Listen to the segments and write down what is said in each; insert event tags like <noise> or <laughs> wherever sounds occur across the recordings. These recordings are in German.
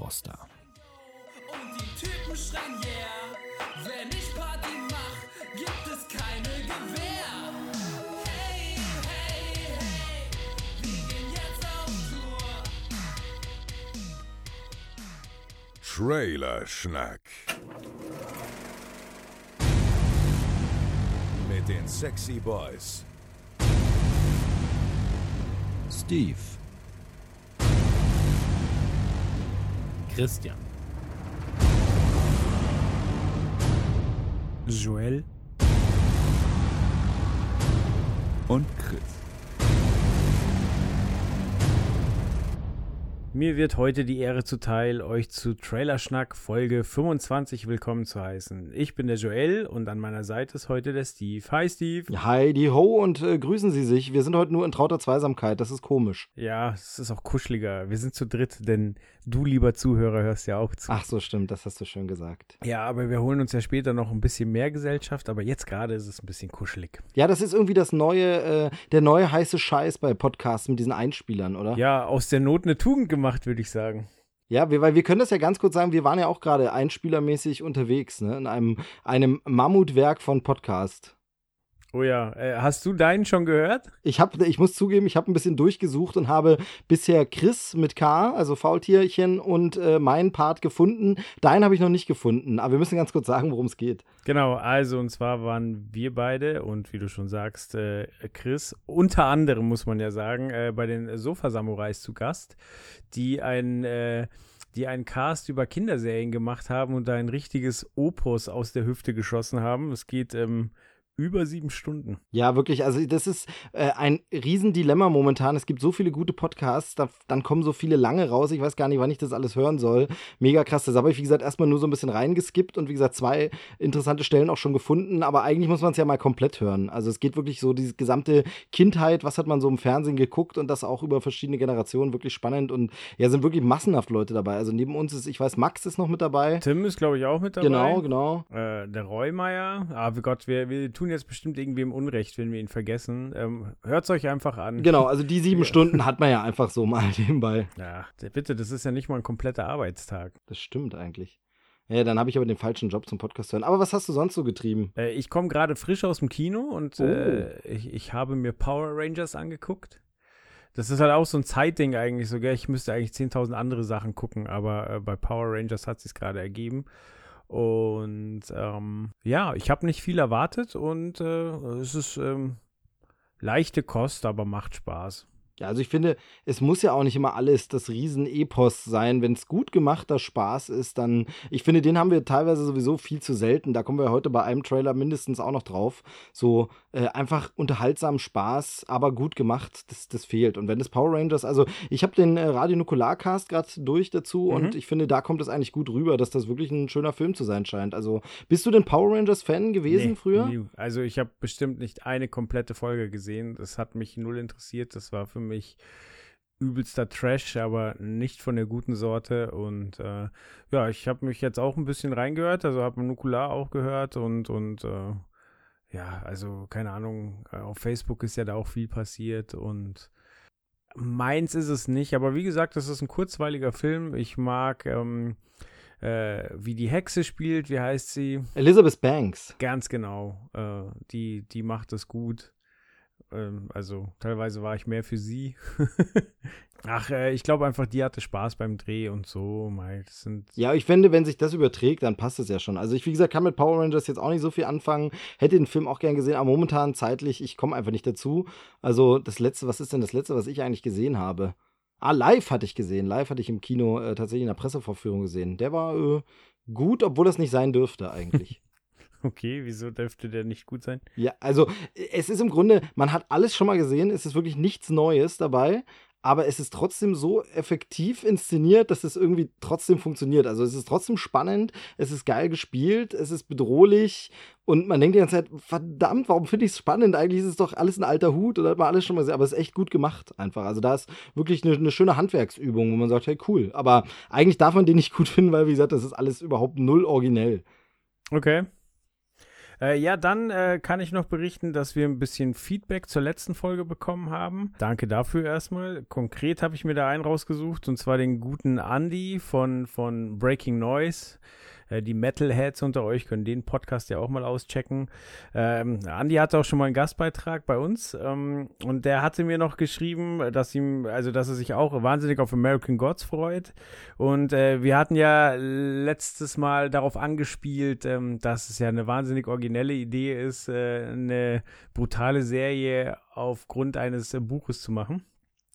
Froster. Und die Typen schreien yeah, wenn ich Party mach, gibt es keine Gewehr. Hey, hey, hey, wir gehen jetzt auf Tour. Trailer Schnack. Mit den Sexy Boys. Steve, Christian, Joel, und Chris. mir wird heute die Ehre zuteil, euch zu Trailerschnack Folge 25 willkommen zu heißen. Ich bin der Joel und an meiner Seite ist heute der Steve. Hi Steve. Hi, die Ho und äh, grüßen Sie sich. Wir sind heute nur in trauter Zweisamkeit. Das ist komisch. Ja, es ist auch kuscheliger. Wir sind zu dritt, denn du, lieber Zuhörer, hörst ja auch zu. Ach so, stimmt. Das hast du schön gesagt. Ja, aber wir holen uns ja später noch ein bisschen mehr Gesellschaft, aber jetzt gerade ist es ein bisschen kuschelig. Ja, das ist irgendwie das neue, äh, der neue heiße Scheiß bei Podcasts mit diesen Einspielern, oder? Ja, aus der Not eine Tugend gemacht, würde ich sagen. Ja, wir, weil wir können das ja ganz kurz sagen, wir waren ja auch gerade einspielermäßig unterwegs, ne? In einem, einem Mammutwerk von Podcast. Oh ja, äh, hast du deinen schon gehört? Ich habe, ich muss zugeben, ich habe ein bisschen durchgesucht und habe bisher Chris mit K, also Faultierchen und äh, meinen Part gefunden. Deinen habe ich noch nicht gefunden, aber wir müssen ganz kurz sagen, worum es geht. Genau, also und zwar waren wir beide und wie du schon sagst, äh, Chris, unter anderem muss man ja sagen, äh, bei den Sofa-Samurais zu Gast, die ein, äh, die einen Cast über Kinderserien gemacht haben und da ein richtiges Opus aus der Hüfte geschossen haben. Es geht ähm, über sieben Stunden. Ja, wirklich. Also, das ist äh, ein Riesendilemma momentan. Es gibt so viele gute Podcasts, da, dann kommen so viele lange raus. Ich weiß gar nicht, wann ich das alles hören soll. Mega krass. Das habe ich, wie gesagt, erstmal nur so ein bisschen reingeskippt und wie gesagt, zwei interessante Stellen auch schon gefunden. Aber eigentlich muss man es ja mal komplett hören. Also, es geht wirklich so, diese gesamte Kindheit, was hat man so im Fernsehen geguckt und das auch über verschiedene Generationen wirklich spannend. Und ja, sind wirklich massenhaft Leute dabei. Also, neben uns ist, ich weiß, Max ist noch mit dabei. Tim ist, glaube ich, auch mit dabei. Genau, genau. Äh, der Reumeier. Aber Gott, wir, wir tun jetzt bestimmt irgendwem Unrecht, wenn wir ihn vergessen. Ähm, Hört es euch einfach an. Genau, also die sieben Stunden hat man ja einfach so mal <laughs> nebenbei. Ja, bitte, das ist ja nicht mal ein kompletter Arbeitstag. Das stimmt eigentlich. Ja, dann habe ich aber den falschen Job zum Podcast hören. Aber was hast du sonst so getrieben? Äh, ich komme gerade frisch aus dem Kino und Oh. äh, ich, ich habe mir Power Rangers angeguckt. Das ist halt auch so ein Zeitding eigentlich sogar. Ich müsste eigentlich 10.000 andere Sachen gucken, aber äh, bei Power Rangers hat sich gerade ergeben. Und ähm, ja, ich habe nicht viel erwartet und äh, es ist ähm, leichte Kost, aber macht Spaß. Ja, also ich finde, es muss ja auch nicht immer alles das Riesen-Epos sein. Wenn es gut gemachter Spaß ist, dann, ich finde, den haben wir teilweise sowieso viel zu selten. Da kommen wir heute bei einem Trailer mindestens auch noch drauf. So äh, einfach unterhaltsam Spaß, aber gut gemacht, das, das fehlt. Und wenn das Power Rangers, also ich habe den äh, Radio Nukular-Cast gerade durch dazu Mhm. und ich finde, da kommt es eigentlich gut rüber, dass das wirklich ein schöner Film zu sein scheint. Also bist du denn Power Rangers-Fan gewesen Nee, früher? nie. Also ich habe bestimmt nicht eine komplette Folge gesehen. Das hat mich null interessiert. Das war für mich übelster Trash, aber nicht von der guten Sorte. Und äh, ja, ich habe mich jetzt auch ein bisschen reingehört. Also habe Nukular auch gehört und und äh, ja, also keine Ahnung. äh, Auf Facebook ist ja da auch viel passiert und meins ist es nicht. Aber wie gesagt, das ist ein kurzweiliger Film. Ich mag ähm, äh, wie die Hexe spielt. Wie heißt sie? Elizabeth Banks. Ganz genau. Äh, die, die macht es gut. Ähm, also teilweise war ich mehr für sie. <laughs> Ach, äh, ich glaube einfach, die hatte Spaß beim Dreh und so. Sind Ja, ich finde, wenn sich das überträgt, dann passt es ja schon. Also ich, wie gesagt, kann mit Power Rangers jetzt auch nicht so viel anfangen. Hätte den Film auch gern gesehen, aber momentan zeitlich, ich komme einfach nicht dazu. Also das letzte, was ist denn das letzte, was ich eigentlich gesehen habe? Ah, live hatte ich gesehen. Live hatte ich im Kino äh, tatsächlich in der Pressevorführung gesehen. Der war äh, gut, obwohl das nicht sein dürfte eigentlich. <laughs> <laughs> okay. Wieso dürfte der nicht gut sein? Ja, also es ist im Grunde, man hat alles schon mal gesehen, es ist wirklich nichts Neues dabei, aber es ist trotzdem so effektiv inszeniert, dass es irgendwie trotzdem funktioniert. Also es ist trotzdem spannend, es ist geil gespielt, es ist bedrohlich und man denkt die ganze Zeit, verdammt, warum finde ich es spannend? Eigentlich ist es doch alles ein alter Hut oder hat man alles schon mal gesehen, aber es ist echt gut gemacht einfach. Also da ist wirklich eine, eine schöne Handwerksübung, wo man sagt, hey cool, aber eigentlich darf man den nicht gut finden, weil wie gesagt, das ist alles überhaupt null originell. Okay. Äh, ja, dann äh, kann ich noch berichten, dass wir ein bisschen Feedback zur letzten Folge bekommen haben. Danke dafür erstmal. Konkret habe ich mir da einen rausgesucht und zwar den guten Andy von, von Breaking Noise. Äh, die Metalheads unter euch können den Podcast ja auch mal auschecken. Ähm, Andi hatte auch schon mal einen Gastbeitrag bei uns ähm, und der hatte mir noch geschrieben, dass ihm, also dass er sich auch wahnsinnig auf American Gods freut. Und äh, wir hatten ja letztes Mal darauf angespielt, ähm, dass es ja eine wahnsinnig originelle Idee ist, äh, eine brutale Serie aufgrund eines äh, Buches zu machen.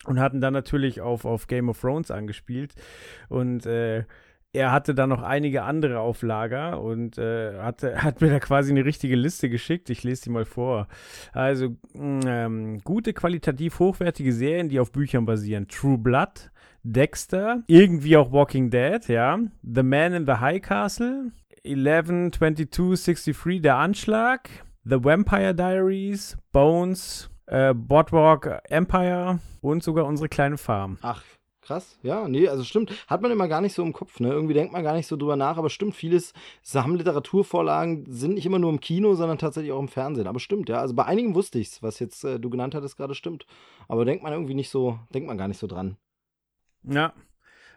Und hatten dann natürlich auf, auf Game of Thrones angespielt. Und äh, er hatte da noch einige andere auf Lager und äh, hatte, <laughs> hat mir da quasi eine richtige Liste geschickt. Ich lese die mal vor. Also ähm, gute, qualitativ hochwertige Serien, die auf Büchern basieren. True Blood, Dexter, irgendwie auch Walking Dead, ja. The Man in the High Castle, 11, 22, 63, Der Anschlag, The Vampire Diaries, Bones, äh, Boardwalk Empire und sogar unsere kleine Farm. Ach, Krass, ja, nee, also stimmt. Hat man immer gar nicht so im Kopf, ne? Irgendwie denkt man gar nicht so drüber nach, aber stimmt, vieles, Sachen Literaturvorlagen sind nicht immer nur im Kino, sondern tatsächlich auch im Fernsehen. Aber stimmt, ja. Also bei einigen wusste ich's, was jetzt äh, du genannt hattest, gerade stimmt. Aber denkt man irgendwie nicht so, denkt man gar nicht so dran. Ja.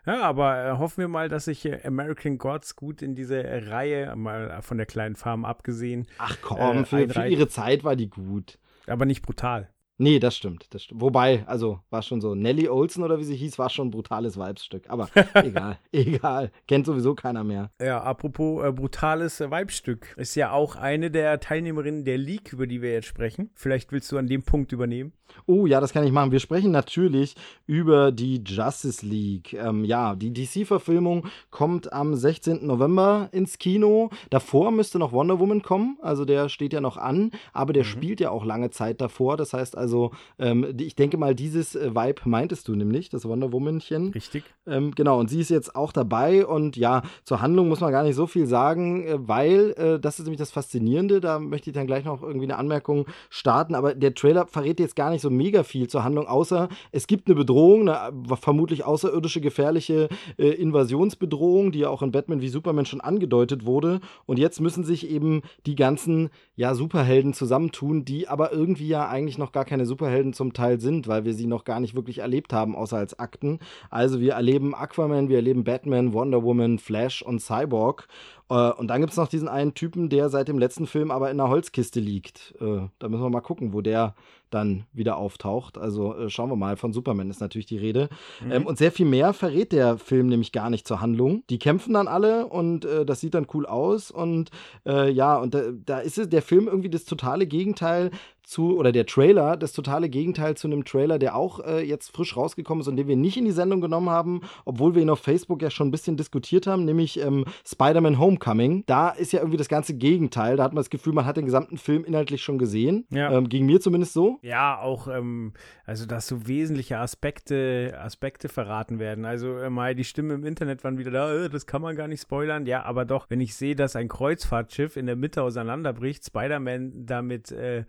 Ja, aber äh, hoffen wir mal, dass sich äh, American Gods gut in diese äh, Reihe, mal von der kleinen Farm abgesehen. Ach komm, für, für ihre Zeit war die gut. Aber nicht brutal. Nee, das stimmt, das stimmt. Wobei, also war schon so, Nelly Olsen oder wie sie hieß, war schon ein brutales Weibsstück. Aber <laughs> egal, egal. Kennt sowieso keiner mehr. Ja, apropos äh, brutales äh, Weibstück. Ist ja auch eine der Teilnehmerinnen der League, über die wir jetzt sprechen. Vielleicht willst du an dem Punkt übernehmen. Oh ja, das kann ich machen. Wir sprechen natürlich über die Justice League. Ähm, ja, die DC-Verfilmung kommt am 16. November ins Kino. Davor müsste noch Wonder Woman kommen. Also der steht ja noch an, aber der mhm. spielt ja auch lange Zeit davor. Das heißt also, ähm, ich denke mal, dieses äh, Vibe meintest du nämlich, das Wonder Womanchen. Richtig. Ähm, genau, und sie ist jetzt auch dabei. Und ja, zur Handlung muss man gar nicht so viel sagen, äh, weil äh, das ist nämlich das Faszinierende. Da möchte ich dann gleich noch irgendwie eine Anmerkung starten. Aber der Trailer verrät jetzt gar nicht so mega viel zur Handlung, außer es gibt eine Bedrohung, eine vermutlich außerirdische, gefährliche äh, Invasionsbedrohung, die ja auch in Batman wie Superman schon angedeutet wurde. Und jetzt müssen sich eben die ganzen ja, Superhelden zusammentun, die aber irgendwie ja eigentlich noch gar keine Superhelden zum Teil sind, weil wir sie noch gar nicht wirklich erlebt haben, außer als Akten. Also wir erleben Aquaman, wir erleben Batman, Wonder Woman, Flash und Cyborg. Äh, und dann gibt es noch diesen einen Typen, der seit dem letzten Film aber in einer Holzkiste liegt. Äh, da müssen wir mal gucken, wo der dann wieder auftaucht. Also äh, schauen wir mal, von Superman ist natürlich die Rede. Mhm. Ähm, und sehr viel mehr verrät der Film nämlich gar nicht zur Handlung. Die kämpfen dann alle und äh, das sieht dann cool aus. Und äh, ja, und da, da ist es, der Film irgendwie das totale Gegenteil zu, oder der Trailer, das totale Gegenteil zu einem Trailer, der auch äh, jetzt frisch rausgekommen ist und den wir nicht in die Sendung genommen haben, obwohl wir ihn auf Facebook ja schon ein bisschen diskutiert haben, nämlich ähm, Spider-Man Homecoming. Da ist ja irgendwie das ganze Gegenteil. Da hat man das Gefühl, man hat den gesamten Film inhaltlich schon gesehen. Ja. Ähm, ging mir zumindest so. Ja, auch, ähm, also dass so wesentliche Aspekte, Aspekte verraten werden. Also äh, mal die Stimmen im Internet waren wieder da, äh, das kann man gar nicht spoilern. Ja, aber doch, wenn ich sehe, dass ein Kreuzfahrtschiff in der Mitte auseinanderbricht, Spider-Man damit äh,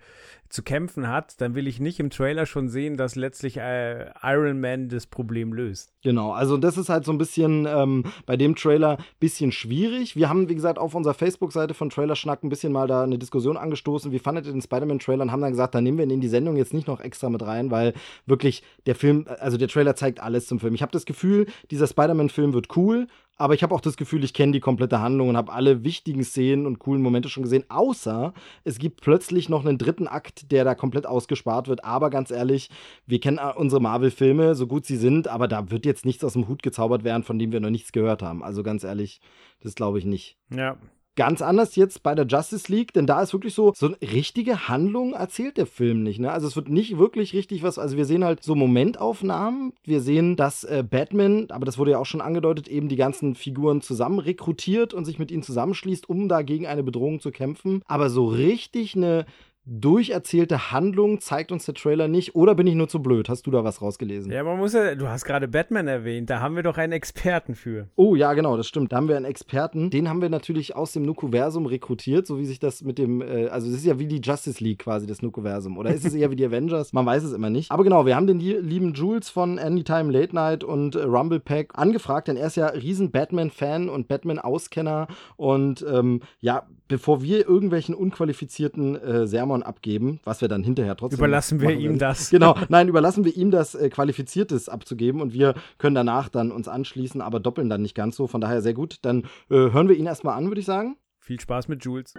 zu kämpfen hat, dann will ich nicht im Trailer schon sehen, dass letztlich äh, Iron Man das Problem löst. Genau, also das ist halt so ein bisschen ähm, bei dem Trailer bisschen schwierig. Wir haben, wie gesagt, auf unserer Facebook-Seite von Trailerschnack ein bisschen mal da eine Diskussion angestoßen. Wie fandet ihr den Spider-Man-Trailer? Und haben dann gesagt, da nehmen wir ihn in die Sendung jetzt nicht noch extra mit rein, weil wirklich der Film, also der Trailer zeigt alles zum Film. Ich habe das Gefühl, dieser Spider-Man-Film wird cool, aber ich habe auch das Gefühl, ich kenne die komplette Handlung und habe alle wichtigen Szenen und coolen Momente schon gesehen, außer es gibt plötzlich noch einen dritten Akt, der da komplett ausgespart wird. Aber ganz ehrlich, wir kennen äh, unsere Marvel-Filme, so gut sie sind, aber da wird jetzt nichts aus dem Hut gezaubert werden, von dem wir noch nichts gehört haben. Also ganz ehrlich, das glaube ich nicht. Ja. Ganz anders jetzt bei der Justice League, denn da ist wirklich so, so eine richtige Handlung erzählt der Film nicht. Ne? Also es wird nicht wirklich richtig was, also wir sehen halt so Momentaufnahmen, wir sehen, dass äh, Batman, aber das wurde ja auch schon angedeutet, eben die ganzen Figuren zusammen rekrutiert und sich mit ihnen zusammenschließt, um dagegen eine Bedrohung zu kämpfen. Aber so richtig eine durcherzählte Handlung zeigt uns der Trailer nicht. Oder bin ich nur zu blöd? Hast du da was rausgelesen? Ja, man muss ja, du hast gerade Batman erwähnt, da haben wir doch einen Experten für. Oh ja, genau, das stimmt. Da haben wir einen Experten. Den haben wir natürlich aus dem Nukuversum rekrutiert, so wie sich das mit dem, äh, also es ist ja wie die Justice League quasi, das Nukuversum. Oder ist es eher wie die Avengers? Man weiß es immer nicht. Aber genau, wir haben den lieben Jules von Anytime Late Night und äh, Rumble Pack angefragt, denn er ist ja riesen Batman-Fan und Batman-Auskenner. Und ähm, ja, bevor wir irgendwelchen unqualifizierten äh, Sermon abgeben, was wir dann hinterher trotzdem überlassen wir ihm werden. das. Genau, nein, überlassen wir ihm das äh, Qualifiziertes abzugeben und wir können danach dann uns anschließen, aber doppeln dann nicht ganz so. Von daher sehr gut. Dann äh, hören wir ihn erstmal an, würde ich sagen. Viel Spaß mit Jules.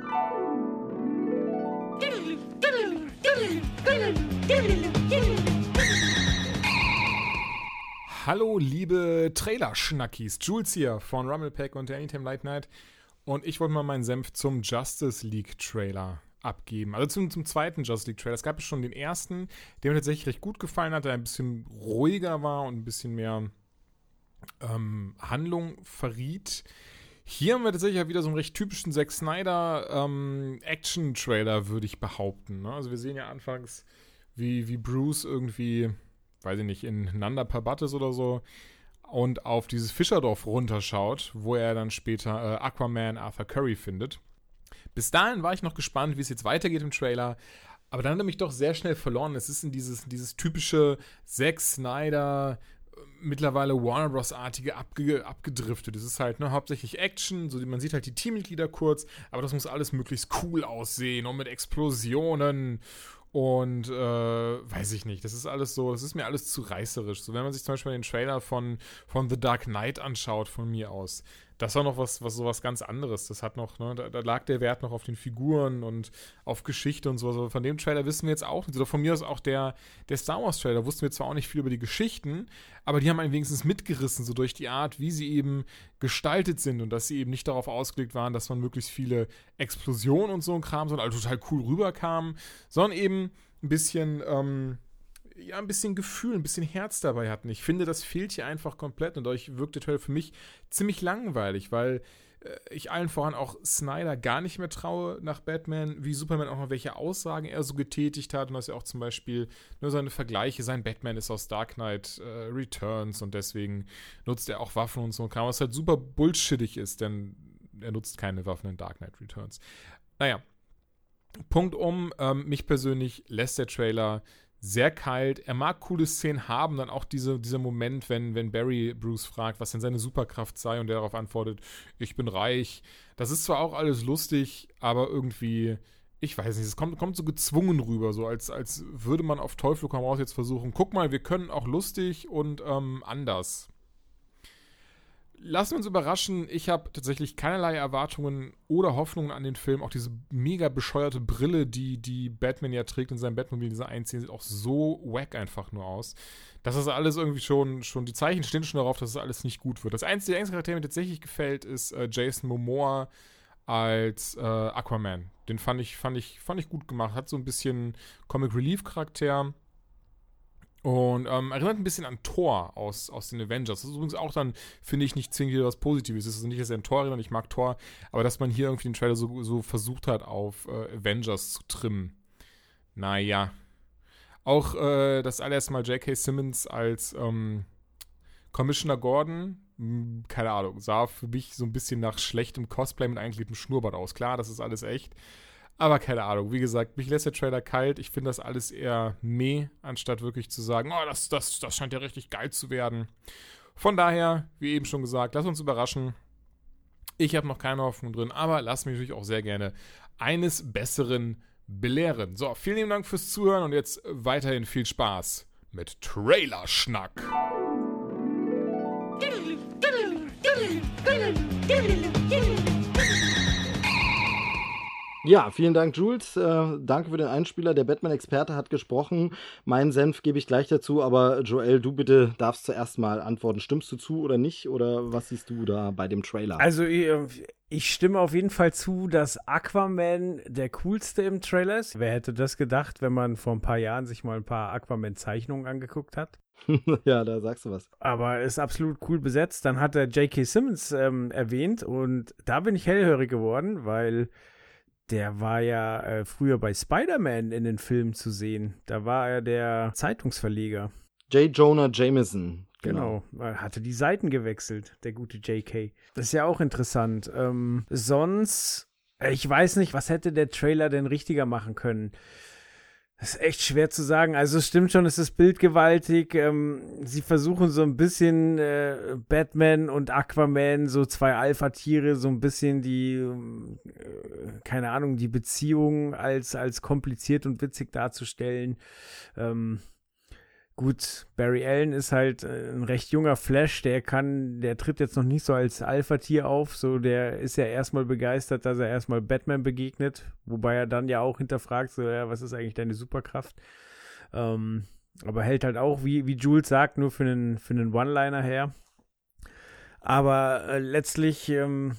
Hallo, liebe Trailer-Schnackis. Jules hier von Rumblepack und der Anytime Light Night. Und ich wollte mal meinen Senf zum Justice League Trailer abgeben. Also zum, zum zweiten Justice League Trailer. Es gab schon den ersten, der mir tatsächlich recht gut gefallen hat, der ein bisschen ruhiger war und ein bisschen mehr ähm, Handlung verriet. Hier haben wir tatsächlich wieder so einen recht typischen Zack Snyder ähm, Action-Trailer, würde ich behaupten. Ne? Also wir sehen ja anfangs, wie, wie Bruce irgendwie, weiß ich nicht, in Nanda Parbat ist oder so und auf dieses Fischerdorf runterschaut, wo er dann später äh, Aquaman Arthur Curry findet. Bis dahin war ich noch gespannt, wie es jetzt weitergeht im Trailer. Aber dann hat er mich doch sehr schnell verloren. Es ist in dieses, dieses typische Zack Snyder, äh, mittlerweile Warner Bros.-artige abge, abgedriftet. Es ist halt ne, hauptsächlich Action, so man sieht halt die Teammitglieder kurz, aber das muss alles möglichst cool aussehen und mit Explosionen und äh, weiß ich nicht, das ist alles so, das ist mir alles zu reißerisch. So, wenn man sich zum Beispiel den Trailer von, von The Dark Knight anschaut, von mir aus, das war noch was, was sowas ganz anderes. Das hat noch, ne, da, da, lag der Wert noch auf den Figuren und auf Geschichte und sowas. Aber von dem Trailer wissen wir jetzt auch nicht. Oder von mir aus auch der, der Star Wars Trailer wussten wir zwar auch nicht viel über die Geschichten, aber die haben einen wenigstens mitgerissen, so durch die Art, wie sie eben gestaltet sind und dass sie eben nicht darauf ausgelegt waren, dass man möglichst viele Explosionen und so ein Kram, sondern also total cool rüberkamen, sondern eben ein bisschen, ähm, ja, ein bisschen Gefühl, ein bisschen Herz dabei hatten. Ich finde, das fehlt hier einfach komplett und dadurch wirkt der Trailer für mich ziemlich langweilig, weil äh, ich allen voran auch Snyder gar nicht mehr traue nach Batman, wie Superman auch noch welche Aussagen er so getätigt hat und dass er auch zum Beispiel nur seine Vergleiche, sein Batman ist aus Dark Knight äh, Returns und deswegen nutzt er auch Waffen und so ein Kram, was halt super bullshittig ist, denn er nutzt keine Waffen in Dark Knight Returns. Naja, Punkt um, ähm, mich persönlich lässt der Trailer sehr kalt. Er mag coole Szenen haben, dann auch diese, dieser Moment, wenn, wenn Barry Bruce fragt, was denn seine Superkraft sei und der darauf antwortet, ich bin reich. Das ist zwar auch alles lustig, aber irgendwie, ich weiß nicht, es kommt, kommt so gezwungen rüber, so als, als würde man auf Teufel komm raus jetzt versuchen, guck mal, wir können auch lustig und ähm, anders lassen wir uns überraschen. Ich habe tatsächlich keinerlei Erwartungen oder Hoffnungen an den Film. Auch diese mega bescheuerte Brille, die, die Batman ja trägt in seinem Batmobil, dieser Einziehen, sieht auch so wack einfach nur aus. Das ist alles irgendwie schon, schon die Zeichen stehen schon darauf, dass es alles nicht gut wird. Das einzige, der einzige Charakter, der mir tatsächlich gefällt, ist äh, Jason Momoa als äh, Aquaman. Den fand ich, fand, ich, fand ich gut gemacht. Hat so ein bisschen Comic Relief Charakter und ähm, erinnert ein bisschen an Thor aus, aus den Avengers. Das ist übrigens auch dann, finde ich, nicht zwingend was Positives. Es ist nicht, dass er an Thor erinnert, ich mag Thor, aber dass man hier irgendwie den Trailer so, so versucht hat, auf äh, Avengers zu trimmen. Naja. Auch äh, das allererste Mal J.K. Simmons als ähm, Commissioner Gordon, hm, keine Ahnung, sah für mich so ein bisschen nach schlechtem Cosplay mit eingeklebtem Schnurrbart aus. Klar, das ist alles echt. Aber keine Ahnung, wie gesagt, mich lässt der Trailer kalt. Ich finde das alles eher meh, anstatt wirklich zu sagen, oh, das, das, das scheint ja richtig geil zu werden. Von daher, wie eben schon gesagt, lass uns überraschen. Ich habe noch keine Hoffnung drin, aber lass mich natürlich auch sehr gerne eines Besseren belehren. So, vielen lieben Dank fürs Zuhören und jetzt weiterhin viel Spaß mit Trailer-Schnack. Ja, vielen Dank, Jules. Äh, danke für den Einspieler. Der Batman-Experte hat gesprochen. Meinen Senf gebe ich gleich dazu, aber Joel, du bitte darfst zuerst mal antworten. Stimmst du zu oder nicht? Oder was siehst du da bei dem Trailer? Also, ich, ich stimme auf jeden Fall zu, dass Aquaman der coolste im Trailer ist. Wer hätte das gedacht, wenn man vor ein paar Jahren sich mal ein paar Aquaman-Zeichnungen angeguckt hat? <laughs> ja, da sagst du was. Aber ist absolut cool besetzt. Dann hat er J.K. Simmons ähm, erwähnt und da bin ich hellhörig geworden, weil der war ja äh, früher bei Spider-Man in den Filmen zu sehen. Da war er der Zeitungsverleger. J. Jonah Jameson. Genau. Er hatte die Seiten gewechselt, der gute JK. Das ist ja auch interessant. Ähm, sonst, ich weiß nicht, was hätte der Trailer denn richtiger machen können? Das ist echt schwer zu sagen. Also es stimmt schon, es ist bildgewaltig. Ähm, sie versuchen so ein bisschen äh, Batman und Aquaman, so zwei Alpha-Tiere, so ein bisschen die, äh, keine Ahnung, die Beziehung als, als kompliziert und witzig darzustellen. Ähm, Gut, Barry Allen ist halt äh, ein recht junger Flash, der kann, der tritt jetzt noch nicht so als Alpha-Tier auf, so der ist ja erstmal begeistert, dass er erstmal Batman begegnet, wobei er dann ja auch hinterfragt, so, ja, was ist eigentlich deine Superkraft? Ähm, aber hält halt auch, wie, wie Jules sagt, nur für einen, für einen One-Liner her. Aber äh, letztlich ähm,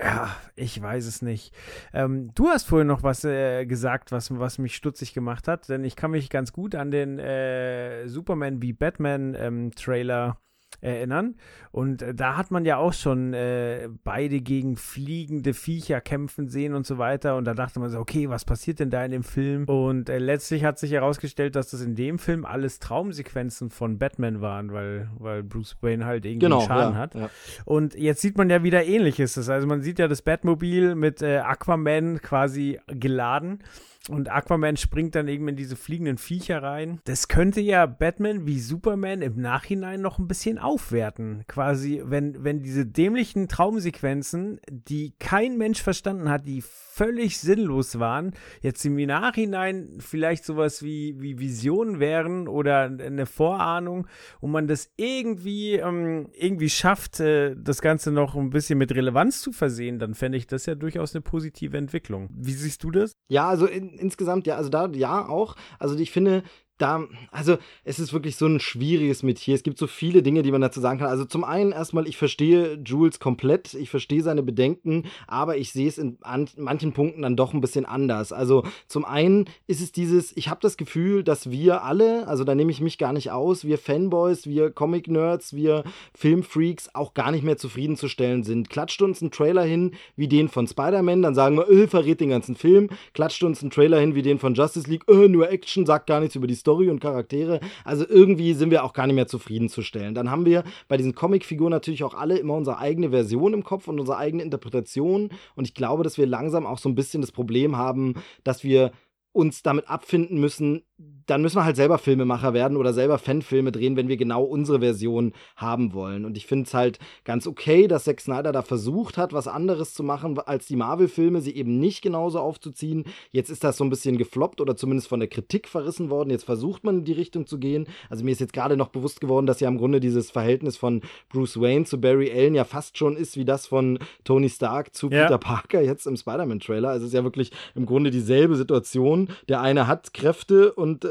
ja, ich weiß es nicht. Ähm, du hast vorhin noch was äh, gesagt, was, was mich stutzig gemacht hat, denn ich kann mich ganz gut an den äh, Superman wie Batman ähm, Trailer erinnern. Und äh, da hat man ja auch schon äh, beide gegen fliegende Viecher kämpfen sehen und so weiter. Und da dachte man so, okay, was passiert denn da in dem Film? Und äh, letztlich hat sich herausgestellt, dass das in dem Film alles Traumsequenzen von Batman waren, weil, weil Bruce Wayne halt irgendwie Genau, Schaden ja, hat. ja. Und jetzt sieht man ja wieder ähnliches. Also man sieht ja das Batmobil mit äh, Aquaman quasi geladen. Und Aquaman springt dann eben in diese fliegenden Viecher rein. Das könnte ja Batman wie Superman im Nachhinein noch ein bisschen aufwerten. Quasi, wenn, wenn diese dämlichen Traumsequenzen, die kein Mensch verstanden hat, die völlig sinnlos waren, jetzt im Nachhinein vielleicht sowas wie, wie Visionen wären oder eine Vorahnung und man das irgendwie, ähm, irgendwie schafft, äh, das Ganze noch ein bisschen mit Relevanz zu versehen, dann fände ich das ja durchaus eine positive Entwicklung. Wie siehst du das? Ja, also in, insgesamt, ja, also da, ja, auch. Also ich finde, da, also es ist wirklich so ein schwieriges Metier. Es gibt so viele Dinge, die man dazu sagen kann. Also zum einen erstmal, ich verstehe Jules komplett, ich verstehe seine Bedenken, aber ich sehe es in an, manchen Punkten dann doch ein bisschen anders. Also zum einen ist es dieses, ich habe das Gefühl, dass wir alle, also da nehme ich mich gar nicht aus, wir Fanboys, wir Comic-Nerds, wir Filmfreaks auch gar nicht mehr zufriedenzustellen sind. Klatscht uns einen Trailer hin wie den von Spider-Man, dann sagen wir, äh, verrät den ganzen Film. Klatscht uns einen Trailer hin wie den von Justice League, äh, nur Action, sagt gar nichts über die Story und Charaktere. Also irgendwie sind wir auch gar nicht mehr zufriedenzustellen. Dann haben wir bei diesen Comicfiguren natürlich auch alle immer unsere eigene Version im Kopf und unsere eigene Interpretation. Und ich glaube, dass wir langsam auch so ein bisschen das Problem haben, dass wir uns damit abfinden müssen, dann müssen wir halt selber Filmemacher werden oder selber Fanfilme drehen, wenn wir genau unsere Version haben wollen. Und ich finde es halt ganz okay, dass Zack Snyder da versucht hat, was anderes zu machen als die Marvel-Filme, sie eben nicht genauso aufzuziehen. Jetzt ist das so ein bisschen gefloppt oder zumindest von der Kritik verrissen worden. Jetzt versucht man in die Richtung zu gehen. Also mir ist jetzt gerade noch bewusst geworden, dass ja im Grunde dieses Verhältnis von Bruce Wayne zu Barry Allen ja fast schon ist wie das von Tony Stark zu Ja. Peter Parker jetzt im Spider-Man-Trailer. Also es ist ja wirklich im Grunde dieselbe Situation. Der eine hat Kräfte und äh,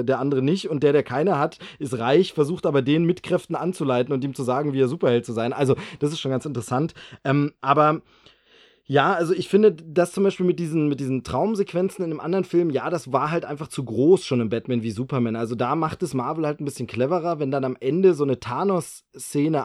äh, der andere nicht. Und der, der keine hat, ist reich, versucht aber den mit Kräften anzuleiten und ihm zu sagen, wie er Superheld zu sein. Also das ist schon ganz interessant. Ähm, aber ja, also ich finde, das zum Beispiel mit diesen, mit diesen Traumsequenzen in einem anderen Film, ja, das war halt einfach zu groß schon im Batman wie Superman. Also da macht es Marvel halt ein bisschen cleverer, wenn dann am Ende so eine Thanos-Szene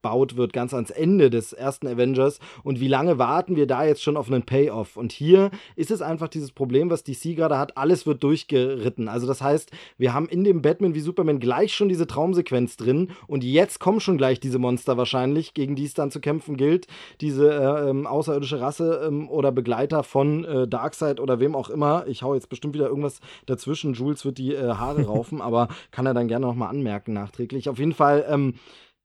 angebaut wird, ganz ans Ende des ersten Avengers. Und wie lange warten wir da jetzt schon auf einen Payoff? Und hier ist es einfach dieses Problem, was DC gerade hat, alles wird durchgeritten. Also das heißt, wir haben in dem Batman wie Superman gleich schon diese Traumsequenz drin und jetzt kommen schon gleich diese Monster wahrscheinlich, gegen die es dann zu kämpfen gilt. Diese äh, ähm, außerirdische Rasse ähm, oder Begleiter von äh, Darkseid oder wem auch immer. Ich hau jetzt bestimmt wieder irgendwas dazwischen. Jules wird die äh, Haare raufen, <laughs> aber kann er dann gerne nochmal anmerken nachträglich. Auf jeden Fall, ähm,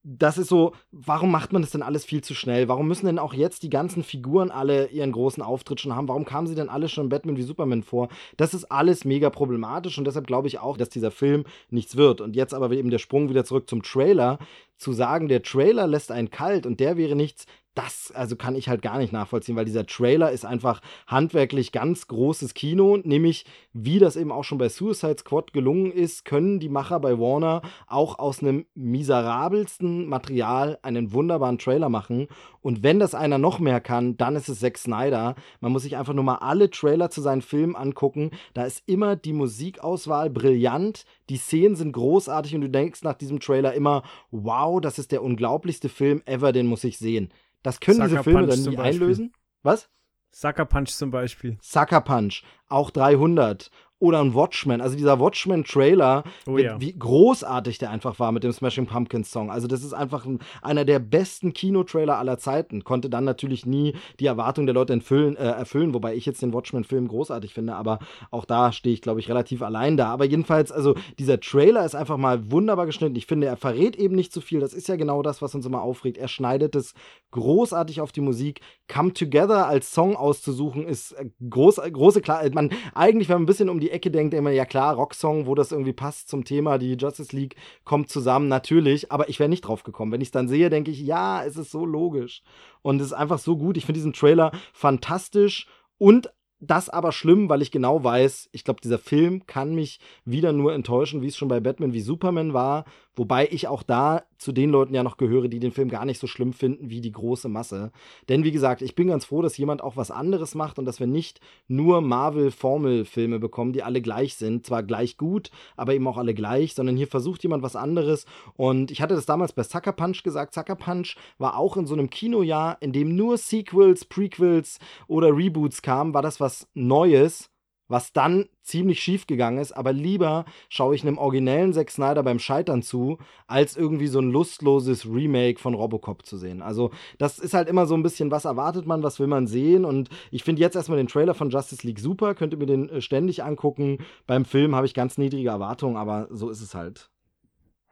das ist so, warum macht man das denn alles viel zu schnell? Warum müssen denn auch jetzt die ganzen Figuren alle ihren großen Auftritt schon haben? Warum kamen sie denn alle schon in Batman wie Superman vor? Das ist alles mega problematisch und deshalb glaube ich auch, dass dieser Film nichts wird. Und jetzt aber eben der Sprung wieder zurück zum Trailer. Zu sagen, der Trailer lässt einen kalt und der wäre nichts, das also kann ich halt gar nicht nachvollziehen, weil dieser Trailer ist einfach handwerklich ganz großes Kino, nämlich wie das eben auch schon bei Suicide Squad gelungen ist, können die Macher bei Warner auch aus einem miserabelsten Material einen wunderbaren Trailer machen und wenn das einer noch mehr kann, dann ist es Zack Snyder. Man muss sich einfach nur mal alle Trailer zu seinen Filmen angucken, da ist immer die Musikauswahl brillant, die Szenen sind großartig und du denkst nach diesem Trailer immer, wow, das ist der unglaublichste Film ever, den muss ich sehen. Das können Sucker diese Filme Punch dann nie Beispiel. einlösen. Was? Sucker Punch zum Beispiel. Sucker Punch, auch 300. Oder ein Watchmen. Also dieser Watchmen-Trailer, Oh ja. wie großartig der einfach war mit dem Smashing Pumpkins Song. Also das ist einfach ein, einer der besten Kinotrailer aller Zeiten. Konnte dann natürlich nie die Erwartungen der Leute entfüllen, äh, erfüllen, wobei ich jetzt den Watchmen-Film großartig finde, aber auch da stehe ich, glaube ich, relativ allein da. Aber jedenfalls, also dieser Trailer ist einfach mal wunderbar geschnitten. Ich finde, er verrät eben nicht zu viel. Das ist ja genau das, was uns immer aufregt. Er schneidet es großartig auf die Musik. Come Together als Song auszusuchen, ist äh, groß, große Klar. Man, eigentlich, wenn man ein bisschen um die Ecke denkt, immer, ja klar, Rocksong, wo das irgendwie passt zum Thema, die Justice League kommt zusammen, natürlich, aber ich wäre nicht drauf gekommen. Wenn ich es dann sehe, denke ich, ja, es ist so logisch. Und es ist einfach so gut. Ich finde diesen Trailer fantastisch und das aber schlimm, weil ich genau weiß, ich glaube, dieser Film kann mich wieder nur enttäuschen, wie es schon bei Batman wie Superman war. Wobei ich auch da zu den Leuten ja noch gehöre, die den Film gar nicht so schlimm finden wie die große Masse. Denn wie gesagt, ich bin ganz froh, dass jemand auch was anderes macht und dass wir nicht nur Marvel-Formelfilme bekommen, die alle gleich sind. Zwar gleich gut, aber eben auch alle gleich, sondern hier versucht jemand was anderes. Und ich hatte das damals bei Sucker Punch gesagt. Sucker Punch war auch in so einem Kinojahr, in dem nur Sequels, Prequels oder Reboots kamen, war das was Neues was dann ziemlich schief gegangen ist, aber lieber schaue ich einem originellen Zack Snyder beim Scheitern zu, als irgendwie so ein lustloses Remake von Robocop zu sehen. Also, das ist halt immer so ein bisschen, was erwartet man, was will man sehen und ich finde jetzt erstmal den Trailer von Justice League super, könnt ihr mir den äh, ständig angucken. Beim Film habe ich ganz niedrige Erwartungen, aber so ist es halt.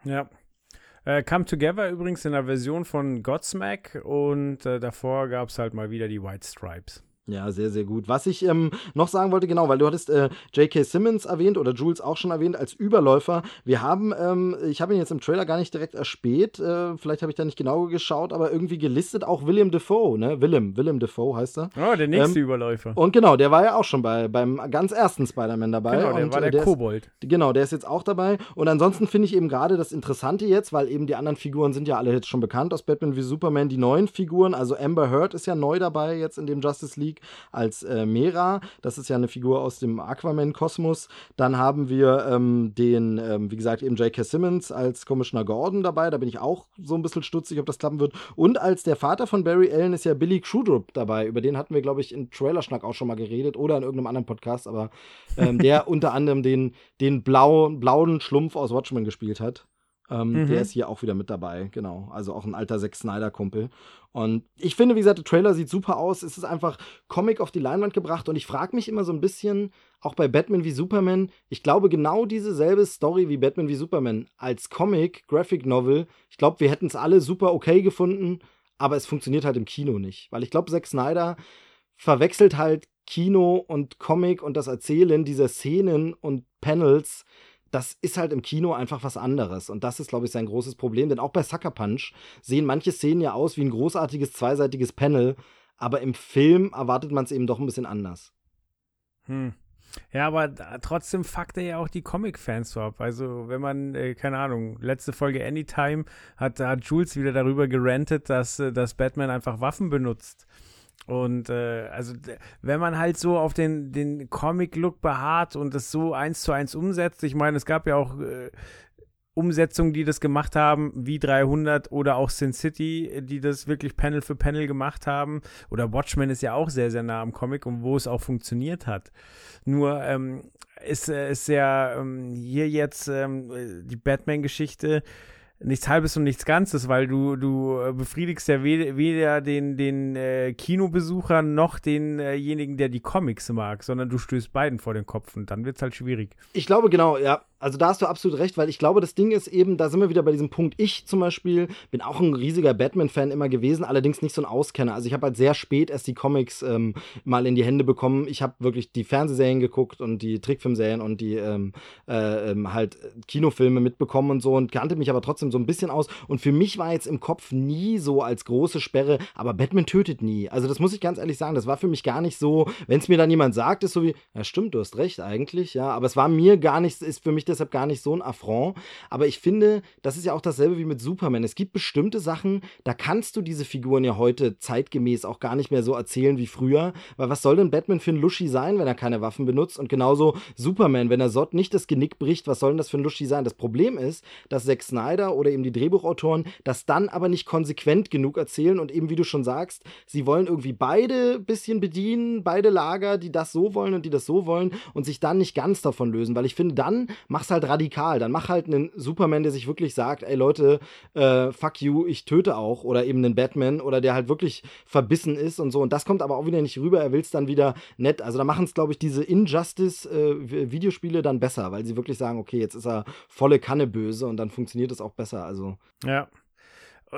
Ja. Äh, Come Together übrigens in der Version von Godsmack und äh, davor gab es halt mal wieder die White Stripes. Ja, sehr, sehr gut. Was ich ähm, noch sagen wollte, genau, weil du hattest äh, J.K. Simmons erwähnt oder Jules auch schon erwähnt als Überläufer. Wir haben, ähm, ich habe ihn jetzt im Trailer gar nicht direkt erspäht, äh, vielleicht habe ich da nicht genau geschaut, aber irgendwie gelistet auch William Defoe, ne? Willem, Willem Defoe heißt er. Oh, der nächste Ähm, Überläufer. Und genau, der war ja auch schon bei, beim ganz ersten Spider-Man dabei. genau, der und, war äh, der, ist- Kobold. Genau, der ist jetzt auch dabei. Und ansonsten finde ich eben gerade das Interessante jetzt, weil eben die anderen Figuren sind ja alle jetzt schon bekannt aus Batman wie Superman, die neuen Figuren. Also Amber Heard ist ja neu dabei jetzt in dem Justice League als äh, Mera. Das ist ja eine Figur aus dem Aquaman-Kosmos. Dann haben wir ähm, den, ähm, wie gesagt, eben J.K. Simmons als Commissioner Gordon dabei. Da bin ich auch so ein bisschen stutzig, ob das klappen wird. Und als der Vater von Barry Allen ist ja Billy Crudup dabei. Über den hatten wir, glaube ich, in Trailerschnack auch schon mal geredet oder in irgendeinem anderen Podcast. Aber ähm, der <laughs> unter anderem den, den blauen, blauen Schlumpf aus Watchmen gespielt hat. Ähm, Mhm. Der ist hier auch wieder mit dabei, genau. Also auch ein alter Zack Snyder-Kumpel. Und ich finde, wie gesagt, der Trailer sieht super aus. Es ist einfach Comic auf die Leinwand gebracht. Und ich frage mich immer so ein bisschen, auch bei Batman wie Superman, ich glaube, genau diese selbe Story wie Batman wie Superman als Comic, Graphic Novel, ich glaube, wir hätten es alle super okay gefunden, aber es funktioniert halt im Kino nicht. Weil ich glaube, Zack Snyder verwechselt halt Kino und Comic und das Erzählen dieser Szenen und Panels das ist halt im Kino einfach was anderes. Und das ist, glaube ich, sein großes Problem. Denn auch bei Sucker Punch sehen manche Szenen ja aus wie ein großartiges zweiseitiges Panel. Aber im Film erwartet man es eben doch ein bisschen anders. Hm. Ja, aber trotzdem fuckt er ja auch die Comic-Fans so ab. Also, wenn man, äh, keine Ahnung, letzte Folge Anytime hat, hat Jules wieder darüber gerantet, dass, äh, dass Batman einfach Waffen benutzt. Und äh, also wenn man halt so auf den, den Comic-Look beharrt und das so eins zu eins umsetzt, ich meine, es gab ja auch äh, Umsetzungen, die das gemacht haben, wie 300 oder auch Sin City, die das wirklich Panel für Panel gemacht haben. Oder Watchmen ist ja auch sehr, sehr nah am Comic und wo es auch funktioniert hat. Nur ähm, ist, äh, ist ja ähm, hier jetzt ähm, äh, die Batman-Geschichte nichts Halbes und nichts Ganzes, weil du, du äh, befriedigst ja weder, den, den äh, Kinobesucher noch denjenigen, der die Comics mag, sondern du stößt beiden vor den Kopf und dann wird's halt schwierig. Ich glaube, genau, ja. Also da hast du absolut recht, weil ich glaube, das Ding ist eben, da sind wir wieder bei diesem Punkt. Ich zum Beispiel bin auch ein riesiger Batman-Fan immer gewesen, allerdings nicht so ein Auskenner. Also ich habe halt sehr spät erst die Comics ähm, mal in die Hände bekommen. Ich habe wirklich die Fernsehserien geguckt und die Trickfilmserien und die ähm, äh, ähm, halt Kinofilme mitbekommen und so und kannte mich aber trotzdem so ein bisschen aus. Und für mich war jetzt im Kopf nie so als große Sperre, aber Batman tötet nie. Also das muss ich ganz ehrlich sagen, das war für mich gar nicht so, wenn es mir dann jemand sagt, ist so wie, ja stimmt, du hast recht eigentlich, ja, aber es war mir gar nicht, ist für mich deshalb gar nicht so ein Affront. Aber ich finde, das ist ja auch dasselbe wie mit Superman. Es gibt bestimmte Sachen, da kannst du diese Figuren ja heute zeitgemäß auch gar nicht mehr so erzählen wie früher. Weil was soll denn Batman für ein Luschi sein, wenn er keine Waffen benutzt? Und genauso Superman, wenn er Sott nicht das Genick bricht, was soll denn das für ein Luschi sein? Das Problem ist, dass Zack Snyder oder eben die Drehbuchautoren das dann aber nicht konsequent genug erzählen und eben, wie du schon sagst, sie wollen irgendwie beide bisschen bedienen, beide Lager, die das so wollen und die das so wollen und sich dann nicht ganz davon lösen, weil ich finde, dann mach's halt radikal. Dann mach halt einen Superman, der sich wirklich sagt, ey Leute, äh, fuck you, ich töte auch. Oder eben einen Batman oder der halt wirklich verbissen ist und so. Und das kommt aber auch wieder nicht rüber. Er will es dann wieder nett. Also da machen es, glaube ich, diese Injustice-Videospiele äh, dann besser, weil sie wirklich sagen, okay, jetzt ist er volle Kanne böse und dann funktioniert es auch besser. Also. Ja,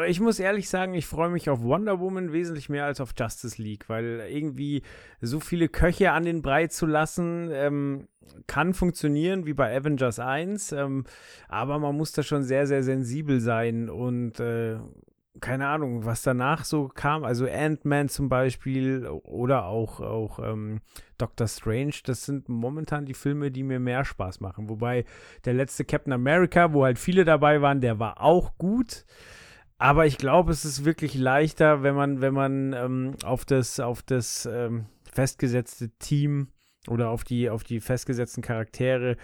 ich muss ehrlich sagen, ich freue mich auf Wonder Woman wesentlich mehr als auf Justice League, weil irgendwie so viele Köche an den Brei zu lassen, ähm, kann funktionieren wie bei Avengers 1, ähm, aber man muss da schon sehr, sehr sensibel sein und äh, keine Ahnung, was danach so kam, also Ant-Man zum Beispiel oder auch, auch ähm, Doctor Strange, das sind momentan die Filme, die mir mehr Spaß machen. Wobei der letzte Captain America, wo halt viele dabei waren, der war auch gut. Aber ich glaube, es ist wirklich leichter, wenn man, wenn man ähm, auf das, auf das ähm, festgesetzte Team oder auf die, auf die festgesetzten Charaktere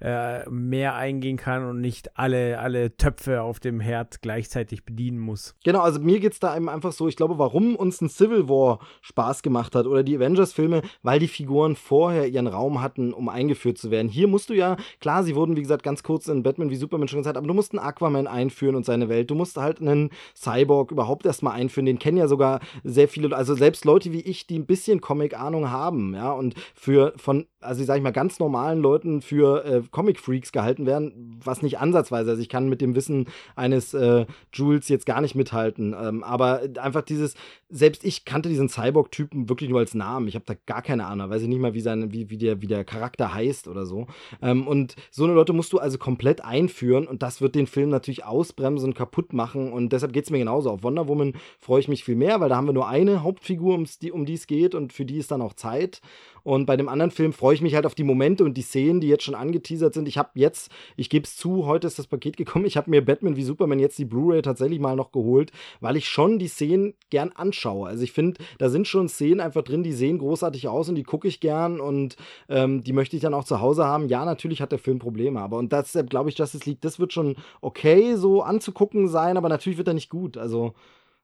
äh, mehr eingehen kann und nicht alle, alle Töpfe auf dem Herd gleichzeitig bedienen muss. Genau, also mir geht es da eben einfach so, ich glaube, warum uns ein Civil War Spaß gemacht hat oder die Avengers-Filme, weil die Figuren vorher ihren Raum hatten, um eingeführt zu werden. Hier musst du ja, klar, sie wurden, wie gesagt, ganz kurz in Batman wie Superman schon gesagt, aber du musst einen Aquaman einführen und seine Welt. Du musst halt einen Cyborg überhaupt erstmal einführen. Den kennen ja sogar sehr viele, also selbst Leute wie ich, die ein bisschen Comic-Ahnung haben, ja, und für von, also ich sag ich mal, ganz normalen Leuten für äh, Comic-Freaks gehalten werden, was nicht ansatzweise, also ich kann mit dem Wissen eines äh, Jules jetzt gar nicht mithalten, ähm, aber einfach dieses, selbst ich kannte diesen Cyborg-Typen wirklich nur als Namen, ich habe da gar keine Ahnung, weiß ich nicht mal, wie, sein, wie, wie, der, wie der Charakter heißt oder so. Ähm, und so eine Leute musst du also komplett einführen und das wird den Film natürlich ausbremsen und kaputt machen. Und deshalb geht es mir genauso. Auf Wonder Woman freue ich mich viel mehr, weil da haben wir nur eine Hauptfigur, um die es geht und für die ist dann auch Zeit und bei dem anderen Film freue ich mich halt auf die Momente und die Szenen, die jetzt schon angeteasert sind. Ich habe jetzt, ich gebe es zu, heute ist das Paket gekommen. Ich habe mir Batman wie Superman jetzt die Blu-ray tatsächlich mal noch geholt, weil ich schon die Szenen gern anschaue. Also ich finde, da sind schon Szenen einfach drin, die sehen großartig aus und die gucke ich gern und ähm, die möchte ich dann auch zu Hause haben. Ja, natürlich hat der Film Probleme, aber und deshalb glaube ich, Justice League, das wird schon okay so anzugucken sein, aber natürlich wird er nicht gut. Also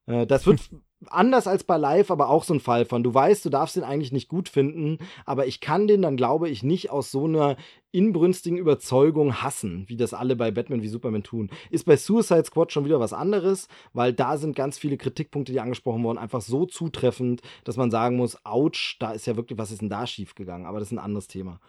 äh, das wird <laughs> anders als bei Live, aber auch so ein Fall von, du weißt, du darfst den eigentlich nicht gut finden, aber ich kann den dann, glaube ich, nicht aus so einer inbrünstigen Überzeugung hassen, wie das alle bei Batman wie Superman tun. Ist bei Suicide Squad schon wieder was anderes, weil da sind ganz viele Kritikpunkte, die angesprochen wurden, einfach so zutreffend, dass man sagen muss, ouch, da ist ja wirklich, was ist denn da schiefgegangen? Aber das ist ein anderes Thema.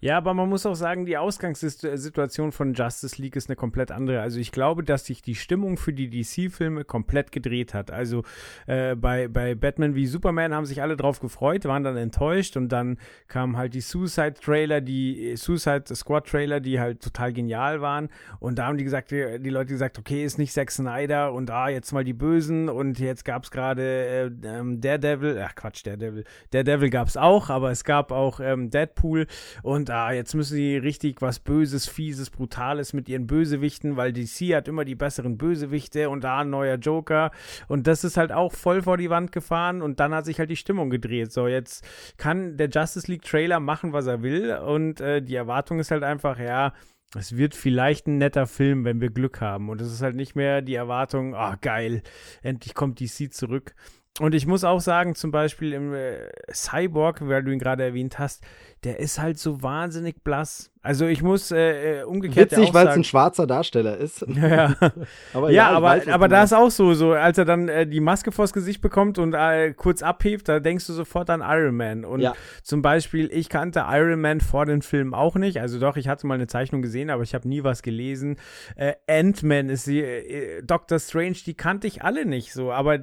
Ja, aber man muss auch sagen, die Ausgangssituation von Justice League ist eine komplett andere. Also ich glaube, dass sich die Stimmung für die DC-Filme komplett gedreht hat. Also äh, bei, bei Batman wie Superman haben sich alle drauf gefreut, waren dann enttäuscht und dann kamen halt die Suicide-Trailer, die Suicide Squad-Trailer, die halt total genial waren. Und da haben die gesagt, die, die, Leute gesagt, okay, ist nicht Zack Snyder und ah, jetzt mal die Bösen und jetzt gab es gerade äh, ähm, Daredevil, ach Quatsch, Daredevil. Daredevil gab es auch, aber es gab auch ähm, Deadpool und ah, jetzt müssen sie richtig was Böses, Fieses, Brutales mit ihren Bösewichten, weil DC hat immer die besseren Bösewichte und da ein neuer Joker. Und das ist halt auch voll vor die Wand gefahren und dann hat sich halt die Stimmung gedreht. So, jetzt kann der Justice League Trailer machen, was er will und äh, die Erwartung ist halt einfach, ja, es wird vielleicht ein netter Film, wenn wir Glück haben. Und es ist halt nicht mehr die Erwartung, ah, oh, geil, endlich kommt DC zurück. Und ich muss auch sagen, zum Beispiel im äh, Cyborg, weil du ihn gerade erwähnt hast, der ist halt so wahnsinnig blass. Also ich muss äh, äh umgekehrt ja Witzig, weil es ein schwarzer Darsteller ist. <laughs> ja, <laughs> aber ja, ich aber, weiß, aber da ist auch so, so, als er dann äh, die Maske vors Gesicht bekommt und äh, kurz abhebt, da denkst du sofort an Iron Man. Und Ja. zum Beispiel, ich kannte Iron Man vor den Filmen auch nicht. Also doch, ich hatte mal eine Zeichnung gesehen, aber ich habe nie was gelesen. Äh, Ant-Man ist sie, Doctor Strange, die kannte ich alle nicht so, aber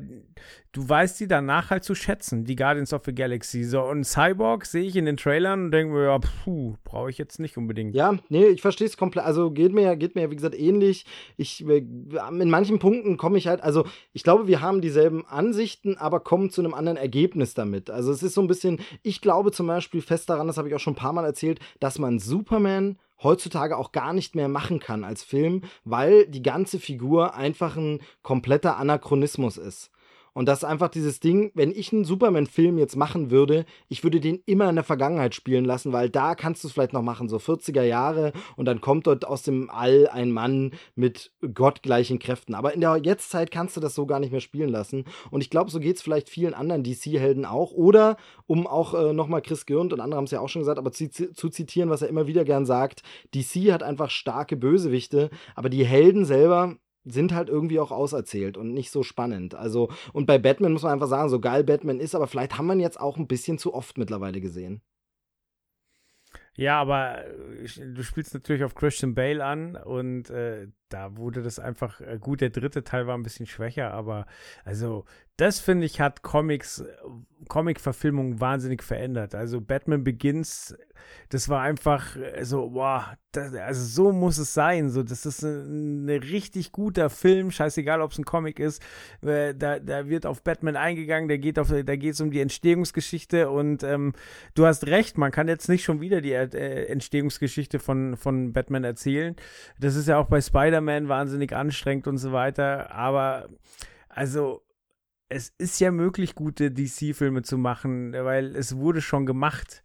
du weißt sie danach halt zu schätzen, die Guardians of the Galaxy. So, und Cyborg sehe ich in den Trailern und denke mir, ja, puh, brauche ich jetzt nicht unbedingt. Ja, nee, ich verstehe es komplett. Also geht mir ja, geht mir ja, wie gesagt, ähnlich. Ich, äh, in manchen Punkten komme ich halt, also ich glaube, wir haben dieselben Ansichten, aber kommen zu einem anderen Ergebnis damit. Also es ist so ein bisschen, ich glaube zum Beispiel fest daran, das habe ich auch schon ein paar Mal erzählt, dass man Superman heutzutage auch gar nicht mehr machen kann als Film, weil die ganze Figur einfach ein kompletter Anachronismus ist. Und das ist einfach dieses Ding, wenn ich einen Superman-Film jetzt machen würde, ich würde den immer in der Vergangenheit spielen lassen, weil da kannst du es vielleicht noch machen, so 40er Jahre und dann kommt dort aus dem All ein Mann mit gottgleichen Kräften. Aber in der Jetztzeit kannst du das so gar nicht mehr spielen lassen. Und ich glaube, so geht es vielleicht vielen anderen DC-Helden auch. Oder, um auch äh, nochmal Chris Gürnt und andere haben es ja auch schon gesagt, aber zu, zu zitieren, was er immer wieder gern sagt, DC hat einfach starke Bösewichte, aber die Helden selber sind halt irgendwie auch auserzählt und nicht so spannend. Also, und bei Batman muss man einfach sagen, so geil Batman ist, aber vielleicht haben wir ihn jetzt auch ein bisschen zu oft mittlerweile gesehen. Ja, aber äh, du spielst natürlich auf Christian Bale an und äh, da wurde das einfach äh, gut. Der dritte Teil war ein bisschen schwächer, aber also das finde ich hat Comics, äh, Comic-Verfilmung wahnsinnig verändert. Also Batman Begins, das war einfach äh, so, boah, das, also so muss es sein. So, das ist ein, ein richtig guter Film, scheißegal, ob es ein Comic ist. Da, da wird auf Batman eingegangen, da geht es um die Entstehungsgeschichte und ähm, du hast recht, man kann jetzt nicht schon wieder die Entstehungsgeschichte von, von Batman erzählen. Das ist ja auch bei Spider-Man wahnsinnig anstrengend und so weiter. Aber also es ist ja möglich, gute DC-Filme zu machen, weil es wurde schon gemacht.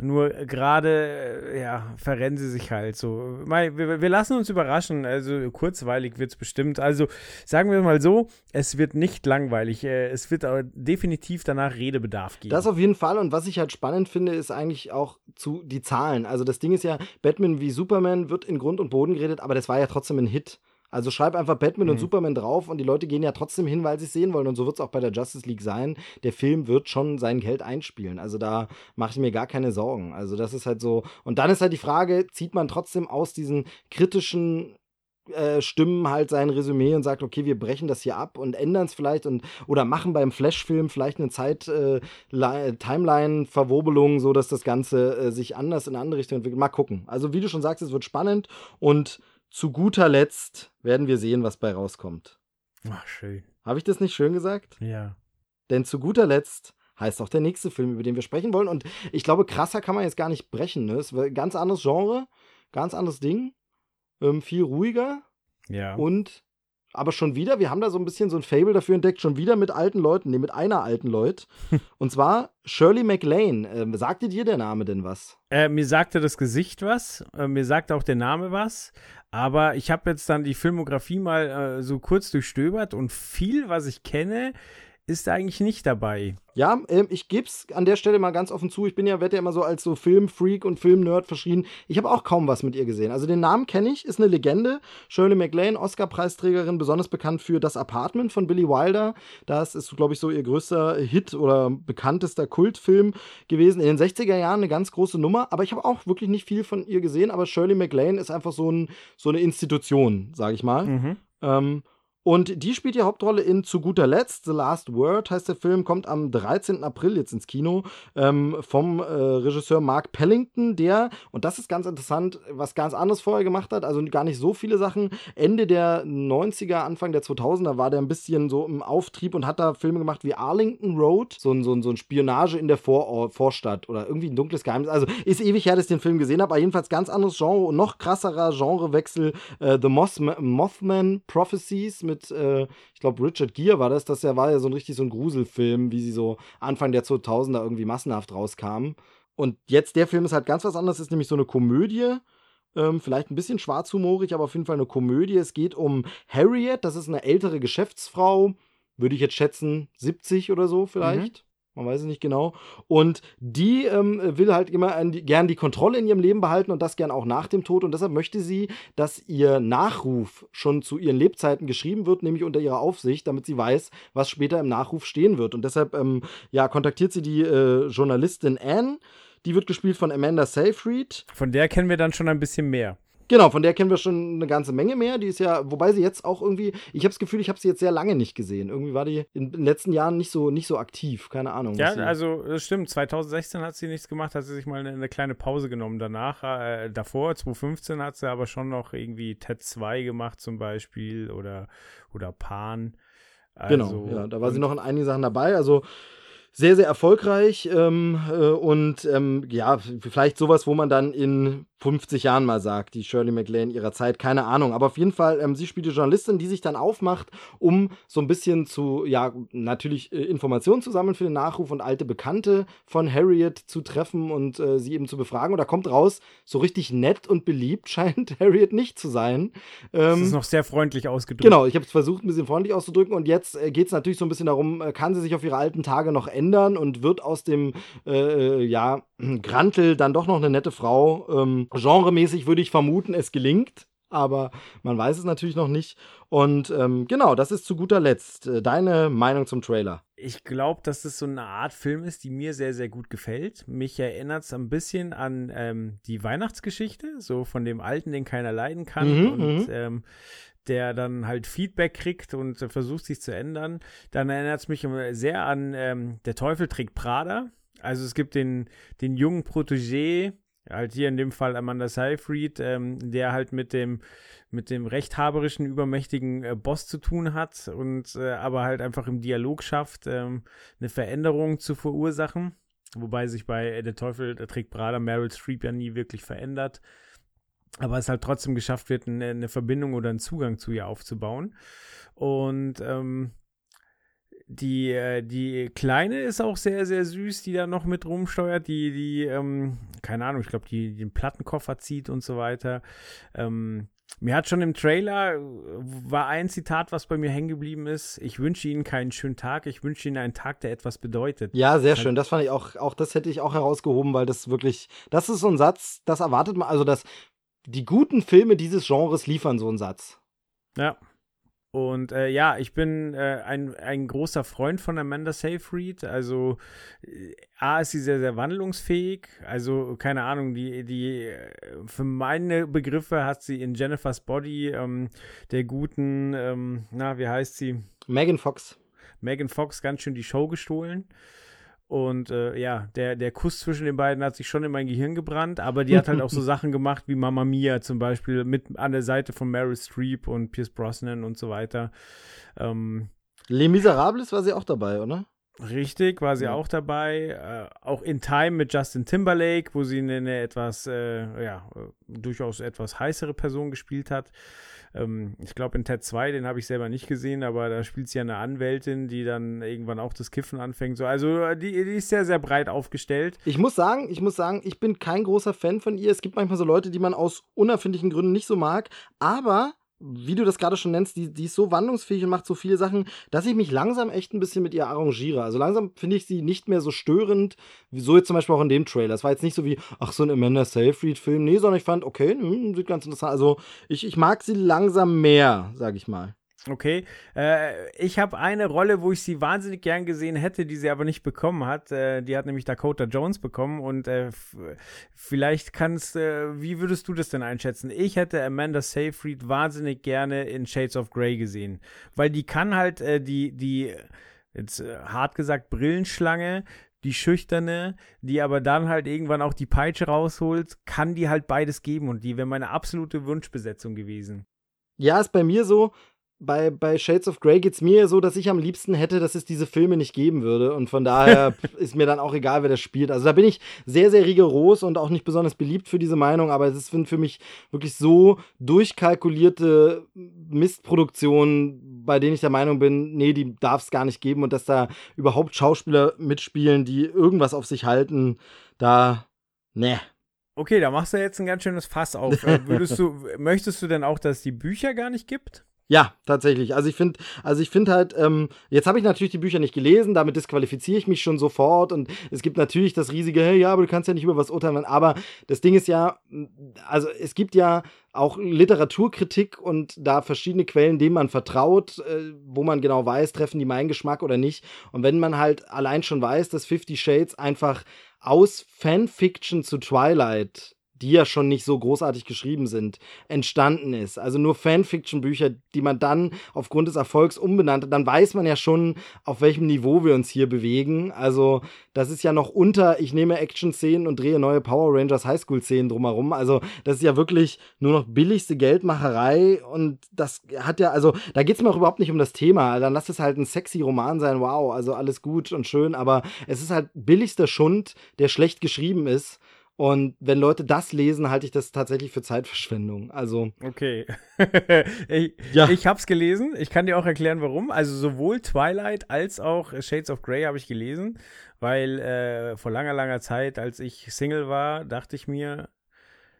Nur gerade, äh, ja, verrennen sie sich halt so. Wir lassen uns überraschen. Also kurzweilig wird es bestimmt. Also sagen wir mal so, es wird nicht langweilig. Äh, Es wird aber definitiv danach Redebedarf geben. Das auf jeden Fall. Und was ich halt spannend finde, ist eigentlich auch zu die Zahlen. Also das Ding ist ja, Batman wie Superman wird in Grund und Boden geredet, aber das war ja trotzdem ein Hit. Also schreib einfach Batman und Mhm. Superman drauf und die Leute gehen ja trotzdem hin, weil sie es sehen wollen. Und so wird es auch bei der Justice League sein. Der Film wird schon sein Geld einspielen. Also da mache ich mir gar keine Sorgen. Also das ist halt so. Und dann ist halt die Frage, zieht man trotzdem aus diesen kritischen äh, Stimmen halt sein Resümee und sagt, okay, wir brechen das hier ab und ändern es vielleicht und oder machen beim Flash-Film vielleicht eine Zeit äh, Li- Timeline-Verwobelung, so dass das Ganze äh, sich anders in eine andere Richtung entwickelt. Mal gucken. Also wie du schon sagst, es wird spannend und zu guter Letzt werden wir sehen, was bei rauskommt. Ach, schön. Habe ich das nicht schön gesagt? Ja. Denn zu guter Letzt heißt auch der nächste Film, über den wir sprechen wollen. Und ich glaube, krasser kann man jetzt gar nicht brechen. Ne? Es war ein ganz anderes Genre, ganz anderes Ding, ähm, viel ruhiger Ja. und aber schon wieder, wir haben da so ein bisschen so ein Fable dafür entdeckt, schon wieder mit alten Leuten, nee, mit einer alten Leut. <laughs> und zwar Shirley MacLaine. Ähm, sagte dir der Name denn was? Äh, mir sagte das Gesicht was, äh, mir sagte auch der Name was, aber ich habe jetzt dann die Filmografie mal äh, so kurz durchstöbert und viel, was ich kenne, ist eigentlich nicht dabei. Ja, ähm, ich geb's an der Stelle mal ganz offen zu. Ich bin ja, werde ja immer so als so Filmfreak und Filmnerd verschrien. Ich habe auch kaum was mit ihr gesehen. Also den Namen kenne ich, ist eine Legende. Shirley MacLaine, Oscar-Preisträgerin, besonders bekannt für Das Apartment von Billy Wilder. Das ist, glaube ich, so ihr größter Hit oder bekanntester Kultfilm gewesen. In den 60er Jahren eine ganz große Nummer, aber ich habe auch wirklich nicht viel von ihr gesehen. Aber Shirley MacLaine ist einfach so, ein, so eine Institution, sage ich mal. Mhm. Ähm, und die spielt die Hauptrolle in Zu guter Letzt, The Last Word heißt der Film, kommt am 13. April jetzt ins Kino ähm, vom äh, Regisseur Mark Pellington, der, und das ist ganz interessant, was ganz anderes vorher gemacht hat, also gar nicht so viele Sachen. Ende der 90er, Anfang der 2000er war der ein bisschen so im Auftrieb und hat da Filme gemacht wie Arlington Road, so ein, so ein, so ein Spionage in der Vor Vorstadt oder irgendwie ein dunkles Geheimnis. Also ist ewig her, dass ich den Film gesehen habe, aber jedenfalls ganz anderes Genre und noch krasserer Genrewechsel. Äh, The Mothman Prophecies mit, äh, ich glaube, Richard Gere war das. Das war ja so ein richtig so ein Gruselfilm, wie sie so Anfang der 2000er irgendwie massenhaft rauskamen. Und jetzt der Film ist halt ganz was anderes, ist nämlich so eine Komödie. Ähm, vielleicht ein bisschen schwarzhumorig, aber auf jeden Fall eine Komödie. Es geht um Harriet, das ist eine ältere Geschäftsfrau, würde ich jetzt schätzen, 70 oder so vielleicht. Man weiß es nicht genau. Und die ähm, will halt immer an gern die Kontrolle in ihrem Leben behalten und das gern auch nach dem Tod. Und deshalb möchte sie, dass ihr Nachruf schon zu ihren Lebzeiten geschrieben wird, nämlich unter ihrer Aufsicht, damit sie weiß, was später im Nachruf stehen wird. Und deshalb ähm, ja, kontaktiert sie die äh, Journalistin Anne. Die wird gespielt von Amanda Seyfried. Von der kennen wir dann schon ein bisschen mehr. Genau, von der kennen wir schon eine ganze Menge mehr. Die ist ja, wobei sie jetzt auch irgendwie, ich habe das Gefühl, ich habe sie jetzt sehr lange nicht gesehen. Irgendwie war die in den letzten Jahren nicht so, nicht so aktiv, keine Ahnung. Ja, also das stimmt. 2016 hat sie nichts gemacht, hat sie sich mal eine, eine kleine Pause genommen. Danach, äh, davor, 2015 hat sie aber schon noch irgendwie TED 2 gemacht zum Beispiel oder, oder Pan. Genau, Also, ja, da war sie noch in einigen Sachen dabei. Also sehr, sehr erfolgreich ähm, äh, und ähm, ja, vielleicht sowas, wo man dann in 50 Jahren mal sagt, die Shirley MacLaine ihrer Zeit, keine Ahnung. Aber auf jeden Fall, ähm, sie spielt die Journalistin, die sich dann aufmacht, um so ein bisschen zu, ja, natürlich äh, Informationen zu sammeln für den Nachruf und alte Bekannte von Harriet zu treffen und äh, sie eben zu befragen. Und da kommt raus, so richtig nett und beliebt <laughs> scheint Harriet nicht zu sein. Das Ähm, ist noch sehr freundlich ausgedrückt. Genau, ich habe es versucht, ein bisschen freundlich auszudrücken. Und jetzt äh, geht es natürlich so ein bisschen darum, äh, kann sie sich auf ihre alten Tage noch ändern und wird aus dem, äh, äh, ja, <clears throat> Grantel dann doch noch eine nette Frau. Ähm, genremäßig würde ich vermuten, es gelingt. Aber man weiß es natürlich noch nicht. Und ähm, genau, das ist zu guter Letzt äh, deine Meinung zum Trailer. Ich glaube, dass das so eine Art Film ist, die mir sehr, sehr gut gefällt. Mich erinnert es ein bisschen an ähm, die Weihnachtsgeschichte, so von dem Alten, den keiner leiden kann Mhm, und mhm. ähm, der dann halt Feedback kriegt und äh, versucht sich zu ändern. Dann erinnert es mich sehr an ähm, Der Teufel trägt Prada. Also es gibt den, den jungen Protégé, halt hier in dem Fall Amanda Seyfried, ähm, der halt mit dem mit dem rechthaberischen, übermächtigen äh, Boss zu tun hat und äh, aber halt einfach im Dialog schafft, ähm, eine Veränderung zu verursachen. Wobei sich bei äh, Der Teufel der trägt Prada Meryl Streep ja nie wirklich verändert. Aber es halt trotzdem geschafft wird, eine, eine Verbindung oder einen Zugang zu ihr aufzubauen. Und ähm, die, äh, die Kleine ist auch sehr, sehr süß, die da noch mit rumsteuert, die, die, ähm, keine Ahnung, ich glaube, die, die den Plattenkoffer zieht und so weiter. Ähm, mir hat schon im Trailer, äh, war ein Zitat, was bei mir hängen geblieben ist. Ich wünsche Ihnen keinen schönen Tag, ich wünsche Ihnen einen Tag, der etwas bedeutet. Ja, sehr schön. Das fand ich auch, auch das hätte ich auch herausgehoben, weil das wirklich, das ist so ein Satz, das erwartet man, also dass die guten Filme dieses Genres liefern so einen Satz. Ja. Und äh, ja, ich bin äh, ein, ein großer Freund von Amanda Seyfried. Also äh, A ist sie sehr, sehr wandlungsfähig. Also, keine Ahnung, die, die, äh, für meine Begriffe hat sie in Jennifer's Body ähm, der guten, ähm, na, wie heißt sie? Megan Fox. Megan Fox ganz schön die Show gestohlen. Und äh, ja, der, der Kuss zwischen den beiden hat sich schon in mein Gehirn gebrannt, aber die hat halt auch so <laughs> Sachen gemacht wie Mamma Mia zum Beispiel mit an der Seite von Meryl Streep und Pierce Brosnan und so weiter. Ähm, Les Miserables war sie auch dabei, oder? richtig, war sie Ja. auch dabei. Äh, auch in Time mit Justin Timberlake, wo sie eine, eine etwas, äh, ja, äh, durchaus etwas heißere Person gespielt hat. Ähm, ich glaube, in Ted 2, den habe ich selber nicht gesehen, aber da spielt sie ja eine Anwältin, die dann irgendwann auch das Kiffen anfängt. So, also äh, die, die ist sehr, sehr breit aufgestellt. Ich muss sagen, ich muss sagen, ich bin kein großer Fan von ihr. Es gibt manchmal so Leute, die man aus unerfindlichen Gründen nicht so mag, aber wie du das gerade schon nennst, die, die ist so wandlungsfähig und macht so viele Sachen, dass ich mich langsam echt ein bisschen mit ihr arrangiere. Also langsam finde ich sie nicht mehr so störend, wie so jetzt zum Beispiel auch in dem Trailer. Es war jetzt nicht so wie, ach, so ein Amanda Seyfried-Film. Nee, sondern ich fand, okay, hm, sieht ganz interessant. Also ich, ich mag sie langsam mehr, sag ich mal. Okay. Äh, ich habe eine Rolle, wo ich sie wahnsinnig gern gesehen hätte, die sie aber nicht bekommen hat. Äh, die hat nämlich Dakota Jones bekommen und äh, vielleicht kannst, äh, wie würdest du das denn einschätzen? Ich hätte Amanda Seyfried wahnsinnig gerne in Shades of Grey gesehen, weil die kann halt äh, die, die, jetzt äh, hart gesagt, Brillenschlange, die schüchterne, die aber dann halt irgendwann auch die Peitsche rausholt, kann die halt beides geben und die wäre meine absolute Wunschbesetzung gewesen. Ja, ist bei mir so. Bei, bei Shades of Grey geht es mir so, dass ich am liebsten hätte, dass es diese Filme nicht geben würde. Und von daher <laughs> ist mir dann auch egal, wer das spielt. Also da bin ich sehr, sehr rigoros und auch nicht besonders beliebt für diese Meinung. Aber es sind für mich wirklich so durchkalkulierte Mistproduktionen, bei denen ich der Meinung bin, nee, die darf es gar nicht geben. Und dass da überhaupt Schauspieler mitspielen, die irgendwas auf sich halten, da, ne. Okay, da machst du jetzt ein ganz schönes Fass auf. <laughs> Äh, Würdest du, möchtest du denn auch, dass es die Bücher gar nicht gibt? Ja, tatsächlich. Also ich finde, also ich finde halt, ähm, jetzt habe ich natürlich die Bücher nicht gelesen, damit disqualifiziere ich mich schon sofort und es gibt natürlich das riesige, hey, ja, aber du kannst ja nicht über was urteilen, aber das Ding ist ja, also es gibt ja auch Literaturkritik und da verschiedene Quellen, denen man vertraut, äh, wo man genau weiß, treffen die meinen Geschmack oder nicht. Und wenn man halt allein schon weiß, dass Fifty Shades einfach aus Fanfiction zu Twilight die ja schon nicht so großartig geschrieben sind, entstanden ist. Also nur Fanfiction-Bücher, die man dann aufgrund des Erfolgs umbenannt hat, dann weiß man ja schon, auf welchem Niveau wir uns hier bewegen. Also das ist ja noch unter, ich nehme Action-Szenen und drehe neue Power Rangers Highschool-Szenen drumherum. Also das ist ja wirklich nur noch billigste Geldmacherei und das hat ja, also da geht es mir auch überhaupt nicht um das Thema. Dann lass es halt ein sexy Roman sein, wow, also alles gut und schön, aber es ist halt billigster Schund, der schlecht geschrieben ist. Und wenn Leute das lesen, halte ich das tatsächlich für Zeitverschwendung. Also. Okay. <laughs> ich, Ja. ich habe es gelesen. Ich kann dir auch erklären, warum. Also sowohl Twilight als auch Shades of Grey habe ich gelesen, weil äh, vor langer, langer Zeit, als ich Single war, dachte ich mir,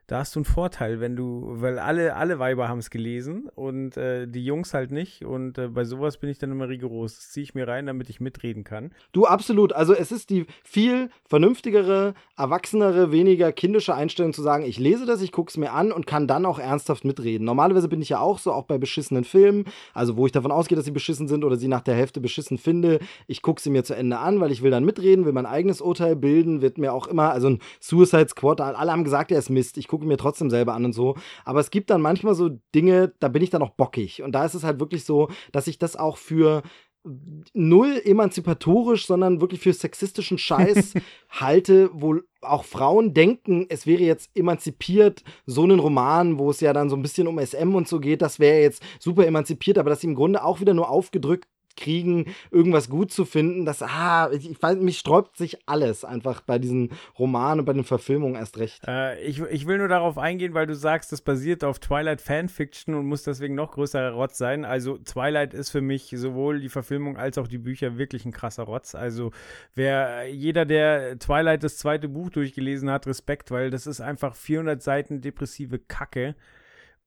da hast du einen Vorteil, wenn du, weil alle, alle Weiber haben es gelesen und äh, die Jungs halt nicht. Und äh, bei sowas bin ich dann immer rigoros. Das ziehe ich mir rein, damit ich mitreden kann. Du, absolut. Also es ist die viel vernünftigere, erwachsenere, weniger kindische Einstellung zu sagen, ich lese das, ich gucke es mir an und kann dann auch ernsthaft mitreden. Normalerweise bin ich ja auch so, auch bei beschissenen Filmen, also wo ich davon ausgehe, dass sie beschissen sind oder sie nach der Hälfte beschissen finde. Ich gucke sie mir zu Ende an, weil ich will dann mitreden, will mein eigenes Urteil bilden, wird mir auch immer, also ein Suicide Squad, alle haben gesagt, er ist Mist. Ich gucke mir trotzdem selber an und so. Aber es gibt dann manchmal so Dinge, da bin ich dann auch bockig. Und da ist es halt wirklich so, dass ich das auch für null emanzipatorisch, sondern wirklich für sexistischen Scheiß <laughs> halte, wo auch Frauen denken, es wäre jetzt emanzipiert, so einen Roman, wo es ja dann so ein bisschen um SM und so geht, das wäre jetzt super emanzipiert, aber dass sie im Grunde auch wieder nur aufgedrückt kriegen, irgendwas gut zu finden, das, ah, ich, ich weiß, mich sträubt sich alles einfach bei diesen Romanen und bei den Verfilmungen erst recht. Äh, ich, ich will nur darauf eingehen, weil du sagst, das basiert auf Twilight Fanfiction und muss deswegen noch größerer Rotz sein. Also Twilight ist für mich sowohl die Verfilmung als auch die Bücher wirklich ein krasser Rotz. Also wer jeder, der Twilight das zweite Buch durchgelesen hat, Respekt, weil das ist einfach 400 Seiten depressive Kacke.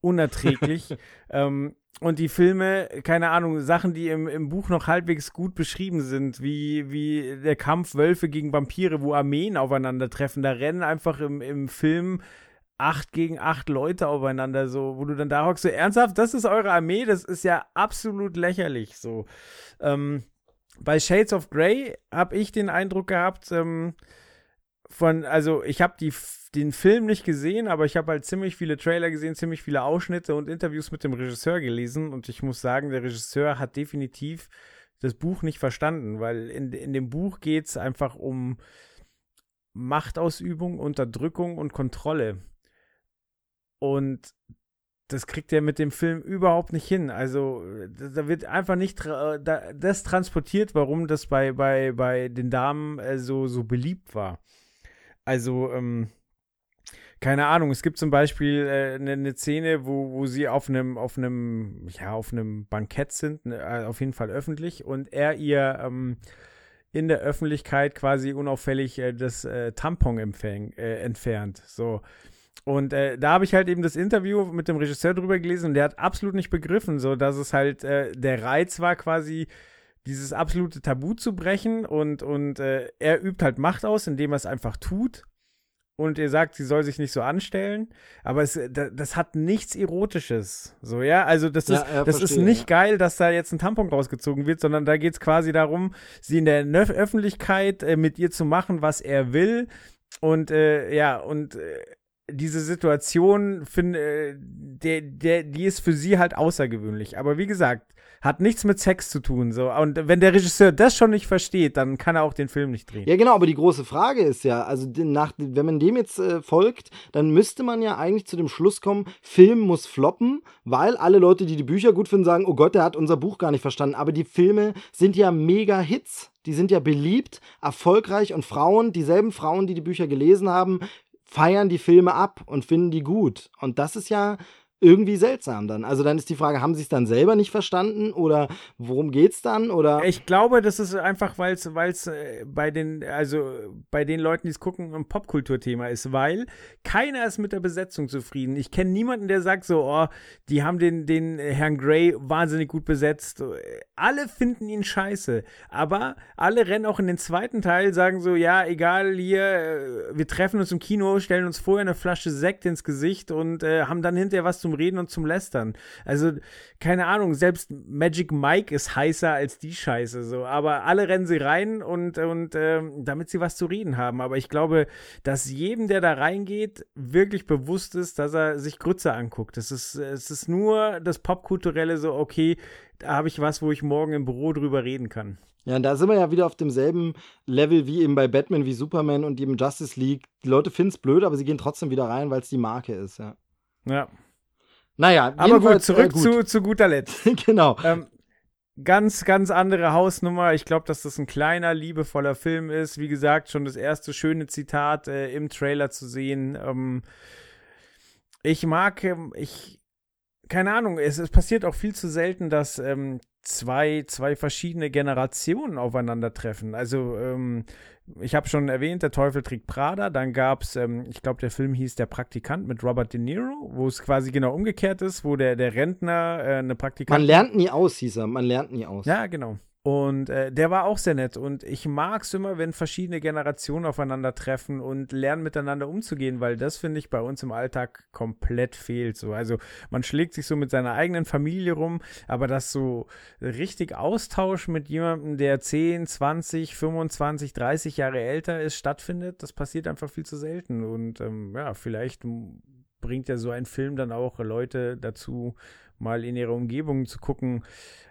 Unerträglich. <laughs> ähm, und die Filme, keine Ahnung, Sachen, die im, im Buch noch halbwegs gut beschrieben sind, wie, wie der Kampf Wölfe gegen Vampire, wo Armeen aufeinandertreffen. Da rennen einfach im, im Film acht gegen acht Leute aufeinander, so, wo du dann da hockst, so ernsthaft, das ist eure Armee, das ist ja absolut lächerlich, so. Ähm, bei Shades of Grey habe ich den Eindruck gehabt, ähm, von, also ich habe den Film nicht gesehen, aber ich habe halt ziemlich viele Trailer gesehen, ziemlich viele Ausschnitte und Interviews mit dem Regisseur gelesen und ich muss sagen, der Regisseur hat definitiv das Buch nicht verstanden, weil in, in dem Buch geht es einfach um Machtausübung, Unterdrückung und Kontrolle. Und das kriegt er mit dem Film überhaupt nicht hin. Also da wird einfach nicht tra da, das transportiert, warum das bei, bei, bei den Damen äh, so, so beliebt war. Also, ähm, keine Ahnung, es gibt zum Beispiel eine äh, ne, ne Szene, wo, wo sie auf einem, auf einem, ja, auf einem Bankett sind, ne, äh, auf jeden Fall öffentlich, und er ihr ähm, in der Öffentlichkeit quasi unauffällig äh, das äh, Tampon empfäng, äh, entfernt. So. Und äh, da habe ich halt eben das Interview mit dem Regisseur drüber gelesen und der hat absolut nicht begriffen, so dass es halt äh, der Reiz war, quasi dieses absolute Tabu zu brechen und, und äh, er übt halt Macht aus, indem er es einfach tut. Und er sagt, sie soll sich nicht so anstellen, aber es, das, das hat nichts Erotisches. So, ja, also das ist, Ja, ja, das ist verstehe, nicht ja. geil, dass da jetzt ein Tampon rausgezogen wird, sondern da geht es quasi darum, sie in der Nö- Öffentlichkeit äh, mit ihr zu machen, was er will. Und äh, ja, und äh, diese Situation, find, äh, der, der, die ist für sie halt außergewöhnlich. Aber wie gesagt, hat nichts mit Sex zu tun. So. Und wenn der Regisseur das schon nicht versteht, dann kann er auch den Film nicht drehen. Ja, genau, aber die große Frage ist ja, also nach, wenn man dem jetzt äh, folgt, dann müsste man ja eigentlich zu dem Schluss kommen, Film muss floppen, weil alle Leute, die die Bücher gut finden, sagen, oh Gott, der hat unser Buch gar nicht verstanden. Aber die Filme sind ja mega Hits. Die sind ja beliebt, erfolgreich und Frauen, dieselben Frauen, die die Bücher gelesen haben, feiern die Filme ab und finden die gut. Und das ist ja irgendwie seltsam dann. Also dann ist die Frage, haben sie es dann selber nicht verstanden oder worum geht's dann? Oder Ich glaube, das ist einfach, weil es äh, bei den, also bei den Leuten, die es gucken, ein Popkulturthema ist, weil keiner ist mit der Besetzung zufrieden. Ich kenne niemanden, der sagt so, oh, die haben den, den Herrn Grey wahnsinnig gut besetzt. Alle finden ihn scheiße. Aber alle rennen auch in den zweiten Teil, sagen so, ja, egal, hier, äh, wir treffen uns im Kino, stellen uns vorher eine Flasche Sekt ins Gesicht und äh, haben dann hinterher was zum Reden und zum Lästern. Also, keine Ahnung, selbst Magic Mike ist heißer als die Scheiße, so. Aber alle rennen sie rein und, und ähm, damit sie was zu reden haben. Aber ich glaube, dass jedem, der da reingeht, wirklich bewusst ist, dass er sich Grütze anguckt. Es ist, es ist nur das Popkulturelle so, okay, da habe ich was, wo ich morgen im Büro drüber reden kann. Ja, und da sind wir ja wieder auf demselben Level wie eben bei Batman, wie Superman und eben Justice League. Die Leute finden es blöd, aber sie gehen trotzdem wieder rein, weil es die Marke ist, ja. Ja. Naja, Aber gut, jedenfalls, zurück äh, gut. Zu, zu guter Letzt. <laughs> genau. Ähm, ganz, ganz andere Hausnummer. Ich glaube, dass das ein kleiner, liebevoller Film ist. Wie gesagt, schon das erste schöne Zitat äh, im Trailer zu sehen. Ähm, ich mag, ähm, ich, keine Ahnung, es, es passiert auch viel zu selten, dass ähm, zwei, zwei verschiedene Generationen aufeinandertreffen. Also, ähm, ich habe schon erwähnt, der Teufel trägt Prada. Dann gab es, ähm, ich glaube, der Film hieß Der Praktikant mit Robert De Niro, wo es quasi genau umgekehrt ist, wo der, der Rentner äh, eine Man Praktikantin. lernt nie aus, hieß er. Man lernt nie aus. Ja, genau. Und äh, der war auch sehr nett. Und ich mag es immer, wenn verschiedene Generationen aufeinandertreffen und lernen miteinander umzugehen, weil das, finde ich, bei uns im Alltag komplett fehlt. So. Also man schlägt sich so mit seiner eigenen Familie rum, aber dass so richtig Austausch mit jemandem, der 10, 20, 25, 30 Jahre älter ist, stattfindet, das passiert einfach viel zu selten. Und ähm, ja, vielleicht bringt ja so ein Film dann auch Leute dazu, mal in ihrer Umgebung zu gucken,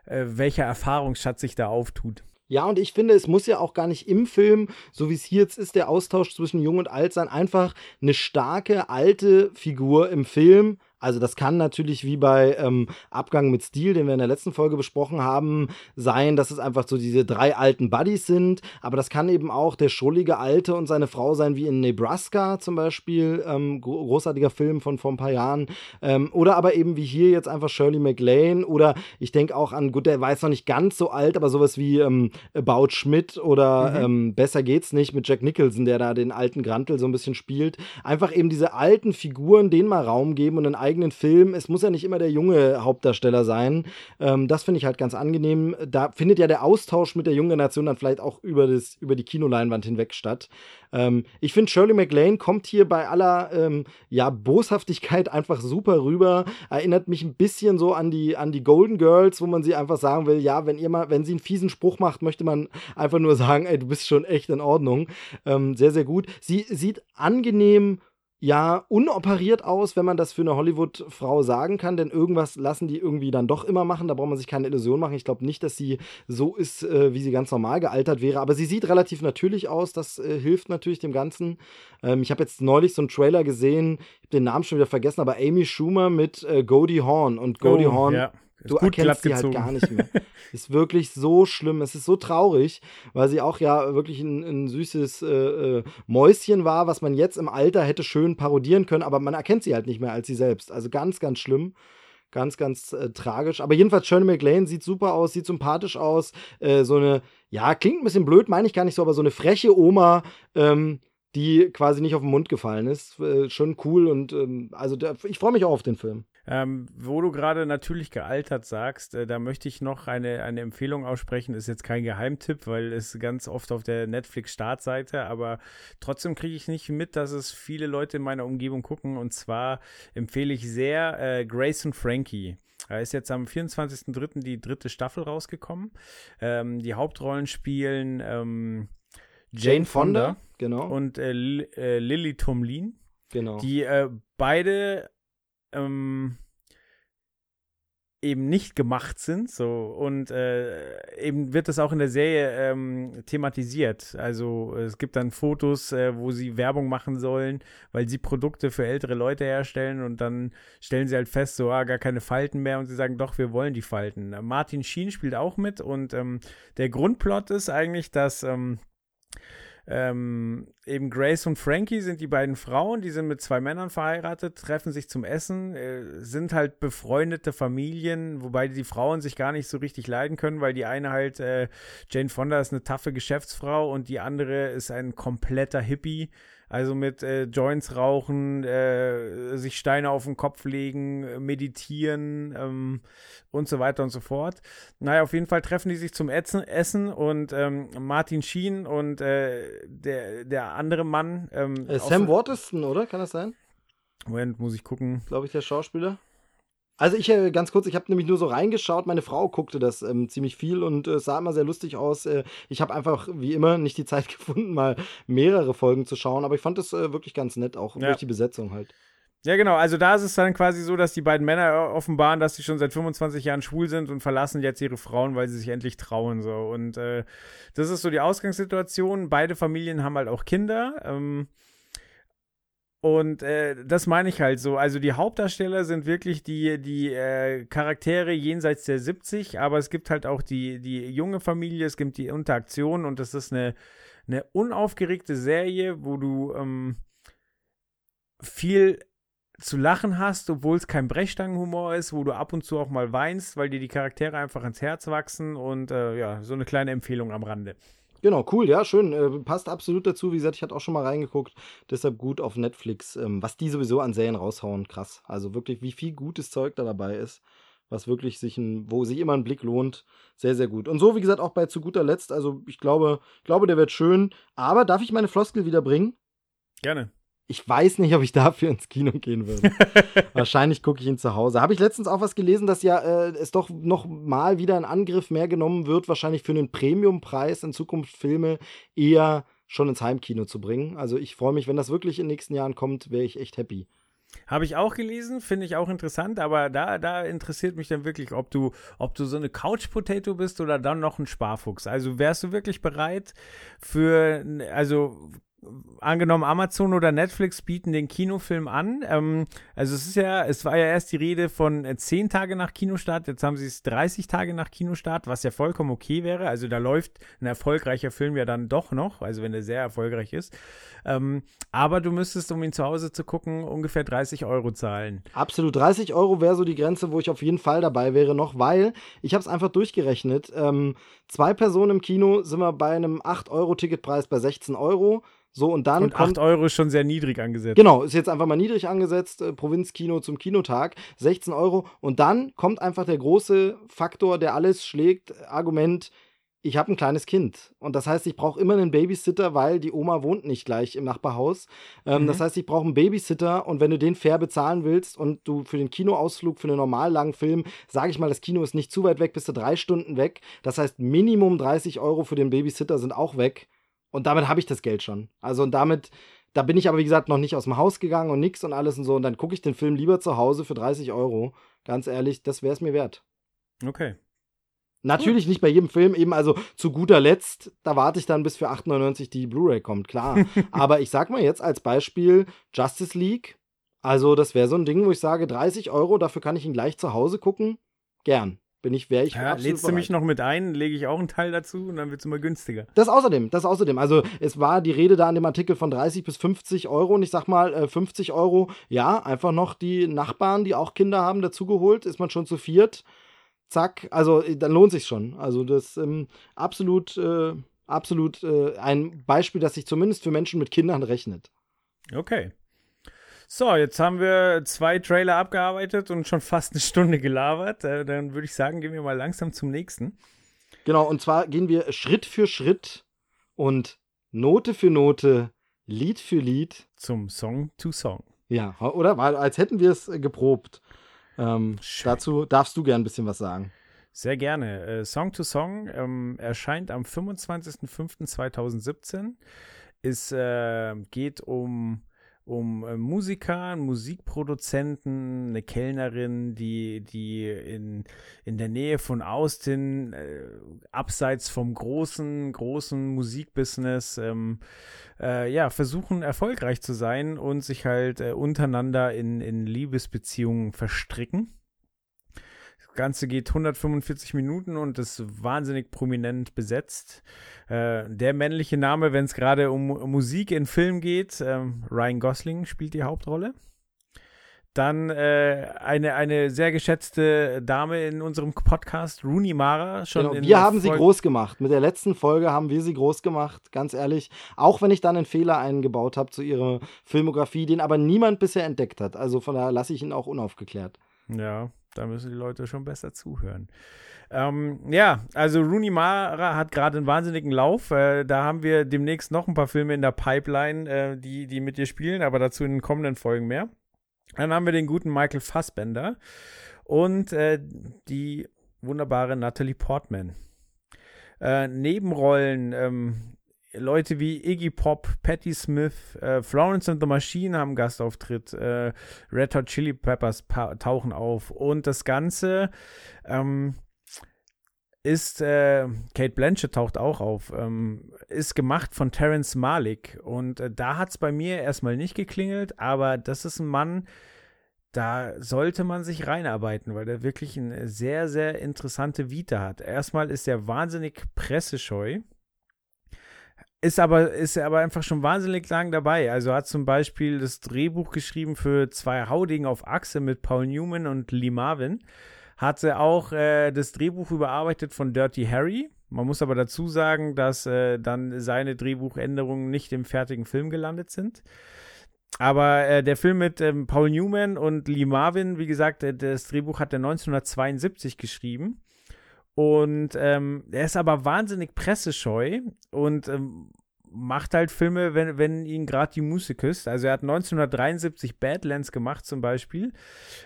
äh, welcher Erfahrungsschatz sich da auftut. Ja, und ich finde, es muss ja auch gar nicht im Film, so wie es hier jetzt ist, der Austausch zwischen Jung und Alt sein, einfach eine starke alte Figur im Film. Also das kann natürlich wie bei ähm, Abgang mit Stil, den wir in der letzten Folge besprochen haben, sein, dass es einfach so diese drei alten Buddies sind. Aber das kann eben auch der schrullige Alte und seine Frau sein, wie in Nebraska zum Beispiel, ähm, gro großartiger Film von vor ein paar Jahren. Ähm, oder aber eben wie hier jetzt einfach Shirley MacLaine. Oder ich denke auch an, gut, der war jetzt noch nicht ganz so alt, aber sowas wie ähm, About Schmidt oder ähm, Besser geht's nicht mit Jack Nicholson, der da den alten Grantel so ein bisschen spielt. Einfach eben diese alten Figuren, denen mal Raum geben und einen eigenen Film. Es muss ja nicht immer der junge Hauptdarsteller sein. Ähm, das finde ich halt ganz angenehm. Da findet ja der Austausch mit der jungen Generation dann vielleicht auch über, das, über die Kinoleinwand hinweg statt. Ähm, ich finde, Shirley MacLaine kommt hier bei aller ähm, ja, Boshaftigkeit <laughs> einfach super rüber. Erinnert mich ein bisschen so an die, an die Golden Girls, wo man sie einfach sagen will, ja, wenn ihr mal, wenn sie einen fiesen Spruch macht, möchte man einfach nur sagen, ey, du bist schon echt in Ordnung. Ähm, sehr, sehr gut. Sie sieht angenehm ja, unoperiert aus, wenn man das für eine Hollywood-Frau sagen kann, denn irgendwas lassen die irgendwie dann doch immer machen. Da braucht man sich keine Illusion machen. Ich glaube nicht, dass sie so ist, äh, wie sie ganz normal gealtert wäre, aber sie sieht relativ natürlich aus. Das äh, hilft natürlich dem Ganzen. Ähm, ich habe jetzt neulich so einen Trailer gesehen, ich habe den Namen schon wieder vergessen, aber Amy Schumer mit äh, Goldie Hawn und Goldie. Oh, ja. Ist Du gut erkennst sie halt gar nicht mehr. <laughs> ist wirklich so schlimm. Es ist so traurig, weil sie auch ja wirklich ein, ein süßes äh, äh, Mäuschen war, was man jetzt im Alter hätte schön parodieren können, aber man erkennt sie halt nicht mehr als sie selbst. Also ganz, ganz schlimm. Ganz, ganz äh, tragisch. Aber jedenfalls, Shirley MacLaine sieht super aus, sieht sympathisch aus. Äh, so eine, ja, klingt ein bisschen blöd, meine ich gar nicht so, aber so eine freche Oma, ähm, die quasi nicht auf den Mund gefallen ist. Äh, schon cool und ähm, also der, ich freue mich auch auf den Film. Ähm, wo du gerade natürlich gealtert sagst, äh, da möchte ich noch eine, eine Empfehlung aussprechen. Ist jetzt kein Geheimtipp, weil es ganz oft auf der Netflix-Startseite, aber trotzdem kriege ich nicht mit, dass es viele Leute in meiner Umgebung gucken. Und zwar empfehle ich sehr äh, Grace und Frankie. Da ist jetzt am 24.03. die dritte Staffel rausgekommen. Ähm, die Hauptrollen spielen ähm, Jane Fonda Genau. und äh, äh, Lily Tomlin genau. die äh, beide ähm, eben nicht gemacht sind, so und äh, eben wird das auch in der Serie ähm, thematisiert. Also es gibt dann Fotos, äh, wo sie Werbung machen sollen, weil sie Produkte für ältere Leute herstellen und dann stellen sie halt fest, so ah, gar keine Falten mehr und sie sagen, doch, wir wollen die Falten. Martin Sheen spielt auch mit und ähm, der Grundplot ist eigentlich, dass ähm, ähm, eben Grace und Frankie sind die beiden Frauen, die sind mit zwei Männern verheiratet, treffen sich zum Essen, äh, sind halt befreundete Familien, wobei die Frauen sich gar nicht so richtig leiden können, weil die eine halt, äh, Jane Fonda ist eine taffe Geschäftsfrau und die andere ist ein kompletter Hippie. Also mit äh, Joints rauchen, äh, sich Steine auf den Kopf legen, meditieren ähm, und so weiter und so fort. Naja, auf jeden Fall treffen die sich zum Essen, Essen und ähm, Martin Sheen und äh, der, der andere Mann. Ähm, Äh, Sam Waterston, oder? Kann das sein? Moment, muss ich gucken. Glaube ich, der Schauspieler. Also ich äh, ganz kurz, ich habe nämlich nur so reingeschaut. Meine Frau guckte das ähm, ziemlich viel und äh, es sah immer sehr lustig aus. Äh, ich habe einfach wie immer nicht die <laughs> Zeit gefunden, mal mehrere Folgen zu schauen, aber ich fand das äh, wirklich ganz nett, auch Ja. durch die Besetzung halt. Ja, genau. Also da ist es dann quasi so, dass die beiden Männer offenbaren, dass sie schon seit 25 Jahren schwul sind und verlassen jetzt ihre Frauen, weil sie sich endlich trauen. So. Und äh, das ist so die Ausgangssituation. Beide Familien haben halt auch Kinder. Ähm, und äh, das meine ich halt so. Also die Hauptdarsteller sind wirklich die, die äh, Charaktere jenseits der 70, aber es gibt halt auch die, die junge Familie, es gibt die Interaktion und das ist eine, eine unaufgeregte Serie, wo du ähm, viel zu lachen hast, obwohl es kein Brechstangenhumor ist, wo du ab und zu auch mal weinst, weil dir die Charaktere einfach ins Herz wachsen und äh, ja, so eine kleine Empfehlung am Rande. Genau, cool, ja, schön. Äh, passt absolut dazu. Wie gesagt, ich hatte auch schon mal reingeguckt. Deshalb gut auf Netflix. Ähm, was die sowieso an Serien raushauen, krass. Also wirklich, wie viel gutes Zeug da dabei ist. Was wirklich sich ein, wo sich immer ein Blick lohnt. Sehr, sehr gut. Und so, wie gesagt, auch bei zu guter Letzt. Also ich glaube, glaube, der wird schön. Aber darf ich meine Floskel wieder bringen? Gerne. Ich weiß nicht, ob ich <laughs> dafür ins Kino gehen würde. <laughs> Wahrscheinlich gucke ich ihn zu Hause. Habe ich letztens auch was gelesen, dass ja äh, es doch noch mal wieder ein Angriff mehr genommen wird, wahrscheinlich für einen Premiumpreis in Zukunft Filme eher schon ins Heimkino zu bringen. Also ich freue mich, wenn das wirklich in den nächsten Jahren kommt, wäre ich echt happy. Habe ich auch gelesen, finde ich auch interessant, aber da, da interessiert mich dann wirklich, ob du, ob du so eine Couch-Potato bist oder dann noch ein Sparfuchs. Also wärst du wirklich bereit für, also angenommen Amazon oder Netflix bieten den Kinofilm an. Ähm, also es ist ja, es war ja erst die Rede von äh, 10 Tage nach Kinostart, jetzt haben sie es 30 Tage nach Kinostart, was ja vollkommen okay wäre. Also da läuft ein erfolgreicher Film ja dann doch noch, also wenn er sehr erfolgreich ist. Ähm, aber du müsstest, um ihn zu Hause zu gucken, ungefähr 30 Euro zahlen. Absolut. 30 Euro wäre so die Grenze, wo ich auf jeden Fall dabei wäre noch, weil ich habe es einfach durchgerechnet. Ähm, zwei Personen im Kino sind wir bei einem 8-Euro-Ticketpreis bei 16 Euro. So, und dann Und 8 kommt. Euro ist schon sehr niedrig angesetzt. Genau, ist jetzt einfach mal niedrig angesetzt, äh, Provinzkino zum Kinotag, 16 Euro. Und dann kommt einfach der große Faktor, der alles schlägt, Argument, ich habe ein kleines Kind. Und das heißt, ich brauche immer einen Babysitter, weil die Oma wohnt nicht gleich im Nachbarhaus. Ähm, Mhm. Das heißt, ich brauche einen Babysitter und wenn du den fair bezahlen willst und du für den Kinoausflug, für einen normal langen Film, sage ich mal, das Kino ist nicht zu weit weg, bist du drei Stunden weg. Das heißt, Minimum 30 Euro für den Babysitter sind auch weg. Und damit habe ich das Geld schon. Also und damit, da bin ich aber wie gesagt noch nicht aus dem Haus gegangen und nix und alles und so. Und dann gucke ich den Film lieber zu Hause für 30 Euro. Ganz ehrlich, das wäre es mir wert. Okay. Natürlich nicht bei jedem Film, eben also zu guter Letzt, da warte ich dann bis für 8,99 die Blu-ray kommt, klar. <laughs> Aber ich sag mal jetzt als Beispiel Justice League. Also das wäre so ein Ding, wo ich sage 30 Euro, dafür kann ich ihn gleich zu Hause gucken. Gern. Bin ich, wäre ich Ja, lädst du mich bereit. noch mit ein, lege ich auch einen Teil dazu und dann wird es immer günstiger. Das außerdem, das außerdem. Also es war die Rede da in dem Artikel von 30 bis 50 Euro und ich sag mal äh, 50 Euro, ja, einfach noch die Nachbarn, die auch Kinder haben, dazugeholt, ist man schon zu viert. Zack, also äh, dann lohnt sich schon. Also das ähm, absolut, äh, absolut äh, ein Beispiel, das sich zumindest für Menschen mit Kindern rechnet. Okay. So, jetzt haben wir zwei Trailer abgearbeitet und schon fast eine Stunde gelabert. Äh, dann würde ich sagen, gehen wir mal langsam zum nächsten. Genau, und zwar gehen wir Schritt für Schritt und Note für Note, Lied für Lied Zum Song to Song. Ja, oder? Weil, als hätten wir es äh, geprobt. Ähm, dazu darfst du gern ein bisschen was sagen. Sehr gerne. Äh, Song to Song ähm, erscheint am 25.05.2017. Es äh, geht um, um äh, Musiker, Musikproduzenten, eine Kellnerin, die, die in, in der Nähe von Austin, äh, abseits vom großen, großen Musikbusiness, ähm, äh, ja, versuchen erfolgreich zu sein und sich halt äh, untereinander in, in Liebesbeziehungen verstricken Ganze geht 145 Minuten und ist wahnsinnig prominent besetzt. Äh, der männliche Name, wenn es gerade um, um Musik in Film geht, ähm, Ryan Gosling spielt die Hauptrolle. Dann äh, eine, eine sehr geschätzte Dame in unserem Podcast, Rooney Mara. Schon Genau, wir haben sie Folge- groß gemacht. Mit der letzten Folge haben wir sie groß gemacht, ganz ehrlich. Auch wenn ich dann einen Fehler eingebaut habe zu ihrer Filmografie, den aber niemand bisher entdeckt hat. Also von daher lasse ich ihn auch unaufgeklärt. Ja, da müssen die Leute schon besser zuhören. Ähm, ja, also Rooney Mara hat gerade einen wahnsinnigen Lauf. Äh, da haben wir demnächst noch ein paar Filme in der Pipeline, äh, die, die mit ihr spielen, aber dazu in den kommenden Folgen mehr. Dann haben wir den guten Michael Fassbender und äh, die wunderbare Natalie Portman. Äh, Nebenrollen, ähm, Leute wie Iggy Pop, Patti Smith, äh, Florence and the Machine haben Gastauftritt, äh, Red Hot Chili Peppers tauchen auf. Und das Ganze ähm, ist, äh, Kate Blanchett taucht auch auf, ähm, ist gemacht von Terrence Malick. Und äh, da hat es bei mir erstmal nicht geklingelt, aber das ist ein Mann, da sollte man sich reinarbeiten, weil der wirklich eine sehr, sehr interessante Vita hat. Erstmal ist er wahnsinnig pressescheu, ist aber, ist aber einfach schon wahnsinnig lang dabei. Also hat zum Beispiel das Drehbuch geschrieben für zwei Haudingen auf Achse mit Paul Newman und Lee Marvin. Hatte auch äh, das Drehbuch überarbeitet von Dirty Harry. Man muss aber dazu sagen, dass äh, dann seine Drehbuchänderungen nicht im fertigen Film gelandet sind. Aber äh, der Film mit ähm, Paul Newman und Lee Marvin, wie gesagt, äh, das Drehbuch hat er 1972 geschrieben. Und ähm, er ist aber wahnsinnig pressescheu und ähm, macht halt Filme, wenn, wenn ihn gerade die Muße küsst. Also er hat 1973 Badlands gemacht zum Beispiel.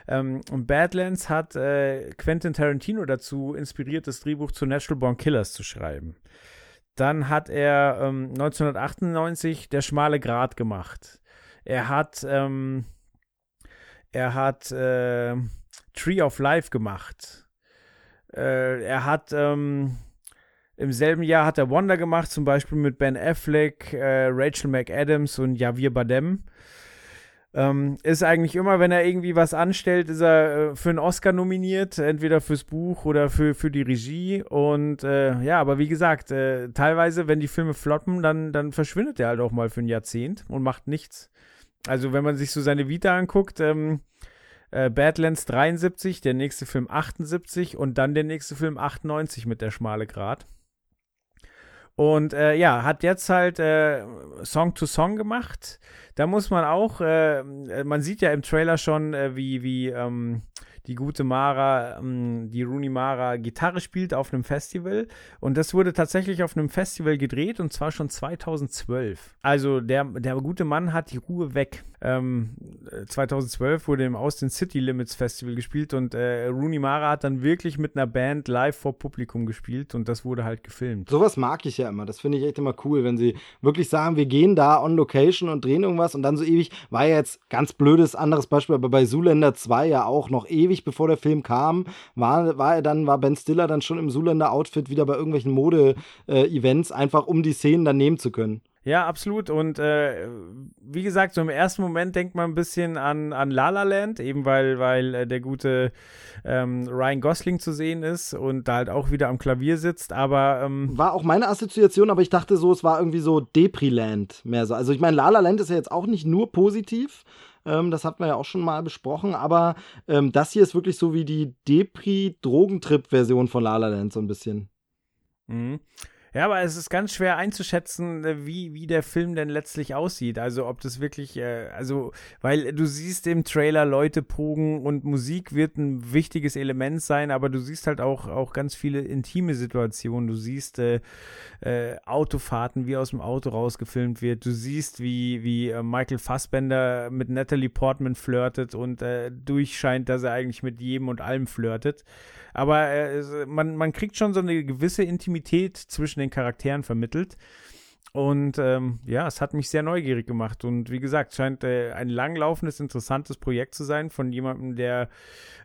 Ähm, und Badlands hat äh, Quentin Tarantino dazu inspiriert, das Drehbuch zu Natural Born Killers zu schreiben. Dann hat er ähm, 1998 Der schmale Grat gemacht. Er hat, ähm, er hat äh, Tree of Life gemacht. Äh, er hat ähm, im selben Jahr hat er Wonder gemacht, zum Beispiel mit Ben Affleck, äh, Rachel McAdams und Javier Bardem. Ähm, ist eigentlich immer, wenn er irgendwie was anstellt, ist er äh, für einen Oscar nominiert, entweder fürs Buch oder für, für die Regie. Und äh, ja, aber wie gesagt, äh, teilweise, wenn die Filme floppen, dann, dann verschwindet er halt auch mal für ein Jahrzehnt und macht nichts. Also, wenn man sich so seine Vita anguckt, ähm, äh, Badlands 73, der nächste Film 78 und dann der nächste Film 98 mit der schmale Grat. Und äh, ja, hat jetzt halt äh, Song to Song gemacht. Da muss man auch, äh, man sieht ja im Trailer schon, äh, wie, wie ähm, die gute Mara, ähm, die Rooney Mara Gitarre spielt auf einem Festival. Und das wurde tatsächlich auf einem Festival gedreht und zwar schon 2012. Also der, der gute Mann hat die Ruhe weg. Ähm, 2012 wurde im Austin City Limits Festival gespielt und äh, Rooney Mara hat dann wirklich mit einer Band live vor Publikum gespielt und das wurde halt gefilmt. Sowas mag ich ja immer. Das finde ich echt immer cool, wenn sie wirklich sagen, wir gehen da on Location und drehen irgendwas und dann so ewig, war ja jetzt ganz blödes anderes Beispiel, aber bei Zoolander 2 ja auch noch ewig, bevor der Film kam, war, war er dann, war Ben Stiller dann schon im Zoolander-Outfit wieder bei irgendwelchen Mode-Events, einfach um die Szenen dann nehmen zu können. Ja, absolut. Und äh, wie gesagt, so im ersten Moment denkt man ein bisschen an, an La La Land, eben weil, weil äh, der gute ähm, Ryan Gosling zu sehen ist und da halt auch wieder am Klavier sitzt. Aber ähm, War auch meine Assoziation, aber ich dachte so, es war irgendwie so Depri-Land mehr so. Also ich meine, La La Land ist ja jetzt auch nicht nur positiv, ähm, das hatten wir ja auch schon mal besprochen, aber ähm, das hier ist wirklich so wie die Depri-Drogentrip-Version von La La Land so ein bisschen. Mhm. Ja, aber es ist ganz schwer einzuschätzen, äh, wie, wie der Film denn letztlich aussieht. Also ob das wirklich, äh, also, weil du siehst im Trailer Leute pogen und Musik wird ein wichtiges Element sein, aber du siehst halt auch, auch ganz viele intime Situationen. Du siehst äh, äh, Autofahrten, wie aus dem Auto rausgefilmt wird. Du siehst, wie, wie äh, Michael Fassbender mit Natalie Portman flirtet und äh, durchscheint, dass er eigentlich mit jedem und allem flirtet. Aber man, man kriegt schon so eine gewisse Intimität zwischen den Charakteren vermittelt. Und ähm, ja, es hat mich sehr neugierig gemacht. Und wie gesagt, scheint äh, ein langlaufendes, interessantes Projekt zu sein von jemandem, der,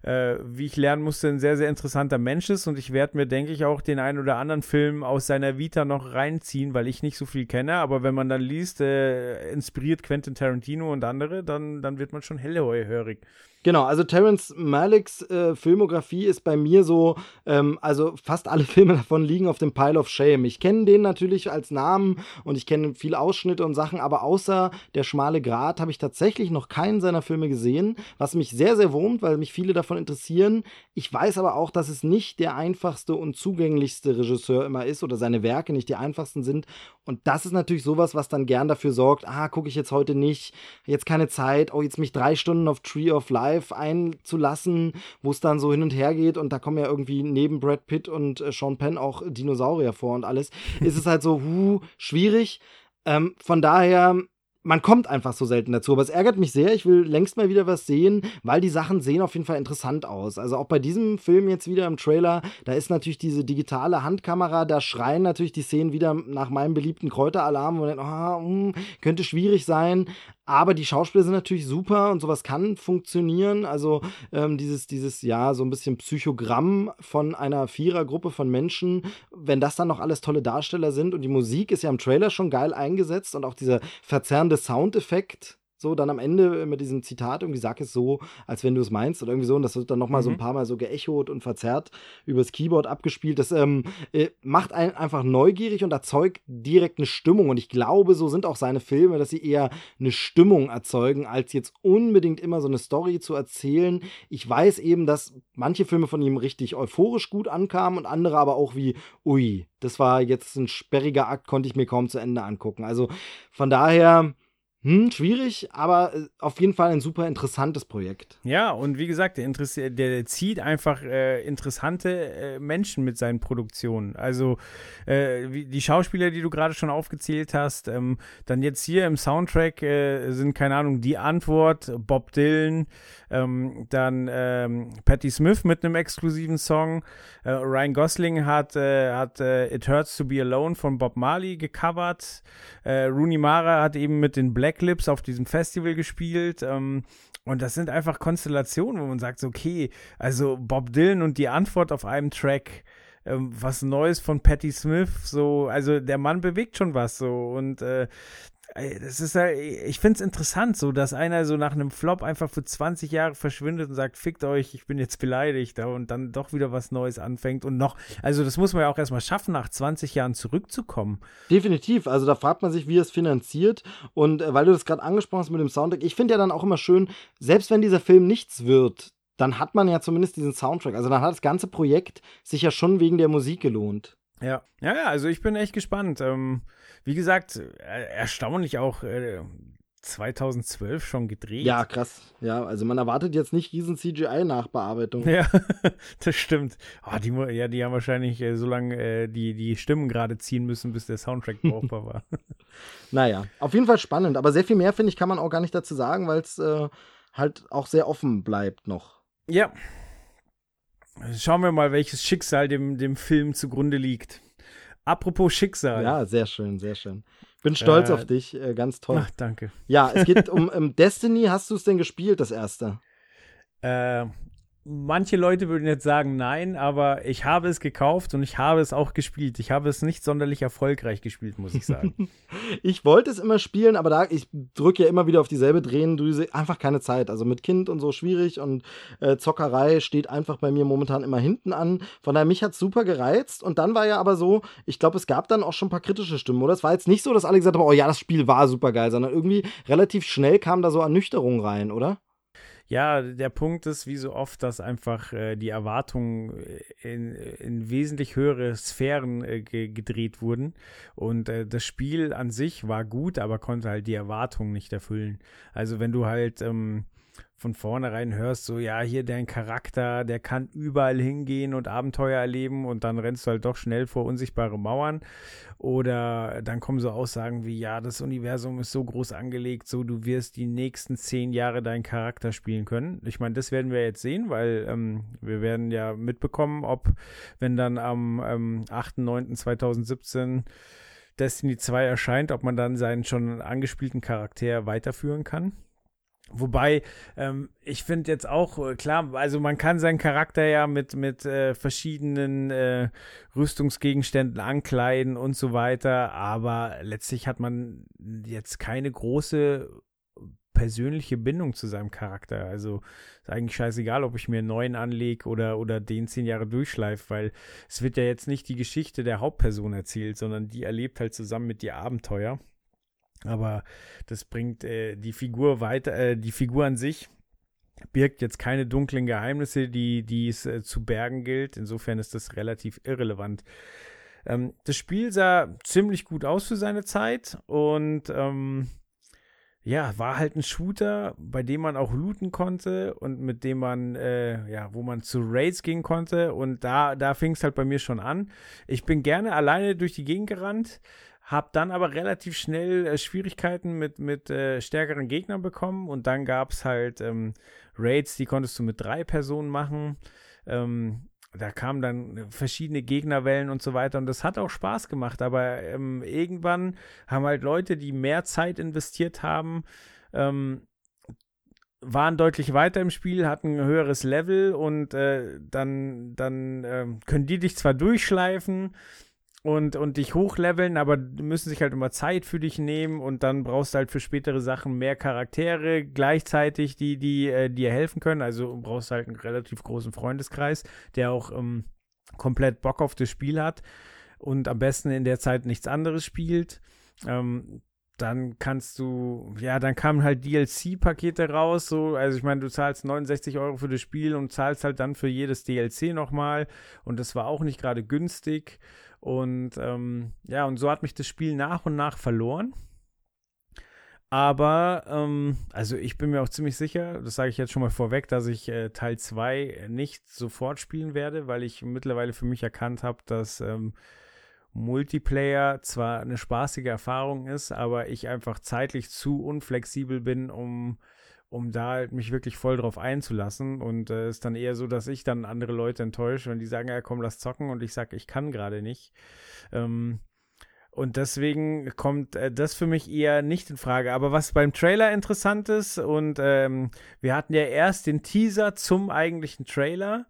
äh, wie ich lernen musste, ein sehr, sehr interessanter Mensch ist. Und ich werde mir, denke ich, auch den einen oder anderen Film aus seiner Vita noch reinziehen, weil ich nicht so viel kenne. Aber wenn man dann liest, äh, inspiriert Quentin Tarantino und andere, dann, dann wird man schon hellhörig. Genau, also Terrence Malicks äh, Filmografie ist bei mir so, ähm, also fast alle <laughs> Filme davon liegen auf dem Pile of Shame. Ich kenne den natürlich als Namen und ich kenne viele Ausschnitte und Sachen, aber außer Der schmale Grat habe ich tatsächlich noch keinen seiner Filme gesehen, was mich sehr, sehr wurmt, weil mich viele davon interessieren. Ich weiß aber auch, dass es nicht der einfachste und zugänglichste Regisseur immer ist oder seine Werke nicht die einfachsten sind. Und das ist natürlich sowas, was dann gern dafür sorgt, ah, gucke ich jetzt heute nicht, jetzt keine Zeit, oh, jetzt mich drei Stunden auf Tree of Life Live einzulassen, wo es dann so hin und her geht und da kommen ja irgendwie neben Brad Pitt und äh, Sean Penn auch Dinosaurier vor und alles, <laughs> ist es halt so, hu, schwierig. Ähm, von daher man kommt einfach so selten dazu. Aber es ärgert mich sehr. Ich will längst mal wieder was sehen, weil die Sachen sehen auf jeden Fall interessant aus. Also auch bei diesem Film jetzt wieder im Trailer, da ist natürlich diese digitale Handkamera, da schreien natürlich die Szenen wieder nach meinem beliebten Kräuteralarm, wo man denkt, oh, mh, könnte schwierig sein. Aber die Schauspieler sind natürlich super und sowas kann funktionieren. Also ähm, dieses, dieses, ja, so ein bisschen Psychogramm von einer Vierergruppe von Menschen, wenn das dann noch alles tolle Darsteller sind und die Musik ist ja im Trailer schon geil eingesetzt und auch dieser verzerrende Soundeffekt so dann am Ende mit diesem Zitat irgendwie sag es so, als wenn du es meinst oder irgendwie so und das wird dann nochmal mhm. so ein mhm. paar Mal so geechot und verzerrt übers Keyboard abgespielt. Das ähm, äh, macht einen einfach neugierig und erzeugt direkt eine Stimmung und ich glaube, so sind auch seine Filme, dass sie eher eine Stimmung erzeugen, als jetzt unbedingt immer so eine Story zu erzählen. Ich weiß eben, dass manche Filme von ihm richtig euphorisch gut ankamen und andere aber auch wie, ui, das war jetzt ein sperriger Akt, konnte ich mir kaum zu Ende angucken. Also von daher hm, schwierig, aber äh, auf jeden Fall ein super interessantes Projekt. Ja, und wie gesagt, der, der zieht einfach äh, interessante äh, Menschen mit seinen Produktionen. Also äh, die Schauspieler, die du gerade schon aufgezählt hast, ähm, dann jetzt hier im Soundtrack äh, sind, keine Ahnung, die Antwort, Bob Dylan, ähm, dann ähm, Patti Smith mit einem exklusiven Song, äh, Ryan Gosling hat, hat It Hurts to Be Alone von Bob Marley gecovert, Rooney Mara hat eben mit den Black Black Lips auf diesem Festival gespielt. Ähm, und das sind einfach Konstellationen, wo man sagt, okay, also Bob Dylan und die Antwort auf einem Track, ähm, was Neues von Patti Smith, so, also der Mann bewegt schon was so und äh, das ist ja, ich finde es interessant, so dass einer so nach einem Flop einfach für 20 Jahre verschwindet und sagt, fickt euch, ich bin jetzt beleidigt und dann doch wieder was Neues anfängt und noch, also das muss man ja auch erstmal schaffen, nach 20 Jahren zurückzukommen. Definitiv, also da fragt man sich, wie es finanziert und äh, weil du das gerade angesprochen hast mit dem Soundtrack, ich finde ja dann auch immer schön, selbst wenn dieser Film nichts wird, dann hat man ja zumindest diesen Soundtrack, also dann hat das ganze Projekt sich ja schon wegen der Musik gelohnt. Ja, ja, ja, also ich bin echt gespannt. Ähm, wie gesagt, äh, erstaunlich auch äh, 2012 schon gedreht. Ja, krass. Ja, also man erwartet jetzt nicht riesen CGI-Nachbearbeitung. Ja, <laughs> das stimmt. Oh, die, ja, die haben wahrscheinlich äh, so lange äh, die, die Stimmen gerade ziehen müssen, bis der Soundtrack <laughs> brauchbar war. naja, auf jeden Fall spannend. Aber sehr viel mehr, finde ich, kann man auch gar nicht dazu sagen, weil es äh, halt auch sehr offen bleibt noch. Ja, Schauen wir mal, welches Schicksal dem, dem Film zugrunde liegt. Apropos Schicksal. Ja, sehr schön, sehr schön. Bin stolz äh, auf dich, äh, ganz toll. Ach, danke. Ja, es geht um, um <laughs> Destiny. Hast du es denn gespielt, das erste? Äh, Manche Leute würden jetzt sagen nein, aber ich habe es gekauft und ich habe es auch gespielt. Ich habe es nicht sonderlich erfolgreich gespielt, muss ich sagen. <laughs> ich wollte es immer spielen, aber da ich drücke ja immer wieder auf dieselbe Drehendüse. Einfach keine Zeit. Also mit Kind und so schwierig und äh, Zockerei steht einfach bei mir momentan immer hinten an. Von daher mich hat es super gereizt und dann war ja aber so, ich glaube, es gab dann auch schon ein paar kritische Stimmen, oder? Es war jetzt nicht so, dass alle gesagt haben, oh ja, das Spiel war super geil, sondern irgendwie relativ schnell kam da so Ernüchterung rein, oder? Ja, der Punkt ist, wie so oft, dass einfach äh, die Erwartungen äh, in, in, wesentlich höhere Sphären äh, gedreht wurden. Und äh, das Spiel an sich war gut, aber konnte halt die Erwartungen nicht erfüllen. Also wenn du halt ähm, von vornherein hörst, so, ja, hier dein Charakter, der kann überall hingehen und Abenteuer erleben und dann rennst du halt doch schnell vor unsichtbare Mauern. Oder dann kommen so Aussagen wie, ja, das Universum ist so groß angelegt, so du wirst die nächsten zehn Jahre deinen Charakter spielen können. Ich meine, das werden wir jetzt sehen, weil ähm, wir werden ja mitbekommen, ob, wenn dann am ähm, 8.9.2017 Destiny 2 erscheint, ob man dann seinen schon angespielten Charakter weiterführen kann. Wobei, ähm, ich finde jetzt auch, äh, klar, also man kann seinen Charakter ja mit, mit äh, verschiedenen äh, Rüstungsgegenständen ankleiden und so weiter, aber letztlich hat man jetzt keine große persönliche Bindung zu seinem Charakter. Also ist eigentlich scheißegal, ob ich mir einen neuen anlege oder, oder den zehn Jahre durchschleife, weil es wird ja jetzt nicht die Geschichte der Hauptperson erzählt, sondern die erlebt halt zusammen mit dir Abenteuer. Aber das bringt äh, die Figur weiter, äh, die Figur an sich birgt jetzt keine dunklen Geheimnisse, die, die es äh, zu bergen gilt. Insofern ist das relativ irrelevant. Ähm, das Spiel sah ziemlich gut aus für seine Zeit und ähm, ja, war halt ein Shooter, bei dem man auch looten konnte und mit dem man, äh, ja, wo man zu Raids gehen konnte und da, da fing es halt bei mir schon an. Ich bin gerne alleine durch die Gegend gerannt, hab dann aber relativ schnell äh, Schwierigkeiten mit, mit äh, stärkeren Gegnern bekommen und dann gab es halt ähm, Raids, die konntest du mit drei Personen machen. Ähm, da kamen dann verschiedene Gegnerwellen und so weiter und das hat auch Spaß gemacht, aber ähm, irgendwann haben halt Leute, die mehr Zeit investiert haben, ähm, waren deutlich weiter im Spiel, hatten ein höheres Level und äh, dann, dann äh, können die dich zwar durchschleifen, und, und dich hochleveln, aber müssen sich halt immer Zeit für dich nehmen und dann brauchst du halt für spätere Sachen mehr Charaktere gleichzeitig, die, die äh, dir helfen können. Also brauchst du halt einen relativ großen Freundeskreis, der auch ähm, komplett Bock auf das Spiel hat und am besten in der Zeit nichts anderes spielt. Ähm, dann kannst du, ja, dann kamen halt DLC-Pakete raus, so, also ich meine, du zahlst 69 Euro für das Spiel und zahlst halt dann für jedes DLC nochmal und das war auch nicht gerade günstig und ähm, ja, und so hat mich das Spiel nach und nach verloren. Aber, ähm, also ich bin mir auch ziemlich sicher, das sage ich jetzt schon mal vorweg, dass ich äh, Teil 2 nicht sofort spielen werde, weil ich mittlerweile für mich erkannt habe, dass ähm, Multiplayer zwar eine spaßige Erfahrung ist, aber ich einfach zeitlich zu unflexibel bin, um um da halt mich wirklich voll drauf einzulassen. Und es äh, ist dann eher so, dass ich dann andere Leute enttäusche, wenn die sagen, ja komm, lass zocken und ich sage, ich kann gerade nicht. Ähm, und deswegen kommt äh, das für mich eher nicht in Frage. Aber was beim Trailer interessant ist, und ähm, wir hatten ja erst den Teaser zum eigentlichen Trailer.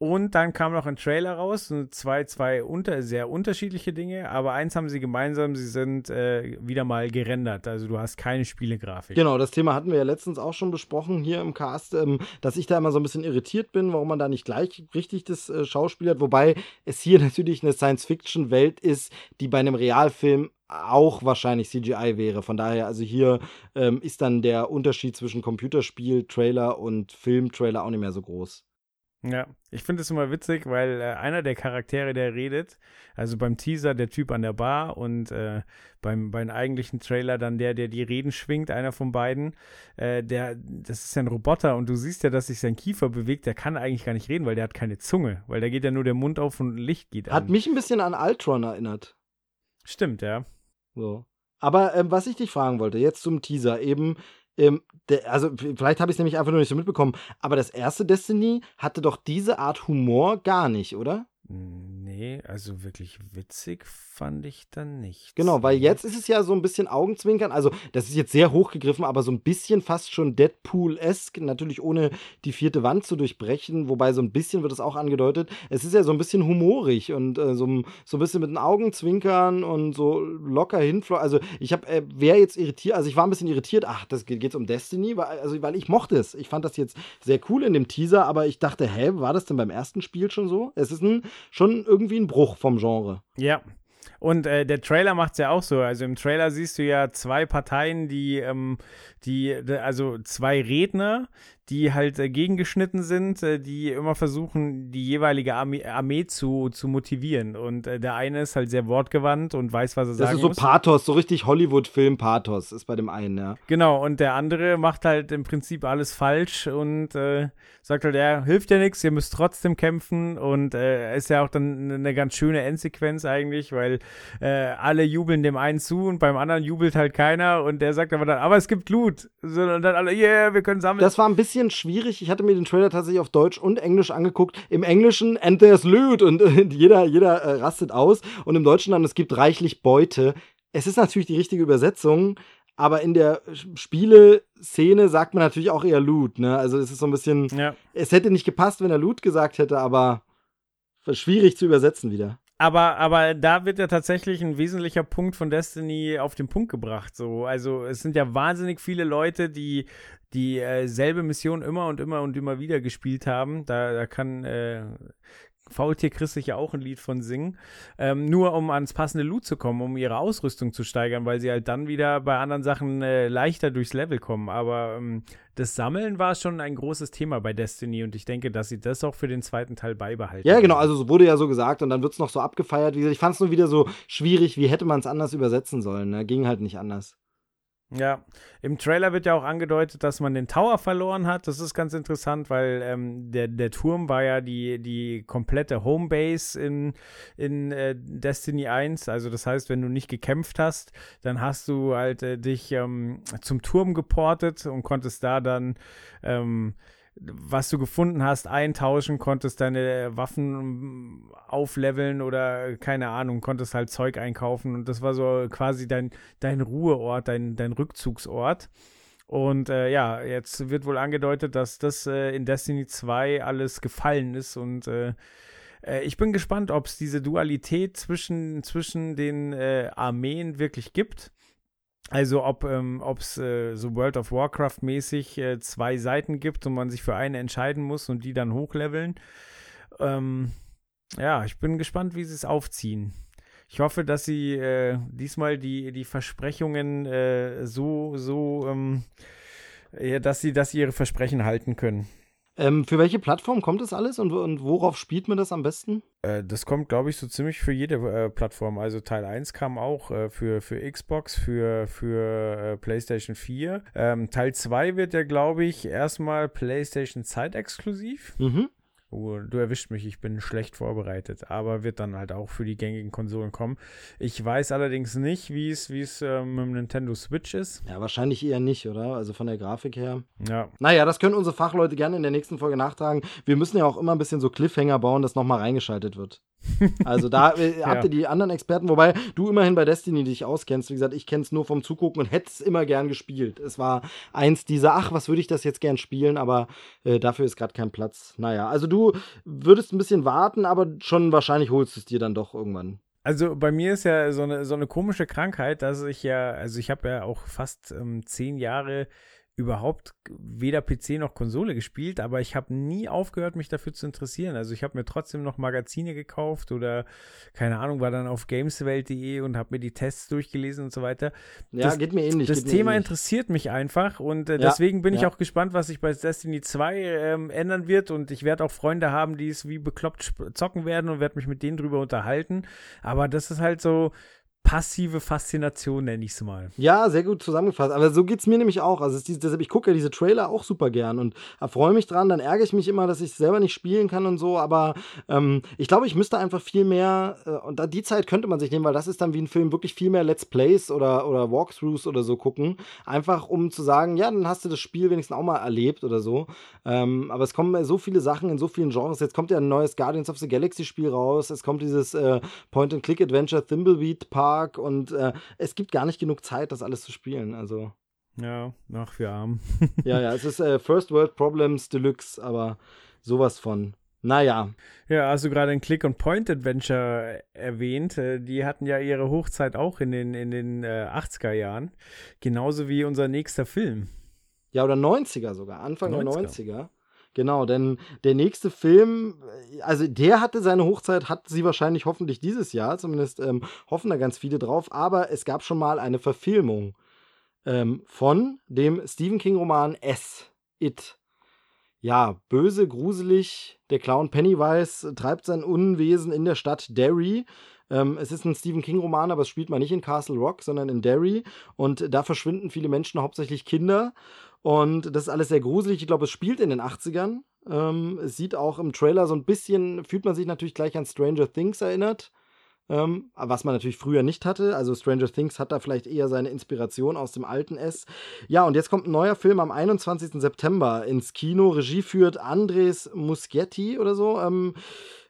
Und dann kam noch ein Trailer raus, zwei, zwei unter, sehr unterschiedliche Dinge, aber eins haben sie gemeinsam, sie sind äh, wieder mal gerendert. Also du hast keine Spielegrafik. Genau, das Thema hatten wir ja letztens auch schon besprochen hier im Cast, ähm, dass ich da immer so ein bisschen irritiert bin, warum man da nicht gleich richtig das äh, Schauspiel hat, wobei es hier <laughs> natürlich eine Science-Fiction-Welt ist, die bei einem Realfilm auch wahrscheinlich CGI wäre. Von daher, also hier ähm, ist dann der Unterschied zwischen Computerspiel, Trailer und Film-Trailer auch nicht mehr so groß. Ja, ich finde es immer witzig, weil äh, einer der Charaktere, der redet, also beim Teaser der Typ an der Bar und äh, beim, beim eigentlichen Trailer dann der, der die Reden schwingt, einer von beiden, äh, der, das ist ja ein Roboter und du siehst ja, dass sich sein Kiefer bewegt, der kann eigentlich gar nicht reden, weil der hat keine Zunge, weil da geht ja nur der Mund auf und Licht geht Hat an. mich ein bisschen an Ultron erinnert. Stimmt, ja. So. Aber ähm, was ich dich fragen wollte, jetzt zum Teaser, eben ähm, der, also vielleicht habe ich es nämlich einfach nur nicht so mitbekommen, aber das erste Destiny hatte doch diese Art Humor gar nicht, oder? Nee, also wirklich witzig fand ich dann nicht. Genau, weil jetzt ist es ja so ein bisschen Augenzwinkern. Also, das ist jetzt sehr hochgegriffen, aber so ein bisschen fast schon Deadpool-esque. Natürlich ohne die vierte Wand zu durchbrechen, wobei so ein bisschen wird es auch angedeutet. Es ist ja so ein bisschen humorig und äh, so, so ein bisschen mit den Augenzwinkern und so locker hinflogen. Also, ich habe, äh, wer jetzt irritiert, also ich war ein bisschen irritiert. Ach, das geht jetzt um Destiny, weil, also, weil ich mochte es. Ich fand das jetzt sehr cool in dem Teaser, aber ich dachte, hä, war das denn beim ersten Spiel schon so? Es ist ein, schon irgendwie ein Bruch vom Genre. Ja, und äh, der Trailer macht es ja auch so. Also im Trailer siehst du ja zwei Parteien, die, ähm, die, also zwei Redner, die halt äh, gegengeschnitten sind, äh, die immer versuchen, die jeweilige Armee, Armee zu, zu motivieren. Und äh, der eine ist halt sehr wortgewandt und weiß, was er Das sagen ist so muss. Pathos, so richtig Hollywood-Film-Pathos ist bei dem einen, ja. Genau, und der andere macht halt im Prinzip alles falsch und äh, sagt halt, ja, hilft ja nichts, ihr müsst trotzdem kämpfen. Und äh, ist ja auch dann eine ganz schöne Endsequenz eigentlich, weil äh, alle jubeln dem einen zu und beim anderen jubelt halt keiner. Und der sagt aber dann, aber es gibt Loot. So, und dann alle, yeah, wir können sammeln. Das war ein bisschen schwierig. Ich hatte mir den Trailer tatsächlich auf Deutsch und Englisch angeguckt. Im Englischen, and there's loot. <laughs> Und jeder, jeder äh, rastet aus. Und im Deutschen dann, es gibt reichlich Beute. Es ist natürlich die richtige Übersetzung. Aber in der Spieleszene sagt man natürlich auch eher Loot, ne? Also es ist so ein bisschen. ja. Es hätte nicht gepasst, wenn er Loot gesagt hätte, aber schwierig zu übersetzen wieder. Aber, aber da wird ja tatsächlich ein wesentlicher Punkt von Destiny auf den Punkt gebracht. So, also es sind ja wahnsinnig viele Leute, die dieselbe äh, Mission immer und immer und immer wieder gespielt haben. Da, da kann äh, Faultier Chris sich ja auch ein Lied von singen. Ähm, nur um ans passende Loot zu kommen, um ihre Ausrüstung zu steigern, weil sie halt dann wieder bei anderen Sachen äh, leichter durchs Level kommen. Aber ähm, das Sammeln war schon ein großes Thema bei Destiny und ich denke, dass sie das auch für den zweiten Teil beibehalten. Ja, genau, also es wurde ja so gesagt und dann wird es noch so abgefeiert. Wie gesagt, ich fand es nur wieder so schwierig, wie hätte man es anders übersetzen sollen. Ne? Ging halt nicht anders. Ja, im Trailer wird ja auch angedeutet, dass man den Tower verloren hat. Das ist ganz interessant, weil ähm, der, der Turm war ja die, die komplette Homebase in, in äh, Destiny 1. Also das heißt, wenn du nicht gekämpft hast, dann hast du halt äh, dich ähm, zum Turm geportet und konntest da dann ähm, was du gefunden hast, eintauschen, konntest deine Waffen aufleveln oder keine Ahnung, konntest halt Zeug einkaufen und das war so quasi dein, dein Ruheort, dein, dein Rückzugsort. Und äh, ja, jetzt wird wohl angedeutet, dass das äh, in Destiny 2 alles gefallen ist und äh, äh ich bin gespannt, ob es diese Dualität zwischen, zwischen den äh, Armeen wirklich gibt also ob ähm, es äh, so World of Warcraft mäßig äh, zwei Seiten gibt und man sich für eine entscheiden muss und die dann hochleveln. Ähm, ja, ich bin gespannt, wie sie es aufziehen. Ich hoffe, dass sie äh, diesmal die, die Versprechungen äh, so, so, ähm, ja, dass sie, dass sie ihre Versprechen halten können. Ähm, für welche Plattform kommt das alles und, und worauf spielt man das am besten? Äh, das kommt, glaube ich, so ziemlich für jede äh, Plattform. Also Teil 1 kam auch äh, für, für Xbox, für, für äh, PlayStation 4. Ähm, Teil 2 wird ja, glaube ich, erstmal PlayStation Zeit exklusiv. Mhm. Oh, du erwischt mich, ich bin schlecht vorbereitet, aber wird dann halt auch für die gängigen Konsolen kommen. Ich weiß allerdings nicht, wie es wie es äh, mit dem Nintendo Switch ist. Ja, wahrscheinlich eher nicht, oder? Also von der Grafik her. Ja. Naja, das können unsere Fachleute gerne in der nächsten Folge nachtragen. Wir müssen ja auch immer ein bisschen so Cliffhanger bauen, dass nochmal reingeschaltet wird. <laughs> Also da äh, habt ihr die anderen Experten, wobei du immerhin bei Destiny dich auskennst. Wie gesagt, ich kenne es nur vom Zugucken und hätte es immer gern gespielt. Es war eins dieser, ach, was würde ich das jetzt gern spielen, aber äh, dafür ist gerade kein Platz. Naja, also du würdest ein bisschen warten, aber schon wahrscheinlich holst du es dir dann doch irgendwann. Also bei mir ist ja so eine, so eine komische Krankheit, dass ich ja, also ich habe ja auch fast ähm, zehn Jahre überhaupt weder PC noch Konsole gespielt, aber ich habe nie aufgehört, mich dafür zu interessieren. Also ich habe mir trotzdem noch Magazine gekauft oder keine Ahnung, war dann auf gameswelt.de und habe mir die Tests durchgelesen und so weiter. Ja, das, geht mir ähnlich. Das Thema ähnlich. interessiert mich einfach und äh, ja, deswegen bin ja. ich auch gespannt, was sich bei Destiny 2 ähm, ändern wird und ich werde auch Freunde haben, die es wie bekloppt zocken werden und werde mich mit denen drüber unterhalten. Aber das ist halt so, passive Faszination, nenne ich es mal. Ja, sehr gut zusammengefasst. Aber so geht es mir nämlich auch. Also die, deshalb, ich gucke ja diese Trailer auch super gern und erfreue mich dran. Dann ärgere ich mich immer, dass ich selber nicht spielen kann und so. Aber ähm, ich glaube, ich müsste einfach viel mehr, äh, und da, die Zeit könnte man sich nehmen, weil das ist dann wie ein Film, wirklich viel mehr Let's Plays oder, oder Walkthroughs oder so gucken. Einfach um zu sagen, ja, dann hast du das Spiel wenigstens auch mal erlebt oder so. Ähm, aber es kommen so viele Sachen in so vielen Genres. Jetzt kommt ja ein neues Guardians of the Galaxy Spiel raus. Es kommt dieses äh, Point-and-Click-Adventure Thimbleweed Park Park und äh, es gibt gar nicht genug Zeit, das alles zu spielen. Also. Ja, nach für arm. <laughs> ja, ja, es ist äh, First World Problems Deluxe, aber sowas von. Naja. Ja, hast du gerade ein Click-and-Point-Adventure erwähnt. Äh, die hatten ja ihre Hochzeit auch in den, in den äh, 80er Jahren. Genauso wie unser nächster Film. Ja, oder 90er sogar. Anfang 90er. der 90er. Genau, denn der nächste Film, also der hatte seine Hochzeit, hat sie wahrscheinlich hoffentlich dieses Jahr, zumindest ähm, hoffen da ganz viele drauf, aber es gab schon mal eine Verfilmung ähm, von dem Stephen King-Roman S. It. Ja, böse, gruselig, der Clown Pennywise treibt sein Unwesen in der Stadt Derry. Ähm, es ist ein Stephen King-Roman, aber es spielt mal nicht in Castle Rock, sondern in Derry. Und da verschwinden viele Menschen, hauptsächlich Kinder. Und das ist alles sehr gruselig. Ich glaube, es spielt in den 80ern. Ähm, es sieht auch im Trailer so ein bisschen, fühlt man sich natürlich gleich an Stranger Things erinnert. Ähm, was man natürlich früher nicht hatte. Also Stranger Things hat da vielleicht eher seine Inspiration aus dem alten S. Ja, und jetzt kommt ein neuer Film am 21. September ins Kino. Regie führt Andres Muschietti oder so. Ähm,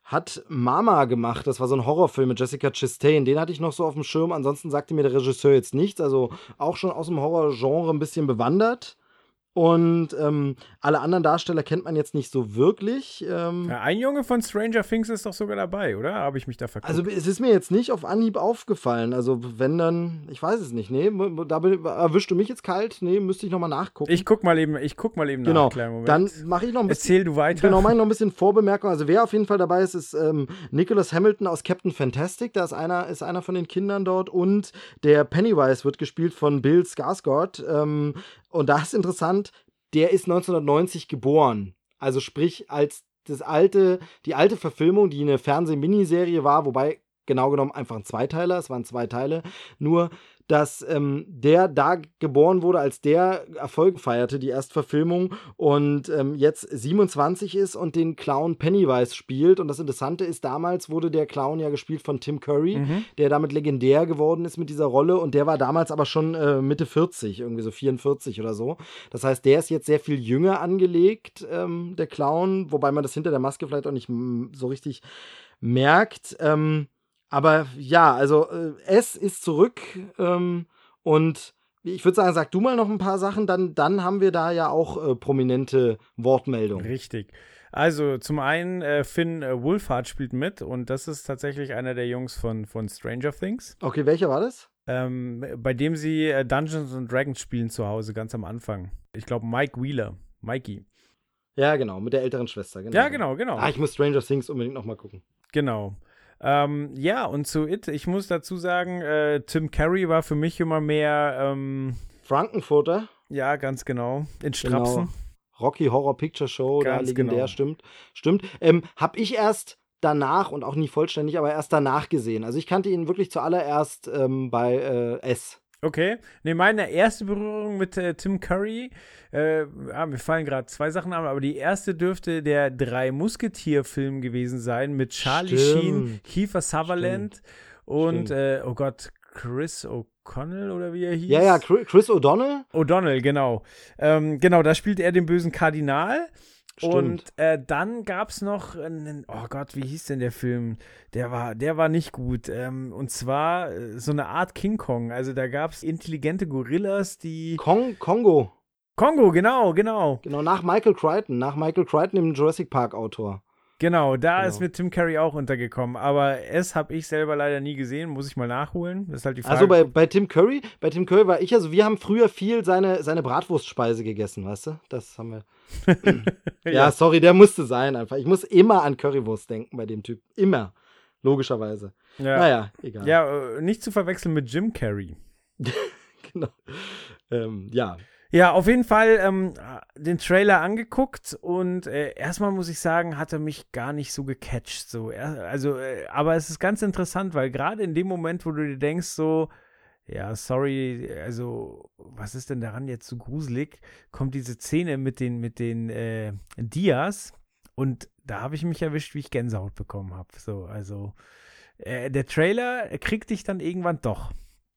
hat Mama gemacht. Das war so ein Horrorfilm mit Jessica Chastain. Den hatte ich noch so auf dem Schirm. Ansonsten sagte mir der Regisseur jetzt nichts. Also auch schon aus dem Horrorgenre ein bisschen bewandert. Und ähm, alle anderen Darsteller kennt man jetzt nicht so wirklich. Ähm, Ja, ein Junge von Stranger Things ist doch sogar dabei, oder? Habe ich mich da verguckt? Also es ist mir jetzt nicht auf Anhieb aufgefallen. Also wenn dann, ich weiß es nicht. Nee, da erwischst du mich jetzt kalt. Nee, müsste ich nochmal nachgucken. ich guck mal eben, ich guck mal eben genau. nach. Moment. Dann mache ich noch ein bisschen. Erzähl du weiter. Genau, mache ich noch ein bisschen Vorbemerkung. Also wer auf jeden Fall dabei ist, ist ähm, Nicholas Hamilton aus Captain Fantastic. Da ist einer, ist einer von den Kindern dort. Und der Pennywise wird gespielt von Bill Skarsgård. Ähm, und da ist interessant, der ist 1990 geboren. Also sprich, als das alte, die alte Verfilmung, die eine Fernseh-Miniserie war, wobei genau genommen einfach ein Zweiteiler, es waren zwei Teile, nur dass ähm, der da geboren wurde, als der Erfolg feierte, die Erstverfilmung, und ähm, jetzt 27 ist und den Clown Pennywise spielt. Und das Interessante ist, damals wurde der Clown ja gespielt von Tim Curry, Mhm. der damit legendär geworden ist mit dieser Rolle. Und der war damals aber schon äh, Mitte 40, irgendwie so 44 oder so. Das heißt, der ist jetzt sehr viel jünger angelegt, ähm, der Clown, wobei man das hinter der Maske vielleicht auch nicht mm, so richtig merkt. Ähm, aber ja, also äh, es ist zurück ähm, und ich würde sagen, sag du mal noch ein paar Sachen, dann, dann haben wir da ja auch äh, prominente Wortmeldungen. Richtig. Also zum einen äh, Finn äh, Wolfhard spielt mit und das ist tatsächlich einer der Jungs von, von Stranger Things, Okay, welcher war das? ähm, bei dem sie äh, Dungeons and Dragons spielen zu Hause, ganz am Anfang. Ich glaube Mike Wheeler, Mikey. Ja, genau, mit der älteren Schwester. Genau. Ja, genau, genau. Ah, ich muss Stranger Things unbedingt noch mal gucken. Genau. Ähm, ja, und zu It, ich muss dazu sagen, äh, Tim Curry war für mich immer mehr, ähm, Frankenfurter, ja, ganz genau, in Strapsen. Genau. Rocky Horror Picture Show, da Ganz legendär, genau. stimmt. Stimmt. Ähm, hab ich erst danach und auch nie vollständig, aber erst danach gesehen. Also ich kannte ihn wirklich zuallererst ähm, bei äh, S. Okay. Ne, meine erste Berührung mit äh, Tim Curry, äh, ah, mir fallen gerade zwei Sachen an, aber die erste dürfte der drei Musketier-Film gewesen sein mit Charlie Stimmt. Sheen, Kiefer Sutherland und, Stimmt. äh, oh Gott, Chris O'Connell oder wie er hieß? Ja, ja, Chri- Chris O'Donnell. O'Donnell, genau. Ähm, genau, da spielt er den bösen Kardinal. Stimmt. Und äh, dann gab es noch einen, oh Gott, wie hieß denn der Film? Der war, der war nicht gut. Ähm, und zwar äh, so eine Art King Kong. Also da gab es intelligente Gorillas, die. Kong, Kongo. Kongo, genau, genau. Genau, nach Michael Crichton. Nach Michael Crichton, dem Jurassic Park Autor. Genau, da Genau. ist mit Tim Curry auch untergekommen. Aber es habe ich selber leider nie gesehen, muss ich mal nachholen. Das ist halt die Frage. Also bei, bei Tim Curry, bei Tim Curry war ich also, wir haben früher viel seine, seine Bratwurstspeise gegessen, weißt du? Das haben wir. <laughs> ja. sorry, der musste sein einfach. Ich muss immer an Currywurst denken bei dem Typ. Immer. Logischerweise. ja. Naja, egal. Ja, äh, nicht zu verwechseln mit Jim Carrey. <laughs> Genau. Ähm, ja. Ja, auf jeden Fall ähm, den Trailer angeguckt und äh, erstmal muss ich sagen, hat er mich gar nicht so gecatcht. So. Also, äh, aber es ist ganz interessant, weil gerade in dem Moment, wo du dir denkst, so, ja, sorry, also, was ist denn daran jetzt so gruselig, kommt diese Szene mit den, mit den äh, Dias und da habe ich mich erwischt, wie ich Gänsehaut bekommen habe. So, also, äh, der Trailer kriegt dich dann irgendwann doch.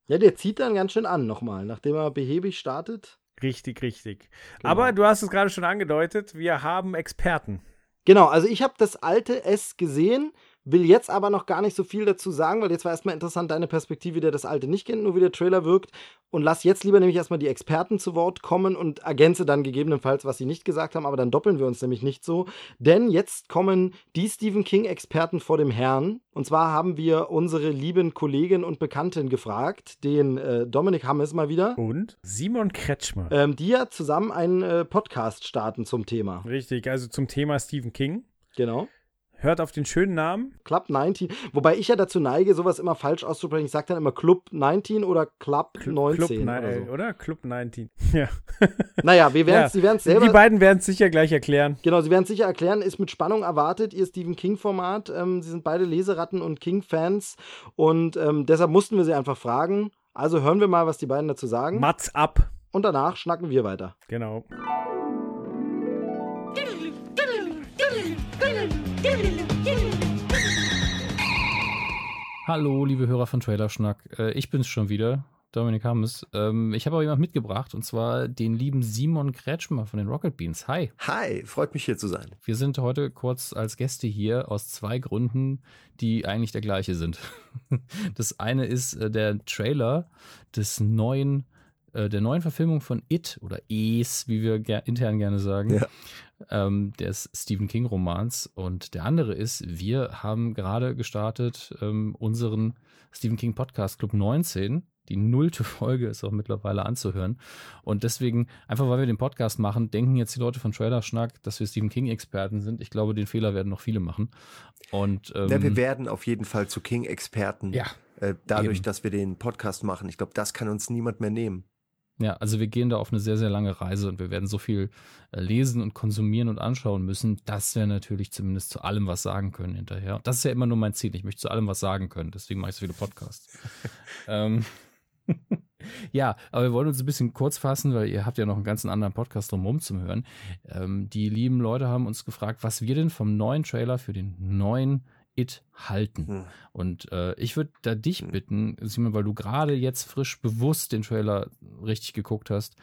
Ja, der zieht dann ganz schön an nochmal, nachdem er behäbig startet. Richtig, richtig. Genau. Aber du hast es gerade schon angedeutet, wir haben Experten. Genau, also ich habe das alte S gesehen, will jetzt aber noch gar nicht so viel dazu sagen, weil jetzt war erstmal interessant deine Perspektive, der das alte nicht kennt, nur wie der Trailer wirkt. Und lass jetzt lieber nämlich erstmal die Experten zu Wort kommen und ergänze dann gegebenenfalls, was sie nicht gesagt haben, aber dann doppeln wir uns nämlich nicht so. Denn jetzt kommen die Stephen King-Experten vor dem Herrn. Und zwar haben wir unsere lieben Kollegen und Bekannten gefragt, den äh, Dominik Hammes mal wieder, Und Simon Kretschmer. ähm, die ja zusammen einen äh, Podcast starten zum Thema. Richtig, also zum Thema Stephen King. Genau. Hört auf den schönen Namen. Club 19. Wobei ich ja dazu neige, sowas immer falsch auszusprechen. Ich sage dann immer Club 19 oder Club 19 Club, oder nein, so. oder? Club 19. <laughs> Ja. Naja, wir <laughs> werden es ja. Sie werden's Die selber. beiden werden es sicher gleich erklären. Genau, Sie werden es sicher erklären, ist mit Spannung erwartet, Ihr Stephen King-Format. Ähm, Sie sind beide Leseratten und King-Fans und ähm, deshalb mussten wir Sie einfach fragen. Also hören wir mal, was die beiden dazu sagen. Mats ab. und danach schnacken wir weiter. Genau. Hallo, liebe Hörer von Trailerschnack. Äh, ich bin's schon wieder, Dominik Hammes. Ähm, ich habe aber jemand mitgebracht und zwar den lieben Simon Kretschmer von den Rocket Beans. Hi. Hi, freut mich hier zu sein. Wir sind heute kurz als Gäste hier aus zwei Gründen, die eigentlich der gleiche sind. <laughs> Das eine ist äh, der Trailer des neuen äh, der neuen Verfilmung von It oder Es, wie wir ger intern gerne sagen, Ja. ähm, des Stephen King Romans. Und der andere ist, wir haben gerade gestartet ähm, unseren Stephen King Podcast Club 19. Die nullte Folge ist auch mittlerweile anzuhören. Und deswegen, einfach weil wir den Podcast machen, denken jetzt die Leute von Trailer Schnack, dass wir Stephen King-Experten sind. Ich glaube, den Fehler werden noch viele machen. Und ähm, Ja, wir werden auf jeden Fall zu King-Experten. Ja, Äh, dadurch, eben. dass wir den Podcast machen. Ich glaube, das kann uns niemand mehr nehmen. Ja, also wir gehen da auf eine sehr, sehr lange Reise und wir werden so viel äh, lesen und konsumieren und anschauen müssen, dass wir natürlich zumindest zu allem was sagen können hinterher. Das ist ja immer nur mein Ziel. Ich möchte zu allem was sagen können. Deswegen mache ich so viele Podcasts. <laughs> ähm, <laughs> ja, aber wir wollen uns ein bisschen kurz fassen, weil ihr habt ja noch einen ganzen anderen Podcast drumherum zum Hören. Ähm, die lieben Leute haben uns gefragt, was wir denn vom neuen Trailer für den neuen It halten. Hm. Und äh, ich würde da dich Hm. bitten, Simon, weil du gerade jetzt frisch bewusst den Trailer richtig geguckt hast,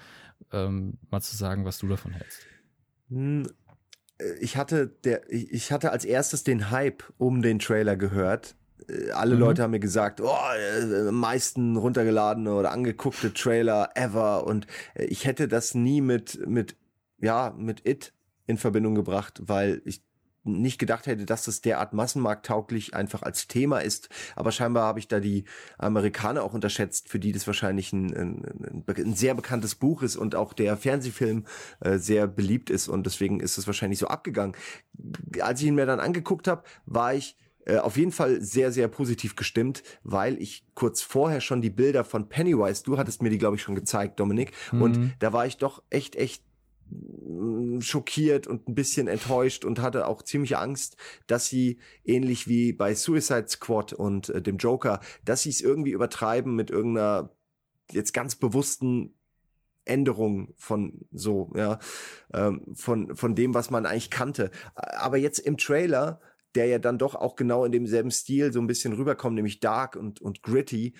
ähm, mal zu sagen, was du davon hältst. Hm, äh, Ich hatte, der, ich hatte als erstes den Hype um den Trailer gehört. Äh, Alle Mhm. Leute haben mir gesagt, oh, äh, meisten runtergeladene oder angeguckte Trailer ever. Und ich hätte das nie mit, mit, ja, mit It in Verbindung gebracht, weil ich nicht gedacht hätte, dass das derart massenmarkttauglich einfach als Thema ist. Aber scheinbar habe ich da die Amerikaner auch unterschätzt, für die das wahrscheinlich ein, ein, ein, sehr bekanntes Buch ist und auch der Fernsehfilm äh, sehr beliebt ist und deswegen ist es wahrscheinlich so abgegangen. Als ich ihn mir dann angeguckt habe, war ich äh, auf jeden Fall sehr, sehr positiv gestimmt, weil ich kurz vorher schon die Bilder von Pennywise, du hattest mir die, glaube ich, schon gezeigt, Dominik, und Mhm. da war ich doch echt, echt schockiert und ein bisschen enttäuscht und hatte auch ziemlich Angst, dass sie ähnlich wie bei Suicide Squad und äh, dem Joker, dass sie es irgendwie übertreiben mit irgendeiner jetzt ganz bewussten Änderung von so, ja, ähm, von, von dem, was man eigentlich kannte. Aber jetzt im Trailer, der ja dann doch auch genau in demselben Stil so ein bisschen rüberkommt, nämlich dark und, und gritty,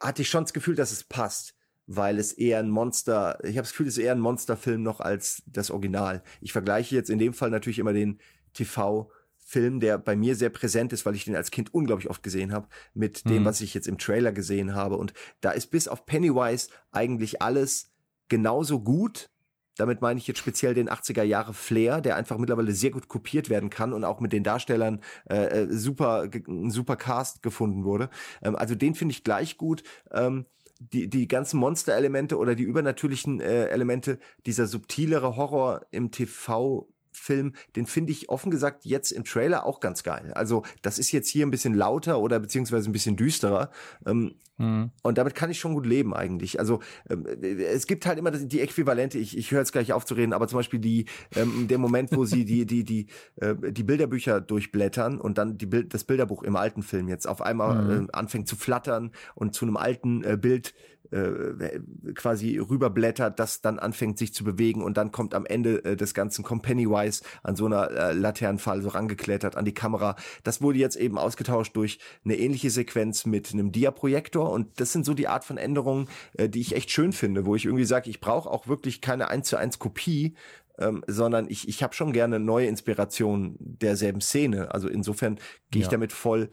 hatte ich schon das Gefühl, dass es passt, weil es eher ein Monster, ich habe das Gefühl, es ist eher ein Monsterfilm noch als das Original. Ich vergleiche jetzt in dem Fall natürlich immer den TV-Film, der bei mir sehr präsent ist, weil ich den als Kind unglaublich oft gesehen habe, mit dem, Mhm. was ich jetzt im Trailer gesehen habe. Und da ist bis auf Pennywise eigentlich alles genauso gut. Damit meine ich jetzt speziell den 80er Jahre Flair, der einfach mittlerweile sehr gut kopiert werden kann und auch mit den Darstellern äh, äh, super, ein super Cast gefunden wurde. Ähm, also den finde ich gleich gut. Ähm, die, die ganzen Monster-Elemente oder die übernatürlichen äh, Elemente, dieser subtilere Horror im TV Film, den finde ich offen gesagt jetzt im Trailer auch ganz geil. Also das ist jetzt hier ein bisschen lauter oder beziehungsweise ein bisschen düsterer. Ähm, Mhm. und damit kann ich schon gut leben eigentlich. Also ähm, es gibt halt immer die Äquivalente. Ich, ich höre jetzt gleich auf zu reden, aber zum Beispiel die ähm, der Moment, wo sie die die die äh, die Bilderbücher durchblättern und dann die Bild, das Bilderbuch im alten Film jetzt auf einmal Mhm. äh, anfängt zu flattern und zu einem alten äh, Bild äh, quasi rüberblättert, das dann anfängt sich zu bewegen und dann kommt am Ende äh, des Ganzen kommt Pennywise an so einer äh, Laternenfall so rangeklettert an die Kamera. Das wurde jetzt eben ausgetauscht durch eine ähnliche Sequenz mit einem Dia-Projektor und das sind so die Art von Änderungen, äh, die ich echt schön finde, wo ich irgendwie sage, ich brauche auch wirklich keine 1 zu 1 Kopie, ähm, sondern ich, ich habe schon gerne neue Inspirationen derselben Szene. Also insofern gehe ich Ja. damit voll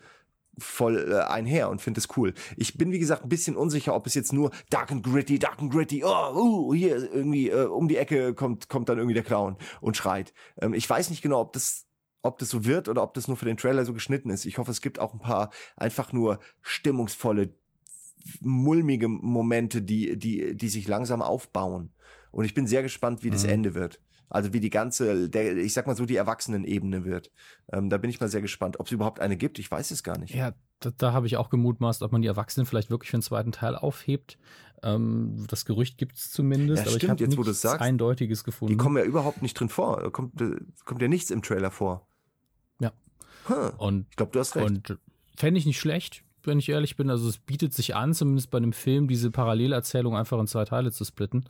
voll äh, einher und finde es cool. Ich bin wie gesagt ein bisschen unsicher, ob es jetzt nur dark and gritty, dark and gritty, oh, uh, hier irgendwie äh, um die Ecke kommt kommt dann irgendwie der Clown und schreit. Ähm, ich weiß nicht genau, ob das ob das so wird oder ob das nur für den Trailer so geschnitten ist. Ich hoffe, es gibt auch ein paar einfach nur stimmungsvolle mulmige Momente, die die die sich langsam aufbauen. Und ich bin sehr gespannt, wie das Mhm. Ende wird. Also wie die ganze, der, ich sag mal so, die Erwachsenenebene wird. Ähm, da bin ich mal sehr gespannt. Ob es überhaupt eine gibt, ich weiß es gar nicht. Ja, da, da habe ich auch gemutmaßt, ob man die Erwachsenen vielleicht wirklich für den zweiten Teil aufhebt. Ähm, das Gerücht gibt es zumindest, Ja, aber ich stimmt, habe jetzt, wo nichts sagst. Eindeutiges gefunden. Die kommen ja überhaupt nicht drin vor. Kommt, äh, kommt ja nichts im Trailer vor. Ja. Huh. und Ich glaube, du hast recht. Und fände ich nicht schlecht, wenn ich ehrlich bin. Also es bietet sich an, zumindest bei einem Film, diese Parallelerzählung einfach in zwei Teile zu splitten.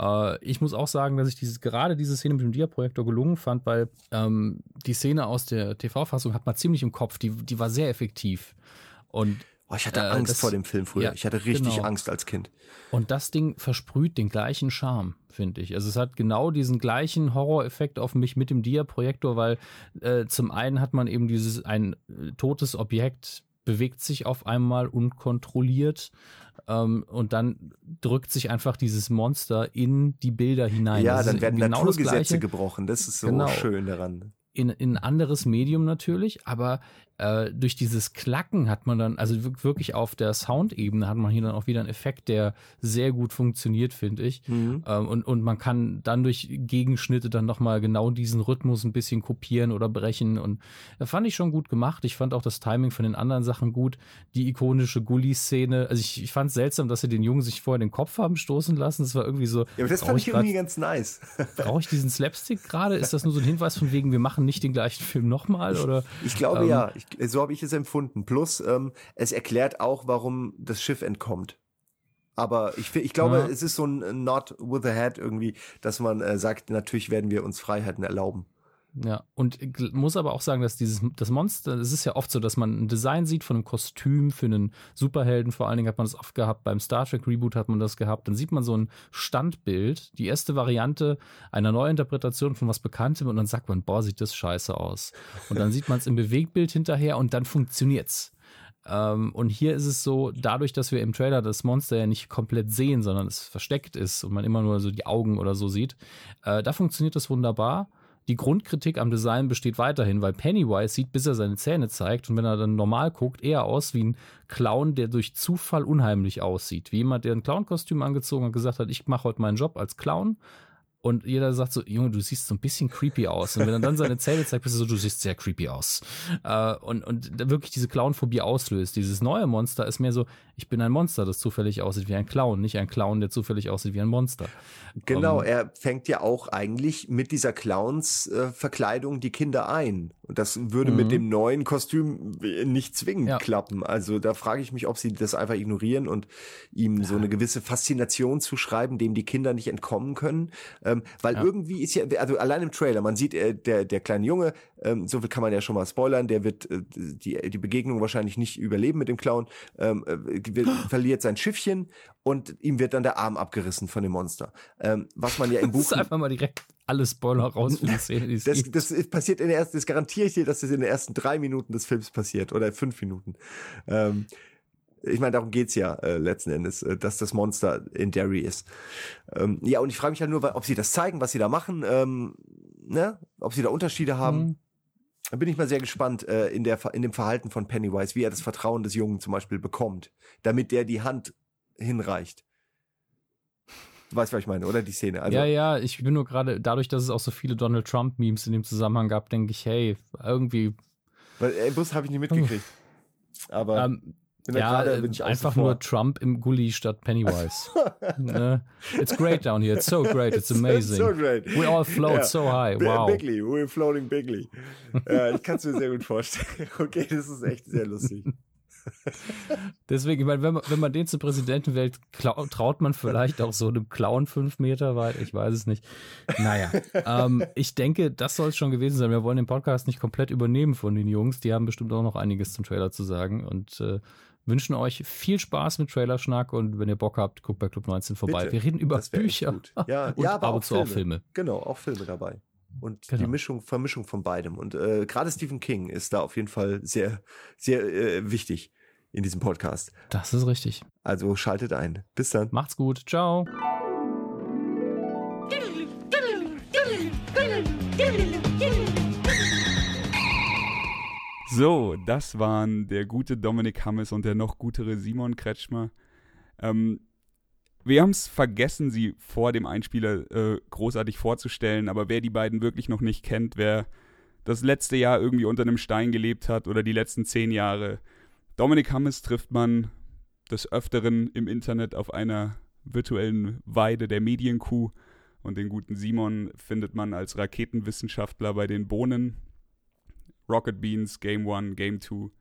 Äh, ich muss auch sagen, dass ich dieses, gerade diese Szene mit dem Dia-Projektor gelungen fand, weil ähm, die Szene aus der TV-Fassung hat man ziemlich im Kopf. Die, die war sehr effektiv. Und oh, ich hatte äh, Angst das- vor dem Film früher. ja, ich hatte richtig genau. Angst als Kind. Und das Ding versprüht den gleichen Charme, finde ich. Also es hat genau diesen gleichen Horroreffekt auf mich mit dem Dia-Projektor, weil äh, zum einen hat man eben dieses ein äh, totes Objekt bewegt sich auf einmal unkontrolliert ähm, und dann drückt sich einfach dieses Monster in die Bilder hinein. ja, Das dann werden genau Naturgesetze gebrochen. Das ist so Genau. schön daran. in, in ein anderes Medium natürlich, aber äh, durch dieses Klacken hat man dann, also wir- wirklich auf der Soundebene hat man hier dann auch wieder einen Effekt, der sehr gut funktioniert, finde ich. Mhm. Ähm, und, und man kann dann durch Gegenschnitte dann nochmal genau diesen Rhythmus ein bisschen kopieren oder brechen. Und das fand ich schon gut gemacht. Ich fand auch das Timing von den anderen Sachen gut. Die ikonische Gully-Szene. Also ich, ich fand es seltsam, dass sie den Jungen sich vorher den Kopf haben stoßen lassen. Das war irgendwie so. Ja, aber das fand ich grad- irgendwie ganz nice. <laughs> Brauche ich diesen Slapstick gerade? Ist das nur so ein Hinweis von wegen, wir machen nicht den gleichen Film nochmal? Oder? Ich glaube Ähm, ja, ich, so habe ich es empfunden. Plus, ähm, es erklärt auch, warum das Schiff entkommt. Aber ich, ich glaube, Ja. es ist so ein Not with a head irgendwie, dass man äh, sagt, natürlich werden wir uns Freiheiten erlauben. Ja, und muss aber auch sagen, dass dieses das Monster, es ist ja oft so, dass man ein Design sieht von einem Kostüm für einen Superhelden, vor allen Dingen hat man das oft gehabt, beim Star Trek Reboot hat man das gehabt, dann sieht man so ein Standbild, die erste Variante einer Neuinterpretation von was Bekanntem und dann sagt man, boah, sieht das scheiße aus. Und dann sieht man es im <laughs> Bewegtbild hinterher und dann funktioniert's. Ähm, und hier ist es so, dadurch, dass wir im Trailer das Monster ja nicht komplett sehen, sondern es versteckt ist und man immer nur so die Augen oder so sieht, äh, da funktioniert das wunderbar. Die Grundkritik am Design besteht weiterhin, weil Pennywise sieht, bis er seine Zähne zeigt und wenn er dann normal guckt, eher aus wie ein Clown, der durch Zufall unheimlich aussieht. Wie jemand, der ein Clown-Kostüm angezogen hat und gesagt hat, ich mache heute meinen Job als Clown. Und jeder sagt so, Junge, du siehst so ein bisschen creepy aus. Und wenn er dann seine Zähne zeigt, bist du so, du siehst sehr creepy aus. Äh, und, und wirklich diese Clownphobie auslöst. Dieses neue Monster ist mehr so, ich bin ein Monster, das zufällig aussieht wie ein Clown, nicht ein Clown, der zufällig aussieht wie ein Monster. Genau, Ähm, er fängt ja auch eigentlich mit dieser Clowns-Verkleidung die Kinder ein. Und das würde Mhm. mit dem neuen Kostüm nicht zwingend Ja. klappen. Also da frage ich mich, ob sie das einfach ignorieren und ihm so eine gewisse Faszination zuschreiben, dem die Kinder nicht entkommen können. Ähm, weil Ja. irgendwie ist ja, also allein im Trailer, man sieht, äh, der, der kleine Junge, ähm, so viel kann man ja schon mal spoilern, der wird äh, die, die Begegnung wahrscheinlich nicht überleben mit dem Clown, ähm, äh, <gasps> verliert sein Schiffchen und ihm wird dann der Arm abgerissen von dem Monster. Ähm, was man ja im <laughs> Das Buch ist einfach mal direkt alle Spoiler raus für die <laughs> Szene, die es das, das passiert in der ersten, das garantiere ich dir, dass das in den ersten drei Minuten des Films passiert oder fünf Minuten. Ähm, ich meine, darum geht's ja äh, letzten Endes, äh, dass das Monster in Derry ist. Ähm, ja, und ich frage mich halt nur, ob sie das zeigen, was sie da machen, ähm, ne? ob sie da Unterschiede haben. Mhm. Da bin ich mal sehr gespannt äh, in, der, in dem Verhalten von Pennywise, wie er das Vertrauen des Jungen zum Beispiel bekommt, damit der die Hand hinreicht. Du weißt, was ich meine, oder? Die Szene. Also, ja, ja, ich bin nur gerade, dadurch, dass es auch so viele Donald Trump-Memes in dem Zusammenhang gab, denke ich, hey, irgendwie, Weil, äh, Bus habe ich nicht mitgekriegt. Aber ähm, bin ja, gerade- bin ich einfach vor. nur Trump im Gully statt Pennywise. <laughs> ne? It's great down here, it's so great, it's <laughs> amazing. so great. We all float Ja. so high, wow. Bigly, we're floating bigly. ja, ich kann es mir sehr gut vorstellen. <laughs> Okay, das ist echt sehr lustig. Deswegen, ich meine, wenn man, wenn man den zur Präsidenten wählt, traut man vielleicht auch so einem Clown fünf Meter weit. Ich weiß es nicht. Naja, ähm, ich denke, das soll es schon gewesen sein. Wir wollen den Podcast nicht komplett übernehmen von den Jungs. Die haben bestimmt auch noch einiges zum Trailer zu sagen und äh, wünschen euch viel Spaß mit Trailerschnack und wenn ihr Bock habt, guckt bei Club 19 vorbei. Bitte. Wir reden über Bücher gut. Ja, und ja, aber ab auch und zu auch Filme. Genau, auch Filme dabei. Und Genau. die Mischung, Vermischung von beidem. Und äh, gerade Stephen King ist da auf jeden Fall sehr, sehr äh, wichtig in diesem Podcast. Das ist richtig. Also schaltet ein. Bis dann. Macht's gut. Ciao. So, das waren der gute Dominik Hammes und der noch gutere Simon Kretschmer. Ähm, wir haben es vergessen, sie vor dem Einspieler äh, großartig vorzustellen, aber wer die beiden wirklich noch nicht kennt, wer das letzte Jahr irgendwie unter einem Stein gelebt hat oder die letzten zehn Jahre, Dominik Hammes trifft man des Öfteren im Internet auf einer virtuellen Weide der Medienkuh und den guten Simon findet man als Raketenwissenschaftler bei den Bohnen Rocket Beans, Game One, Game Two.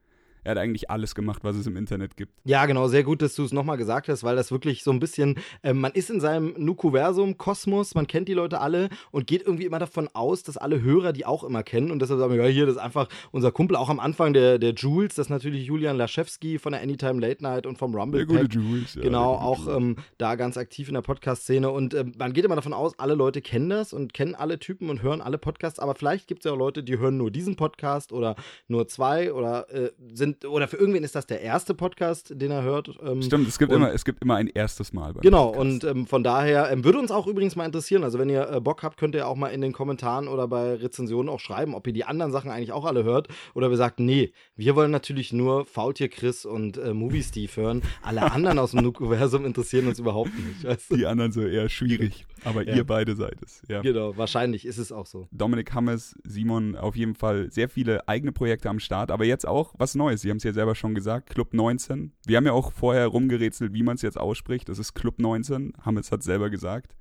Er hat eigentlich alles gemacht, was es im Internet gibt. Ja, genau, sehr gut, dass du es nochmal gesagt hast, weil das wirklich so ein bisschen, äh, man ist in seinem Nukuversum, Kosmos, man kennt die Leute alle und geht irgendwie immer davon aus, dass alle Hörer die auch immer kennen und deshalb sagen wir, ja, hier, das ist einfach unser Kumpel, auch am Anfang der, der Jules, das ist natürlich Julian Laschewski von der Anytime Late Night und vom Rumble Pack. Jules. ja, Genau, der gute auch ähm, da ganz aktiv in der Podcast-Szene. Und ähm, man geht immer davon aus, alle Leute kennen das und kennen alle Typen und hören alle Podcasts. Aber vielleicht gibt es ja auch Leute, die hören nur diesen Podcast oder nur zwei oder äh, sind ähm, oder für irgendwen ist das der erste Podcast, den er hört. Ähm, Stimmt, es gibt, immer, es gibt immer ein erstes Mal. Genau, Podcast. und ähm, von daher ähm, würde uns auch übrigens mal interessieren, also wenn ihr äh, Bock habt, könnt ihr auch mal in den Kommentaren oder bei Rezensionen auch schreiben, ob ihr die anderen Sachen eigentlich auch alle hört oder wir sagt, nee, wir wollen natürlich nur Faultier Chris und äh, Movie Steve hören. Alle <laughs> anderen aus dem Nukuversum interessieren uns überhaupt nicht. Weißt du? Die anderen so eher schwierig. Aber Ja. ihr beide seid es. Ja. Genau, wahrscheinlich ist es auch so. Dominik Hammes, Simon, auf jeden Fall sehr viele eigene Projekte am Start, aber jetzt auch was Neues. Sie haben es ja selber schon gesagt, Club 19. Wir haben ja auch vorher rumgerätselt, wie man es jetzt ausspricht. Das ist Club 19. Hammes hat selber gesagt.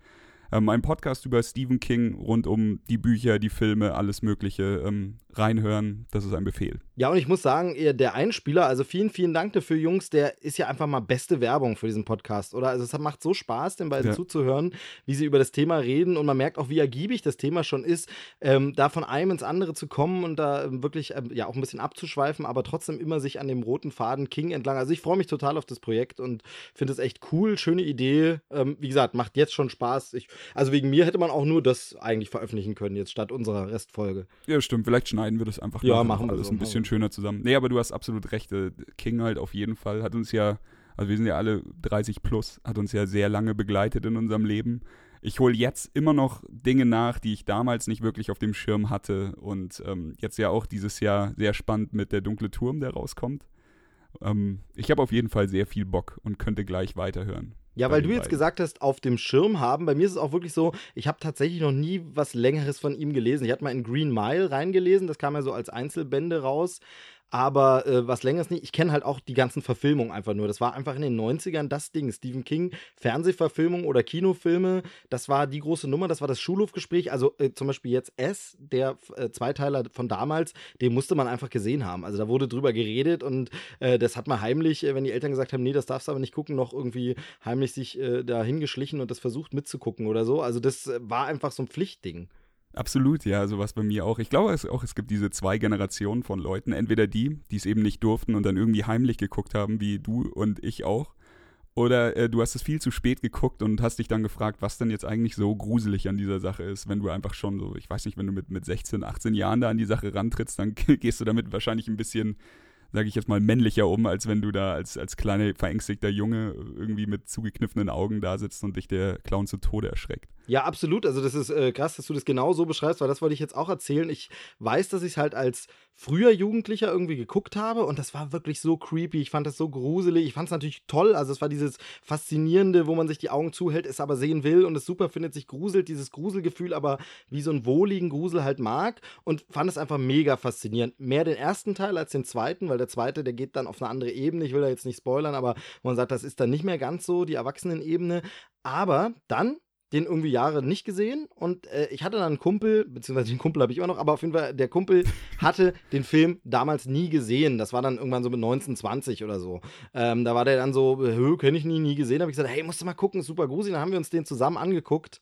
Ähm, ein Podcast über Stephen King rund um die Bücher, die Filme, alles Mögliche. Ähm, reinhören, das ist ein Befehl. Ja, und ich muss sagen, der Einspieler, also vielen, vielen Dank dafür, Jungs, der ist ja einfach mal beste Werbung für diesen Podcast, oder? Also es macht so Spaß, den beiden Ja. zuzuhören, wie sie über das Thema reden und man merkt auch, wie ergiebig das Thema schon ist, ähm, da von einem ins andere zu kommen und da ähm, wirklich ähm, ja auch ein bisschen abzuschweifen, aber trotzdem immer sich an dem roten Faden King entlang. Also ich freue mich total auf das Projekt und finde es echt cool, schöne Idee. Ähm, wie gesagt, macht jetzt schon Spaß. Ich, also wegen mir hätte man auch nur das eigentlich veröffentlichen können, jetzt statt unserer Restfolge. Ja, stimmt. Vielleicht schneiden wir das einfach Ja, nachher machen wir alles so, ein bisschen schöner zusammen. Nee, aber du hast absolut recht. äh, King halt auf jeden Fall hat uns ja, also wir sind ja alle 30 plus, hat uns ja sehr lange begleitet in unserem Leben. Ich hole jetzt immer noch Dinge nach, die ich damals nicht wirklich auf dem Schirm hatte. Und ähm, jetzt ja auch dieses Jahr sehr spannend mit der dunkle Turm, der rauskommt. Ähm, ich habe auf jeden Fall sehr viel Bock und könnte gleich weiterhören. Ja, weil du jetzt beiden. gesagt hast, auf dem Schirm haben. Bei mir ist es auch wirklich so, ich habe tatsächlich noch nie was Längeres von ihm gelesen. Ich hatte mal in Green Mile reingelesen, das kam ja so als Einzelbände raus. Aber äh, was Längeres nicht. Ich kenne halt auch die ganzen Verfilmungen einfach nur. Das war einfach in den 90ern das Ding. Stephen King, Fernsehverfilmung oder Kinofilme, das war die große Nummer, das war das Schulhofgespräch. Also äh, zum Beispiel jetzt S, der äh, Zweiteiler von damals, den musste man einfach gesehen haben. Also da wurde drüber geredet und äh, das hat man heimlich, äh, wenn die Eltern gesagt haben, nee, das darfst du aber nicht gucken, noch irgendwie heimlich sich äh, da hingeschlichen und das versucht mitzugucken oder so. Also das äh, war einfach so ein Pflichtding. Absolut, ja, sowas bei mir auch. Ich glaube es auch, es gibt diese zwei Generationen von Leuten. Entweder die, die es eben nicht durften und dann irgendwie heimlich geguckt haben, wie du und ich auch. Oder äh, du hast es viel zu spät geguckt und hast dich dann gefragt, was denn jetzt eigentlich so gruselig an dieser Sache ist, wenn du einfach schon so, ich weiß nicht, wenn du mit, mit 16, 18 Jahren da an die Sache rantrittst, dann <laughs> gehst du damit wahrscheinlich ein bisschen, sage ich jetzt mal, männlicher um, als wenn du da als, als kleiner, verängstigter Junge irgendwie mit zugekniffenen Augen da sitzt und dich der Clown zu Tode erschreckt. Ja, absolut. Also das ist äh, krass, dass du das genau so beschreibst, weil das wollte ich jetzt auch erzählen. Ich weiß, dass ich es halt als früher Jugendlicher irgendwie geguckt habe und das war wirklich so creepy. Ich fand das so gruselig. Ich fand es natürlich toll. Also es war dieses Faszinierende, wo man sich die Augen zuhält, es aber sehen will und es super findet, sich gruselt, dieses Gruselgefühl, aber wie so einen wohligen Grusel halt mag und fand es einfach mega faszinierend. Mehr den ersten Teil als den zweiten, weil der zweite, der geht dann auf eine andere Ebene. Ich will da jetzt nicht spoilern, aber man sagt, das ist dann nicht mehr ganz so die Erwachsenenebene. Aber dann den irgendwie Jahre nicht gesehen und äh, ich hatte dann einen Kumpel, beziehungsweise den Kumpel habe ich immer noch, aber auf jeden Fall, der Kumpel <laughs> hatte den Film damals nie gesehen. Das war dann irgendwann so mit 1920 oder so. Ähm, da war der dann so, kenne ich nie, nie gesehen. habe ich gesagt, hey, musst du mal gucken, ist super gruselig. Dann haben wir uns den zusammen angeguckt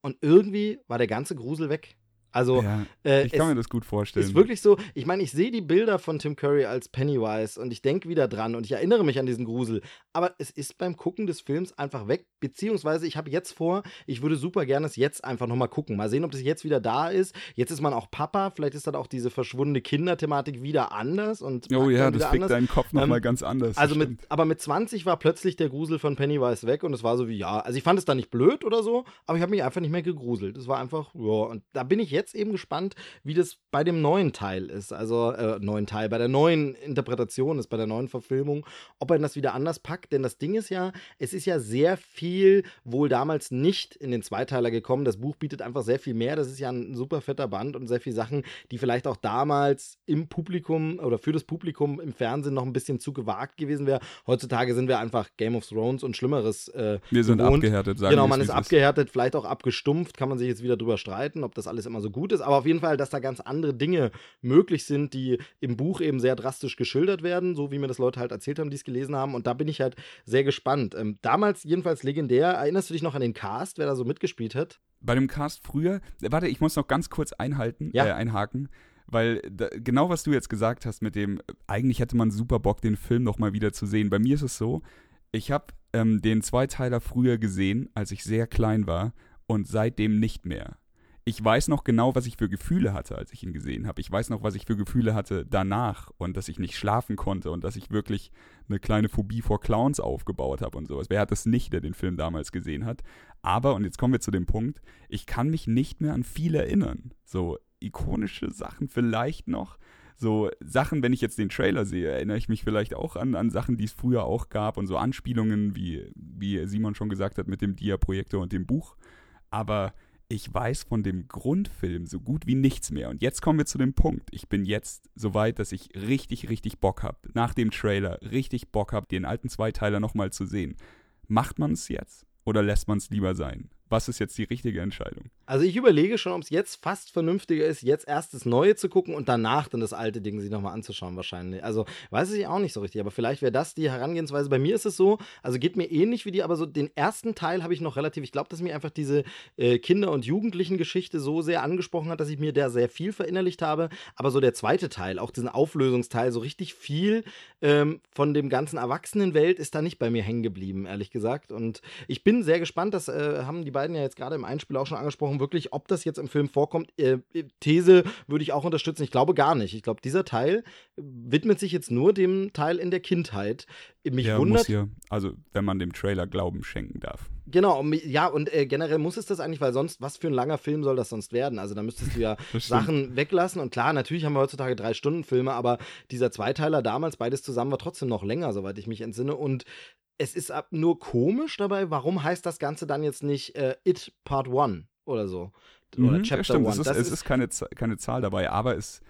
und irgendwie war der ganze Grusel weg. Also, ja, äh, ich kann es- mir das gut vorstellen. ist wirklich so, ich meine, ich sehe die Bilder von Tim Curry als Pennywise und ich denke wieder dran und ich erinnere mich an diesen Grusel. Aber es ist beim Gucken des Films einfach weg. Beziehungsweise ich habe jetzt vor, ich würde super gerne es jetzt einfach nochmal gucken. Mal sehen, ob das jetzt wieder da ist. Jetzt ist man auch Papa, vielleicht ist dann auch diese verschwundene Kinderthematik wieder anders. Und Oh ja, das fickt anders. deinen Kopf nochmal Ähm, ganz anders. Also mit, aber mit 20 war plötzlich der Grusel von Pennywise weg und es war so wie, ja, also ich fand es dann nicht blöd oder so, aber ich habe mich einfach nicht mehr gegruselt. Es war einfach, ja, und da bin ich jetzt eben gespannt, wie das bei dem neuen Teil ist. Also, äh, neuen Teil, bei der neuen Interpretation ist, bei der neuen Verfilmung, ob er das wieder anders packt. Denn das Ding ist ja, es ist ja sehr viel wohl damals nicht in den Zweiteiler gekommen. Das Buch bietet einfach sehr viel mehr. Das ist ja ein super fetter Band und sehr viele Sachen, die vielleicht auch damals im Publikum oder für das Publikum im Fernsehen noch ein bisschen zu gewagt gewesen wäre. Heutzutage sind wir einfach Game of Thrones und Schlimmeres äh, Wir sind gewohnt. abgehärtet, sagen Genau, man ist abgehärtet, vielleicht auch abgestumpft, kann man sich jetzt wieder drüber streiten, ob das alles immer so gut ist. Aber auf jeden Fall, dass da ganz andere Dinge möglich sind, die im Buch eben sehr drastisch geschildert werden, so wie mir das Leute halt erzählt haben, die es gelesen haben. Und da bin ich halt sehr gespannt. Ähm, damals jedenfalls legendär. Erinnerst du dich noch an den Cast, wer da so mitgespielt hat? Bei dem Cast früher, äh, warte, ich muss noch ganz kurz einhalten, Ja. äh, einhaken, weil da, genau was du jetzt gesagt hast mit dem, eigentlich hätte man super Bock, den Film noch mal wieder zu sehen. Bei mir ist es so, ich habe ähm, den Zweiteiler früher gesehen, als ich sehr klein war und seitdem nicht mehr. Ich weiß noch genau, was ich für Gefühle hatte, als ich ihn gesehen habe. Ich weiß noch, was ich für Gefühle hatte danach und dass ich nicht schlafen konnte und dass ich wirklich eine kleine Phobie vor Clowns aufgebaut habe und sowas. Wer hat das nicht, der den Film damals gesehen hat? Aber, und jetzt kommen wir zu dem Punkt, ich kann mich nicht mehr an viel erinnern. So ikonische Sachen vielleicht noch. So Sachen, wenn ich jetzt den Trailer sehe, erinnere ich mich vielleicht auch an, an Sachen, die es früher auch gab und so Anspielungen, wie, wie Simon schon gesagt hat, mit dem Dia-Projektor und dem Buch. Aber ich weiß von dem Grundfilm so gut wie nichts mehr. Und jetzt kommen wir zu dem Punkt. Ich bin jetzt so weit, dass ich richtig, richtig Bock habe, nach dem Trailer richtig Bock habe, den alten Zweiteiler nochmal zu sehen. Macht man es jetzt oder lässt man es lieber sein? Was ist jetzt die richtige Entscheidung? Also ich überlege schon, ob es jetzt fast vernünftiger ist, jetzt erst das Neue zu gucken und danach dann das alte Ding sich nochmal anzuschauen wahrscheinlich. Also weiß ich auch nicht so richtig, aber vielleicht wäre das die Herangehensweise. Bei mir ist es so, also geht mir ähnlich wie die, aber so den ersten Teil habe ich noch relativ, ich glaube, dass mir einfach diese äh, Kinder- und Jugendlichen-Geschichte so sehr angesprochen hat, dass ich mir da sehr viel verinnerlicht habe. Aber so der zweite Teil, auch diesen Auflösungsteil, so richtig viel ähm, von dem ganzen Erwachsenenwelt ist da nicht bei mir hängen geblieben, ehrlich gesagt. Und ich bin sehr gespannt, das äh, haben die beiden ja jetzt gerade im Einspiel auch schon angesprochen, wirklich, ob das jetzt im Film vorkommt. Äh, These würde ich auch unterstützen. Ich glaube gar nicht. Ich glaube, dieser Teil widmet sich jetzt nur dem Teil in der Kindheit. Mich ja, wundert. muss hier, also wenn man dem Trailer Glauben schenken darf. Genau, ja, und äh, generell muss es das eigentlich, weil sonst, was für ein langer Film soll das sonst werden? Also da müsstest du ja. <laughs> Sachen weglassen. Und klar, natürlich haben wir heutzutage drei Stunden Filme, aber dieser Zweiteiler damals, beides zusammen, war trotzdem noch länger, soweit ich mich entsinne. Und es ist ab nur komisch dabei, warum heißt das Ganze dann jetzt nicht äh, It Part One oder so? Oder Mhm, Chapter stimmt, One. es ist, Das es ist keine, keine Zahl dabei, aber es,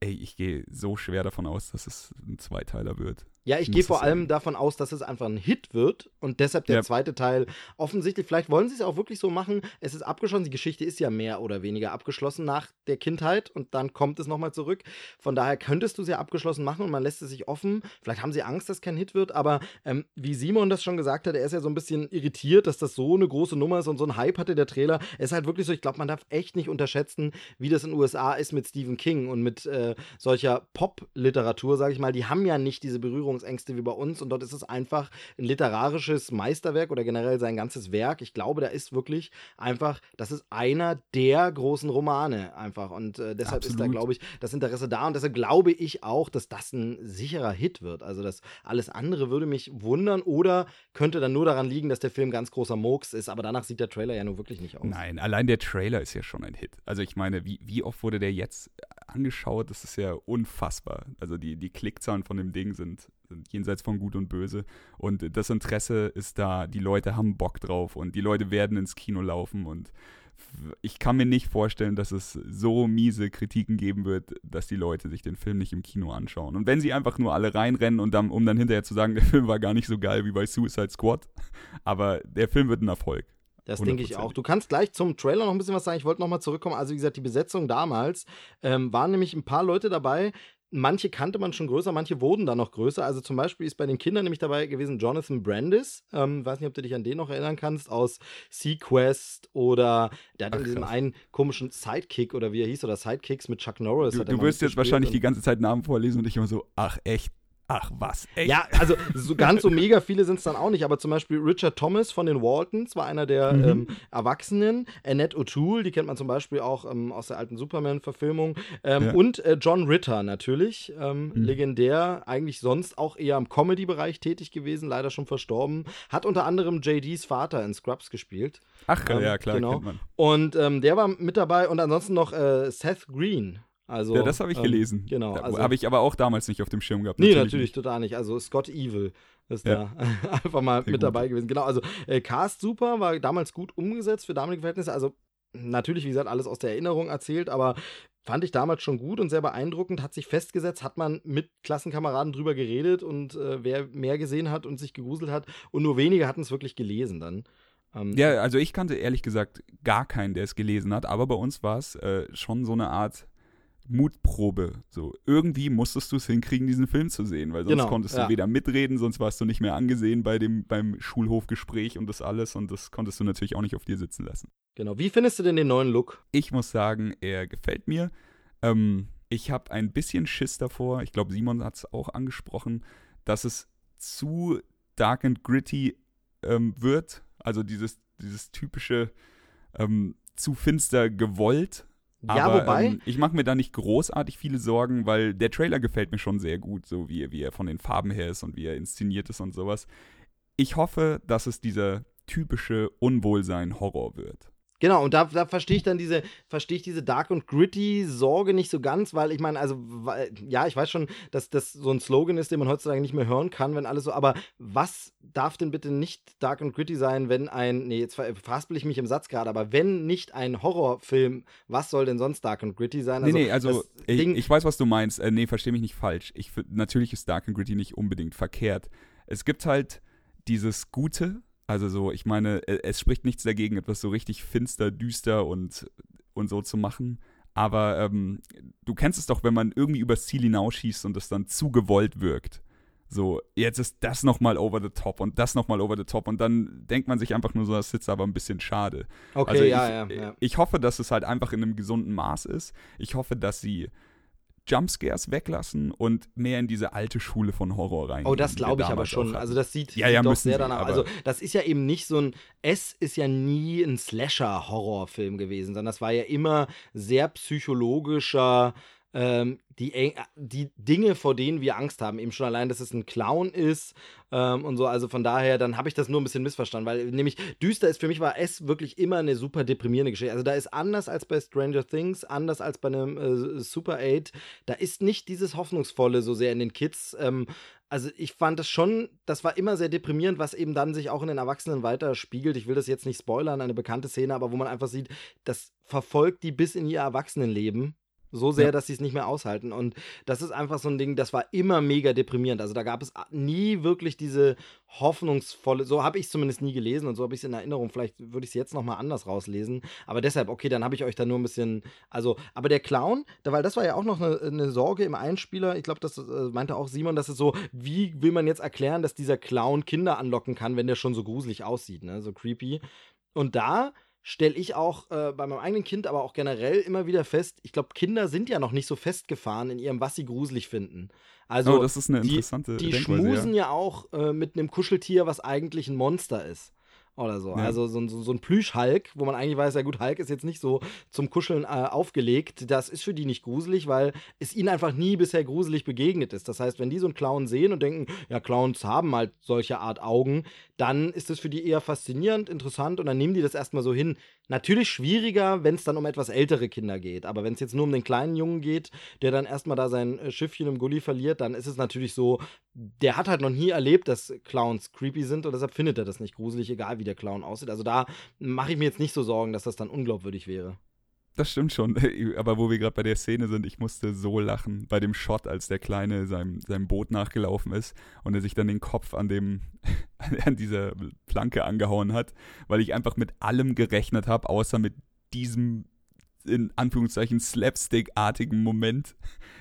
ey, ich gehe so schwer davon aus, dass es ein Zweiteiler wird. Ja, ich gehe vor allem sagen. davon aus, dass es einfach ein Hit wird und deshalb der Ja. zweite Teil offensichtlich, vielleicht wollen sie es auch wirklich so machen, es ist abgeschlossen, die Geschichte ist ja mehr oder weniger abgeschlossen nach der Kindheit und dann kommt es nochmal zurück. Von daher könntest du es ja abgeschlossen machen und man lässt es sich offen. Vielleicht haben sie Angst, dass kein Hit wird, aber ähm, wie Simon das schon gesagt hat, er ist ja so ein bisschen irritiert, dass das so eine große Nummer ist und so ein Hype hatte der Trailer. Es ist halt wirklich so, ich glaube, man darf echt nicht unterschätzen, wie das in den USA ist mit Stephen King und mit äh, solcher Pop-Literatur, sage ich mal. Die haben ja nicht diese Berührungsängste wie bei uns und dort ist es einfach ein literarisches Meisterwerk oder generell sein ganzes Werk. Ich glaube, da ist wirklich einfach, das ist einer der großen Romane einfach und äh, deshalb ist da, Absolut. glaube ich, das Interesse da und deshalb glaube ich auch, dass das ein sicherer Hit wird. Also das alles andere würde mich wundern oder könnte dann nur daran liegen, dass der Film ganz großer Murks ist, aber danach sieht der Trailer ja nur wirklich nicht aus. Nein, allein der Trailer ist ja schon ein Hit. Also ich meine, wie, wie oft wurde der jetzt angeschaut? Das ist ja unfassbar. Also die, die Klickzahlen von dem Ding sind jenseits von Gut und Böse. Und das Interesse ist da, die Leute haben Bock drauf und die Leute werden ins Kino laufen und ich kann mir nicht vorstellen, dass es so miese Kritiken geben wird, dass die Leute sich den Film nicht im Kino anschauen. Und wenn sie einfach nur alle reinrennen und dann, um dann hinterher zu sagen, <laughs> der Film war gar nicht so geil wie bei Suicide Squad, aber der Film wird ein Erfolg. Das denke ich 100%. auch. Du kannst gleich zum Trailer noch ein bisschen was sagen. Ich wollte noch mal zurückkommen. Also wie gesagt, die Besetzung damals ähm, waren nämlich ein paar Leute dabei. Manche kannte man schon größer, manche wurden dann noch größer. Also zum Beispiel ist bei den Kindern nämlich dabei gewesen Jonathan Brandis. Ähm, weiß nicht, ob du dich an den noch erinnern kannst, aus Sequest oder der hat in Ach, diesem krass. einen komischen Sidekick oder wie er hieß, oder Sidekicks mit Chuck Norris. Du, du wirst jetzt wahrscheinlich die ganze Zeit Namen vorlesen und ich immer so, ach echt, ach was, echt. Ja, also so ganz so mega viele sind es dann auch nicht, aber zum Beispiel Richard Thomas von den Waltons war einer der Mhm. ähm, Erwachsenen. Annette O'Toole, die kennt man zum Beispiel auch ähm, aus der alten Superman-Verfilmung. Ähm, Ja. Und äh, John Ritter natürlich, ähm, Mhm. legendär, eigentlich sonst auch eher im Comedy-Bereich tätig gewesen, leider schon verstorben. Hat unter anderem JDs Vater in Scrubs gespielt. Ach Ähm, ja, klar, genau. Und ähm, der war mit dabei und ansonsten noch äh, Seth Green. Also, ja, das habe ich ähm, gelesen. Genau. Also- habe ich aber auch damals nicht auf dem Schirm gehabt. Nee, natürlich, total nicht. Also Scott Evil ist Ja. da <laughs> einfach mal Sehr mit gut. dabei gewesen. Genau, also äh, Cast super, war damals gut umgesetzt für damalige Verhältnisse. Also natürlich, wie gesagt, alles aus der Erinnerung erzählt, aber fand ich damals schon gut und sehr beeindruckend. Hat sich festgesetzt, hat man mit Klassenkameraden drüber geredet und äh, wer mehr gesehen hat und sich gegruselt hat und nur wenige hatten es wirklich gelesen dann. Ähm, Ja, also ich kannte ehrlich gesagt gar keinen, der es gelesen hat, aber bei uns war es äh, schon so eine Art Mutprobe. So, irgendwie musstest du es hinkriegen, diesen Film zu sehen, weil sonst Genau, konntest ja. du weder mitreden, sonst warst du nicht mehr angesehen bei dem, beim Schulhofgespräch und das alles und das konntest du natürlich auch nicht auf dir sitzen lassen. Genau. Wie findest du denn den neuen Look? Ich muss sagen, er gefällt mir. Ähm, ich habe ein bisschen Schiss davor, ich glaube, Simon hat es auch angesprochen, dass es zu dark and gritty ähm, wird. Also dieses, dieses typische, ähm, zu finster gewollt. Ja, aber, wobei- Ähm, ich mache mir da nicht großartig viele Sorgen, weil der Trailer gefällt mir schon sehr gut, so wie, er- wie er von den Farben her ist und wie er inszeniert ist und sowas. Ich hoffe, dass es dieser typische Unwohlsein-Horror wird. Genau, und da, da verstehe ich dann diese, verstehe ich diese Dark und Gritty Sorge nicht so ganz, weil ich meine, also, weil, ja, ich weiß schon, dass das so ein Slogan ist, den man heutzutage nicht mehr hören kann, wenn alles so, aber was darf denn bitte nicht Dark und Gritty sein, wenn ein, nee, jetzt ver- verhaspel ich mich im Satz gerade, aber wenn nicht ein Horrorfilm, was soll denn sonst Dark und Gritty sein? nee, nee, also ich, Ding- ich weiß, was du meinst. Äh, nee, versteh mich nicht falsch. Ich, natürlich ist Dark and Gritty nicht unbedingt verkehrt. Es gibt halt dieses Gute, also so, ich meine, äh, es spricht nichts dagegen, etwas so richtig finster, düster und, und so zu machen. Aber ähm, du kennst es doch, wenn man irgendwie übers Ziel hinausschießt und es dann zu gewollt wirkt. So, jetzt ist das nochmal over the top und das nochmal over the top und dann denkt man sich einfach nur so, das ist aber ein bisschen schade. okay, Also ja, ich, ja, ja. ich hoffe, dass es halt einfach in einem gesunden Maß ist. Ich hoffe, dass sie Jumpscares weglassen und mehr in diese alte Schule von Horror rein. Oh, das glaube ich aber schon. Also das sieht, Ja, ja, doch sehr sie, danach. Also das ist ja eben nicht so ein. Es ist ja nie ein Slasher-Horrorfilm gewesen, sondern das war ja immer sehr psychologischer. Ähm, die, Eng- die Dinge, vor denen wir Angst haben, eben schon allein, dass es ein Clown ist ähm, und so, also von daher, dann habe ich das nur ein bisschen missverstanden, weil nämlich düster ist für mich war es wirklich immer eine super deprimierende Geschichte. Also da ist anders als bei Stranger Things, anders als bei einem äh, Super 8, da ist nicht dieses Hoffnungsvolle so sehr in den Kids. Ähm, also ich fand das schon, das war immer sehr deprimierend, was eben dann sich auch in den Erwachsenen weiter spiegelt. Ich will das jetzt nicht spoilern, eine bekannte Szene, aber wo man einfach sieht, das verfolgt die bis in ihr Erwachsenenleben. So sehr, Ja. dass sie es nicht mehr aushalten. Und das ist einfach so ein Ding, das war immer mega deprimierend. Also da gab es nie wirklich diese hoffnungsvolle, so habe ich es zumindest nie gelesen und so habe ich es in Erinnerung. Vielleicht würde ich es jetzt nochmal anders rauslesen. Aber deshalb, okay, dann habe ich euch da nur ein bisschen, also, aber der Clown, da, weil das war ja auch noch eine, eine Sorge im Einspieler. Ich glaube, das äh, meinte auch Simon, dass es so, wie will man jetzt erklären, dass dieser Clown Kinder anlocken kann, wenn der schon so gruselig aussieht, ne? So creepy. Und da stelle ich auch äh, bei meinem eigenen Kind, aber auch generell immer wieder fest, ich glaube, Kinder sind ja noch nicht so festgefahren in ihrem, was sie gruselig finden. Also oh, das ist eine die, interessante die Denkweise. schmusen ja. ja, auch äh, mit einem Kuscheltier, was eigentlich ein Monster ist. Oder so. Ja. Also so, ein- so, so ein Plüsch-Hulk, wo man eigentlich weiß, ja gut, Hulk ist jetzt nicht so zum Kuscheln äh, aufgelegt. Das ist für die nicht gruselig, weil es ihnen einfach nie bisher gruselig begegnet ist. Das heißt, wenn die so einen Clown sehen und denken, ja, Clowns haben halt solche Art Augen, dann ist es für die eher faszinierend, interessant und dann nehmen die das erstmal so hin. Natürlich schwieriger, wenn es dann um etwas ältere Kinder geht. Aber wenn es jetzt nur um den kleinen Jungen geht, der dann erstmal da sein äh, Schiffchen im Gully verliert, dann ist es natürlich so, der hat halt noch nie erlebt, dass Clowns creepy sind und deshalb findet er das nicht gruselig, egal wie der Clown aussieht. Also da mache ich mir jetzt nicht so Sorgen, dass das dann unglaubwürdig wäre. Das stimmt schon. <laughs> Aber wo wir gerade bei der Szene sind, ich musste so lachen bei dem Shot, als der Kleine seinem, seinem Boot nachgelaufen ist und er sich dann den Kopf an dem <laughs> an dieser Planke angehauen hat, weil ich einfach mit allem gerechnet habe, außer mit diesem in Anführungszeichen Slapstick-artigen Moment.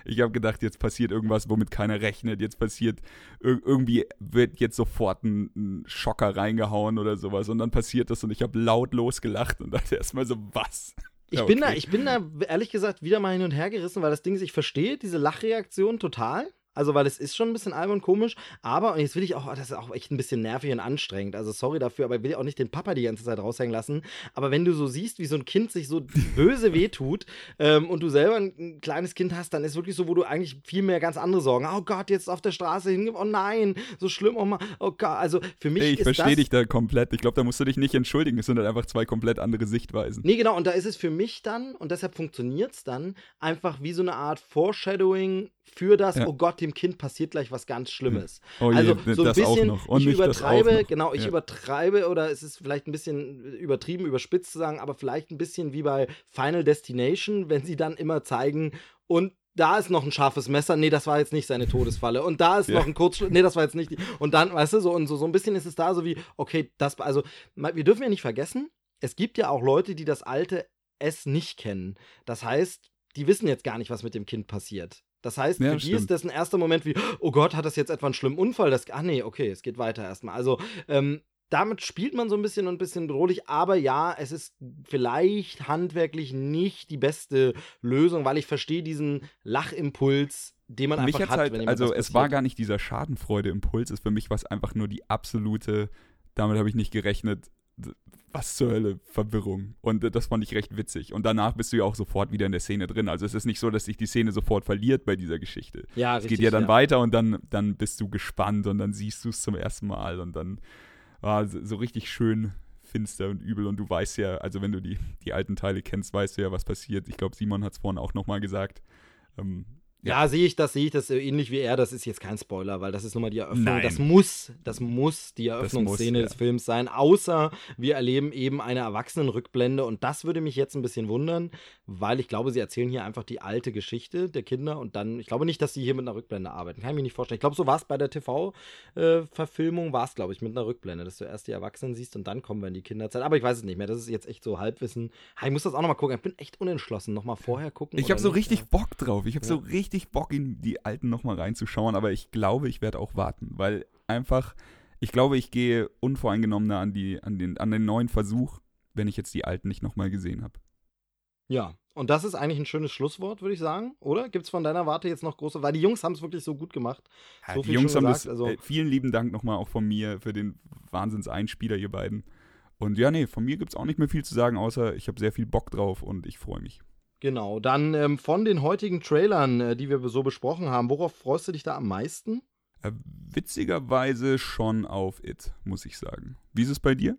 Ich habe gedacht, jetzt passiert irgendwas, womit keiner rechnet. Jetzt passiert ir irgendwie wird jetzt sofort ein, ein Schocker reingehauen oder sowas und dann passiert das und ich habe laut losgelacht und dachte erstmal so was. Ich, Ja, bin da, okay. ich bin da ehrlich gesagt wieder mal hin und her gerissen, weil das Ding ist, ich verstehe diese Lachreaktion total. Also, weil es ist schon ein bisschen albern und komisch, aber, und jetzt will ich auch, das ist auch echt ein bisschen nervig und anstrengend. Also, sorry dafür, aber ich will auch nicht den Papa die ganze Zeit raushängen lassen. Aber wenn du so siehst, wie so ein Kind sich so <laughs> böse wehtut ähm, und du selber ein, ein kleines Kind hast, dann ist wirklich so, wo du eigentlich viel mehr ganz andere Sorgen. Oh Gott, jetzt auf der Straße hinge, oh nein, so schlimm, oh mal, oh Gott. Also, für mich Ey, ich verstehe dich da komplett. Ich glaube, da musst du dich nicht entschuldigen. Es sind halt einfach zwei komplett andere Sichtweisen. Nee, genau, und da ist es für mich dann, und deshalb funktioniert es dann, einfach wie so eine Art Foreshadowing für das, Ja. oh Gott, dem Kind passiert gleich was ganz Schlimmes. Oh je, also das so ein auch bisschen, noch. Und ich übertreibe, genau, ich Ja. übertreibe, oder es ist vielleicht ein bisschen übertrieben, überspitzt zu sagen, aber vielleicht ein bisschen wie bei Final Destination, wenn sie dann immer zeigen, und da ist noch ein scharfes Messer. Nee, das war jetzt nicht seine Todesfalle. Und da ist Ja. noch ein Kurzschluss. Nee, das war jetzt nicht die. Und dann, weißt du, so, und so, so ein bisschen ist es da so wie, okay, das, also, wir dürfen ja nicht vergessen, es gibt ja auch Leute, die das alte S nicht kennen. Das heißt, die wissen jetzt gar nicht, was mit dem Kind passiert. Das heißt, Ja, für die stimmt. ist das ein erster Moment wie, oh Gott, hat das jetzt etwa einen schlimmen Unfall? Das, ach nee, okay, es geht weiter erstmal. Also, ähm, damit spielt man so ein bisschen und ein bisschen bedrohlich, aber ja, es ist vielleicht handwerklich nicht die beste Lösung, weil ich verstehe diesen Lachimpuls, den man Mich einfach hat, halt, also was es war gar nicht dieser Schadenfreude-Impuls, es für mich war es einfach nur die absolute, damit habe ich nicht gerechnet, was zur Hölle, Verwirrung. Und äh, das fand ich recht witzig. Und danach bist du ja auch sofort wieder in der Szene drin. Also es ist nicht so, dass sich die Szene sofort verliert bei dieser Geschichte. Ja, es richtig, geht ja dann ja. weiter und dann, dann bist du gespannt und dann siehst du es zum ersten Mal und dann ah, so, so richtig schön finster und übel. Und du weißt ja, also wenn du die, die alten Teile kennst, weißt du ja, was passiert. Ich glaube, Simon hat es vorhin auch nochmal gesagt. Ähm, Ja, sehe ich das, sehe ich das äh, ähnlich wie er. Das ist jetzt kein Spoiler, weil das ist nun mal die Eröffnung. Nein. Das muss, das muss die Eröffnungsszene muss, ja. des Films sein. Außer wir erleben eben eine Erwachsenenrückblende. Und das würde mich jetzt ein bisschen wundern, weil ich glaube, sie erzählen hier einfach die alte Geschichte der Kinder. Und dann, ich glaube nicht, dass sie hier mit einer Rückblende arbeiten. Kann ich mir nicht vorstellen. Ich glaube, so war es bei der TV-Verfilmung, war es, glaube ich, mit einer Rückblende, dass du erst die Erwachsenen siehst und dann kommen wir in die Kinderzeit. Aber ich weiß es nicht mehr. Das ist jetzt echt so Halbwissen. Ha, Ich muss das auch nochmal gucken. Ich bin echt unentschlossen. Nochmal vorher gucken. Ich habe so richtig Ja. Bock drauf. Ich habe Ja. so richtig Bock, in die alten nochmal reinzuschauen, aber ich glaube, ich werde auch warten, weil einfach, ich glaube, ich gehe unvoreingenommener an, die, an, den, an den neuen Versuch, wenn ich jetzt die alten nicht nochmal gesehen habe. Ja, und das ist eigentlich ein schönes Schlusswort, würde ich sagen, oder? Gibt es von deiner Warte jetzt noch große, weil die Jungs haben es wirklich so gut gemacht. So die Jungs haben gesagt, das, also- äh, vielen lieben Dank nochmal auch von mir für den Wahnsinns-Einspieler, ihr beiden. Und ja, nee, von mir gibt es auch nicht mehr viel zu sagen, außer ich habe sehr viel Bock drauf und ich freue mich. Genau, dann ähm, von den heutigen Trailern, äh, die wir so besprochen haben, worauf freust du dich da am meisten? Äh, witzigerweise schon auf It, muss ich sagen. Wie ist es bei dir?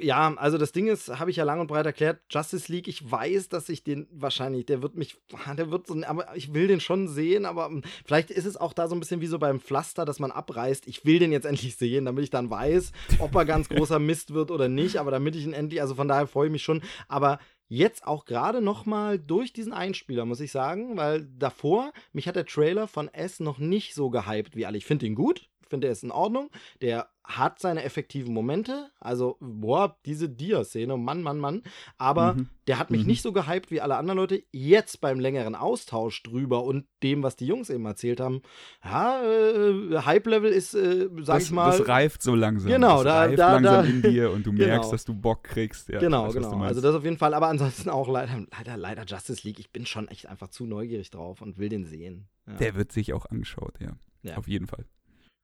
Ja, also das Ding ist, habe ich ja lang und breit erklärt, Justice League, ich weiß, dass ich den wahrscheinlich, der wird mich, <laughs> der wird so, aber ich will den schon sehen, aber ähm, vielleicht ist es auch da so ein bisschen wie so beim Pflaster, dass man abreißt. Ich will den jetzt <laughs> endlich sehen, damit ich dann weiß, ob er ganz <laughs> großer Mist wird oder nicht, aber damit ich ihn endlich, also von daher freue ich mich schon, aber jetzt auch gerade noch mal durch diesen Einspieler, muss ich sagen, weil davor, mich hat der Trailer von S noch nicht so gehypt wie alle. Ich finde ihn gut, finde, er ist in Ordnung. Der hat seine effektiven Momente. Also, boah, diese Dia-Szene, Mann, Mann, Mann. Aber Mhm. der hat mich Mhm. nicht so gehypt wie alle anderen Leute. Jetzt beim längeren Austausch drüber und dem, was die Jungs eben erzählt haben, ja, äh, Hype-Level ist, äh, sag das, ich mal. das reift so langsam. Genau, das da- reift da- langsam da- in dir und du <laughs> Genau. merkst, dass du Bock kriegst. Ja, genau, weiß, genau. Also das auf jeden Fall. Aber ansonsten auch leider, leider, leider Justice League. Ich bin schon echt einfach zu neugierig drauf und will den sehen. Ja. Der wird sich auch angeschaut, ja. Ja. Auf jeden Fall.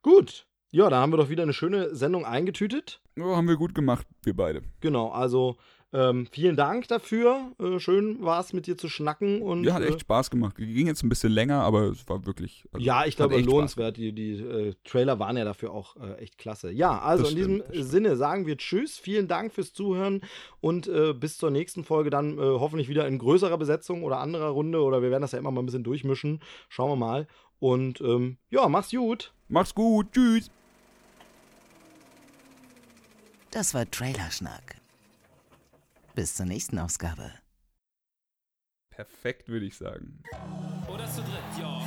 Gut. Ja, da haben wir doch wieder eine schöne Sendung eingetütet. Oh, haben wir gut gemacht, wir beide. Genau, also ähm, vielen Dank dafür. Äh, schön war es mit dir zu schnacken. Und, Ja, hat echt äh, Spaß gemacht. Ging jetzt ein bisschen länger, aber es war wirklich. also, ja, ich glaube, lohnenswert. Die, die äh, Trailer waren ja dafür auch äh, echt klasse. Ja, also Das in diesem stimmt. Sinne sagen wir Tschüss. Vielen Dank fürs Zuhören und äh, bis zur nächsten Folge dann äh, hoffentlich wieder in größerer Besetzung oder anderer Runde oder wir werden das ja immer mal ein bisschen durchmischen. Schauen wir mal. Und ähm, ja, mach's gut. Mach's gut, tschüss. Das war Trailerschnack. Bis zur nächsten Ausgabe. Perfekt, würde ich sagen. Oder zu dritt, ja.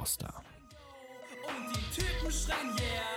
Roster. Und die Typen schreien, yeah!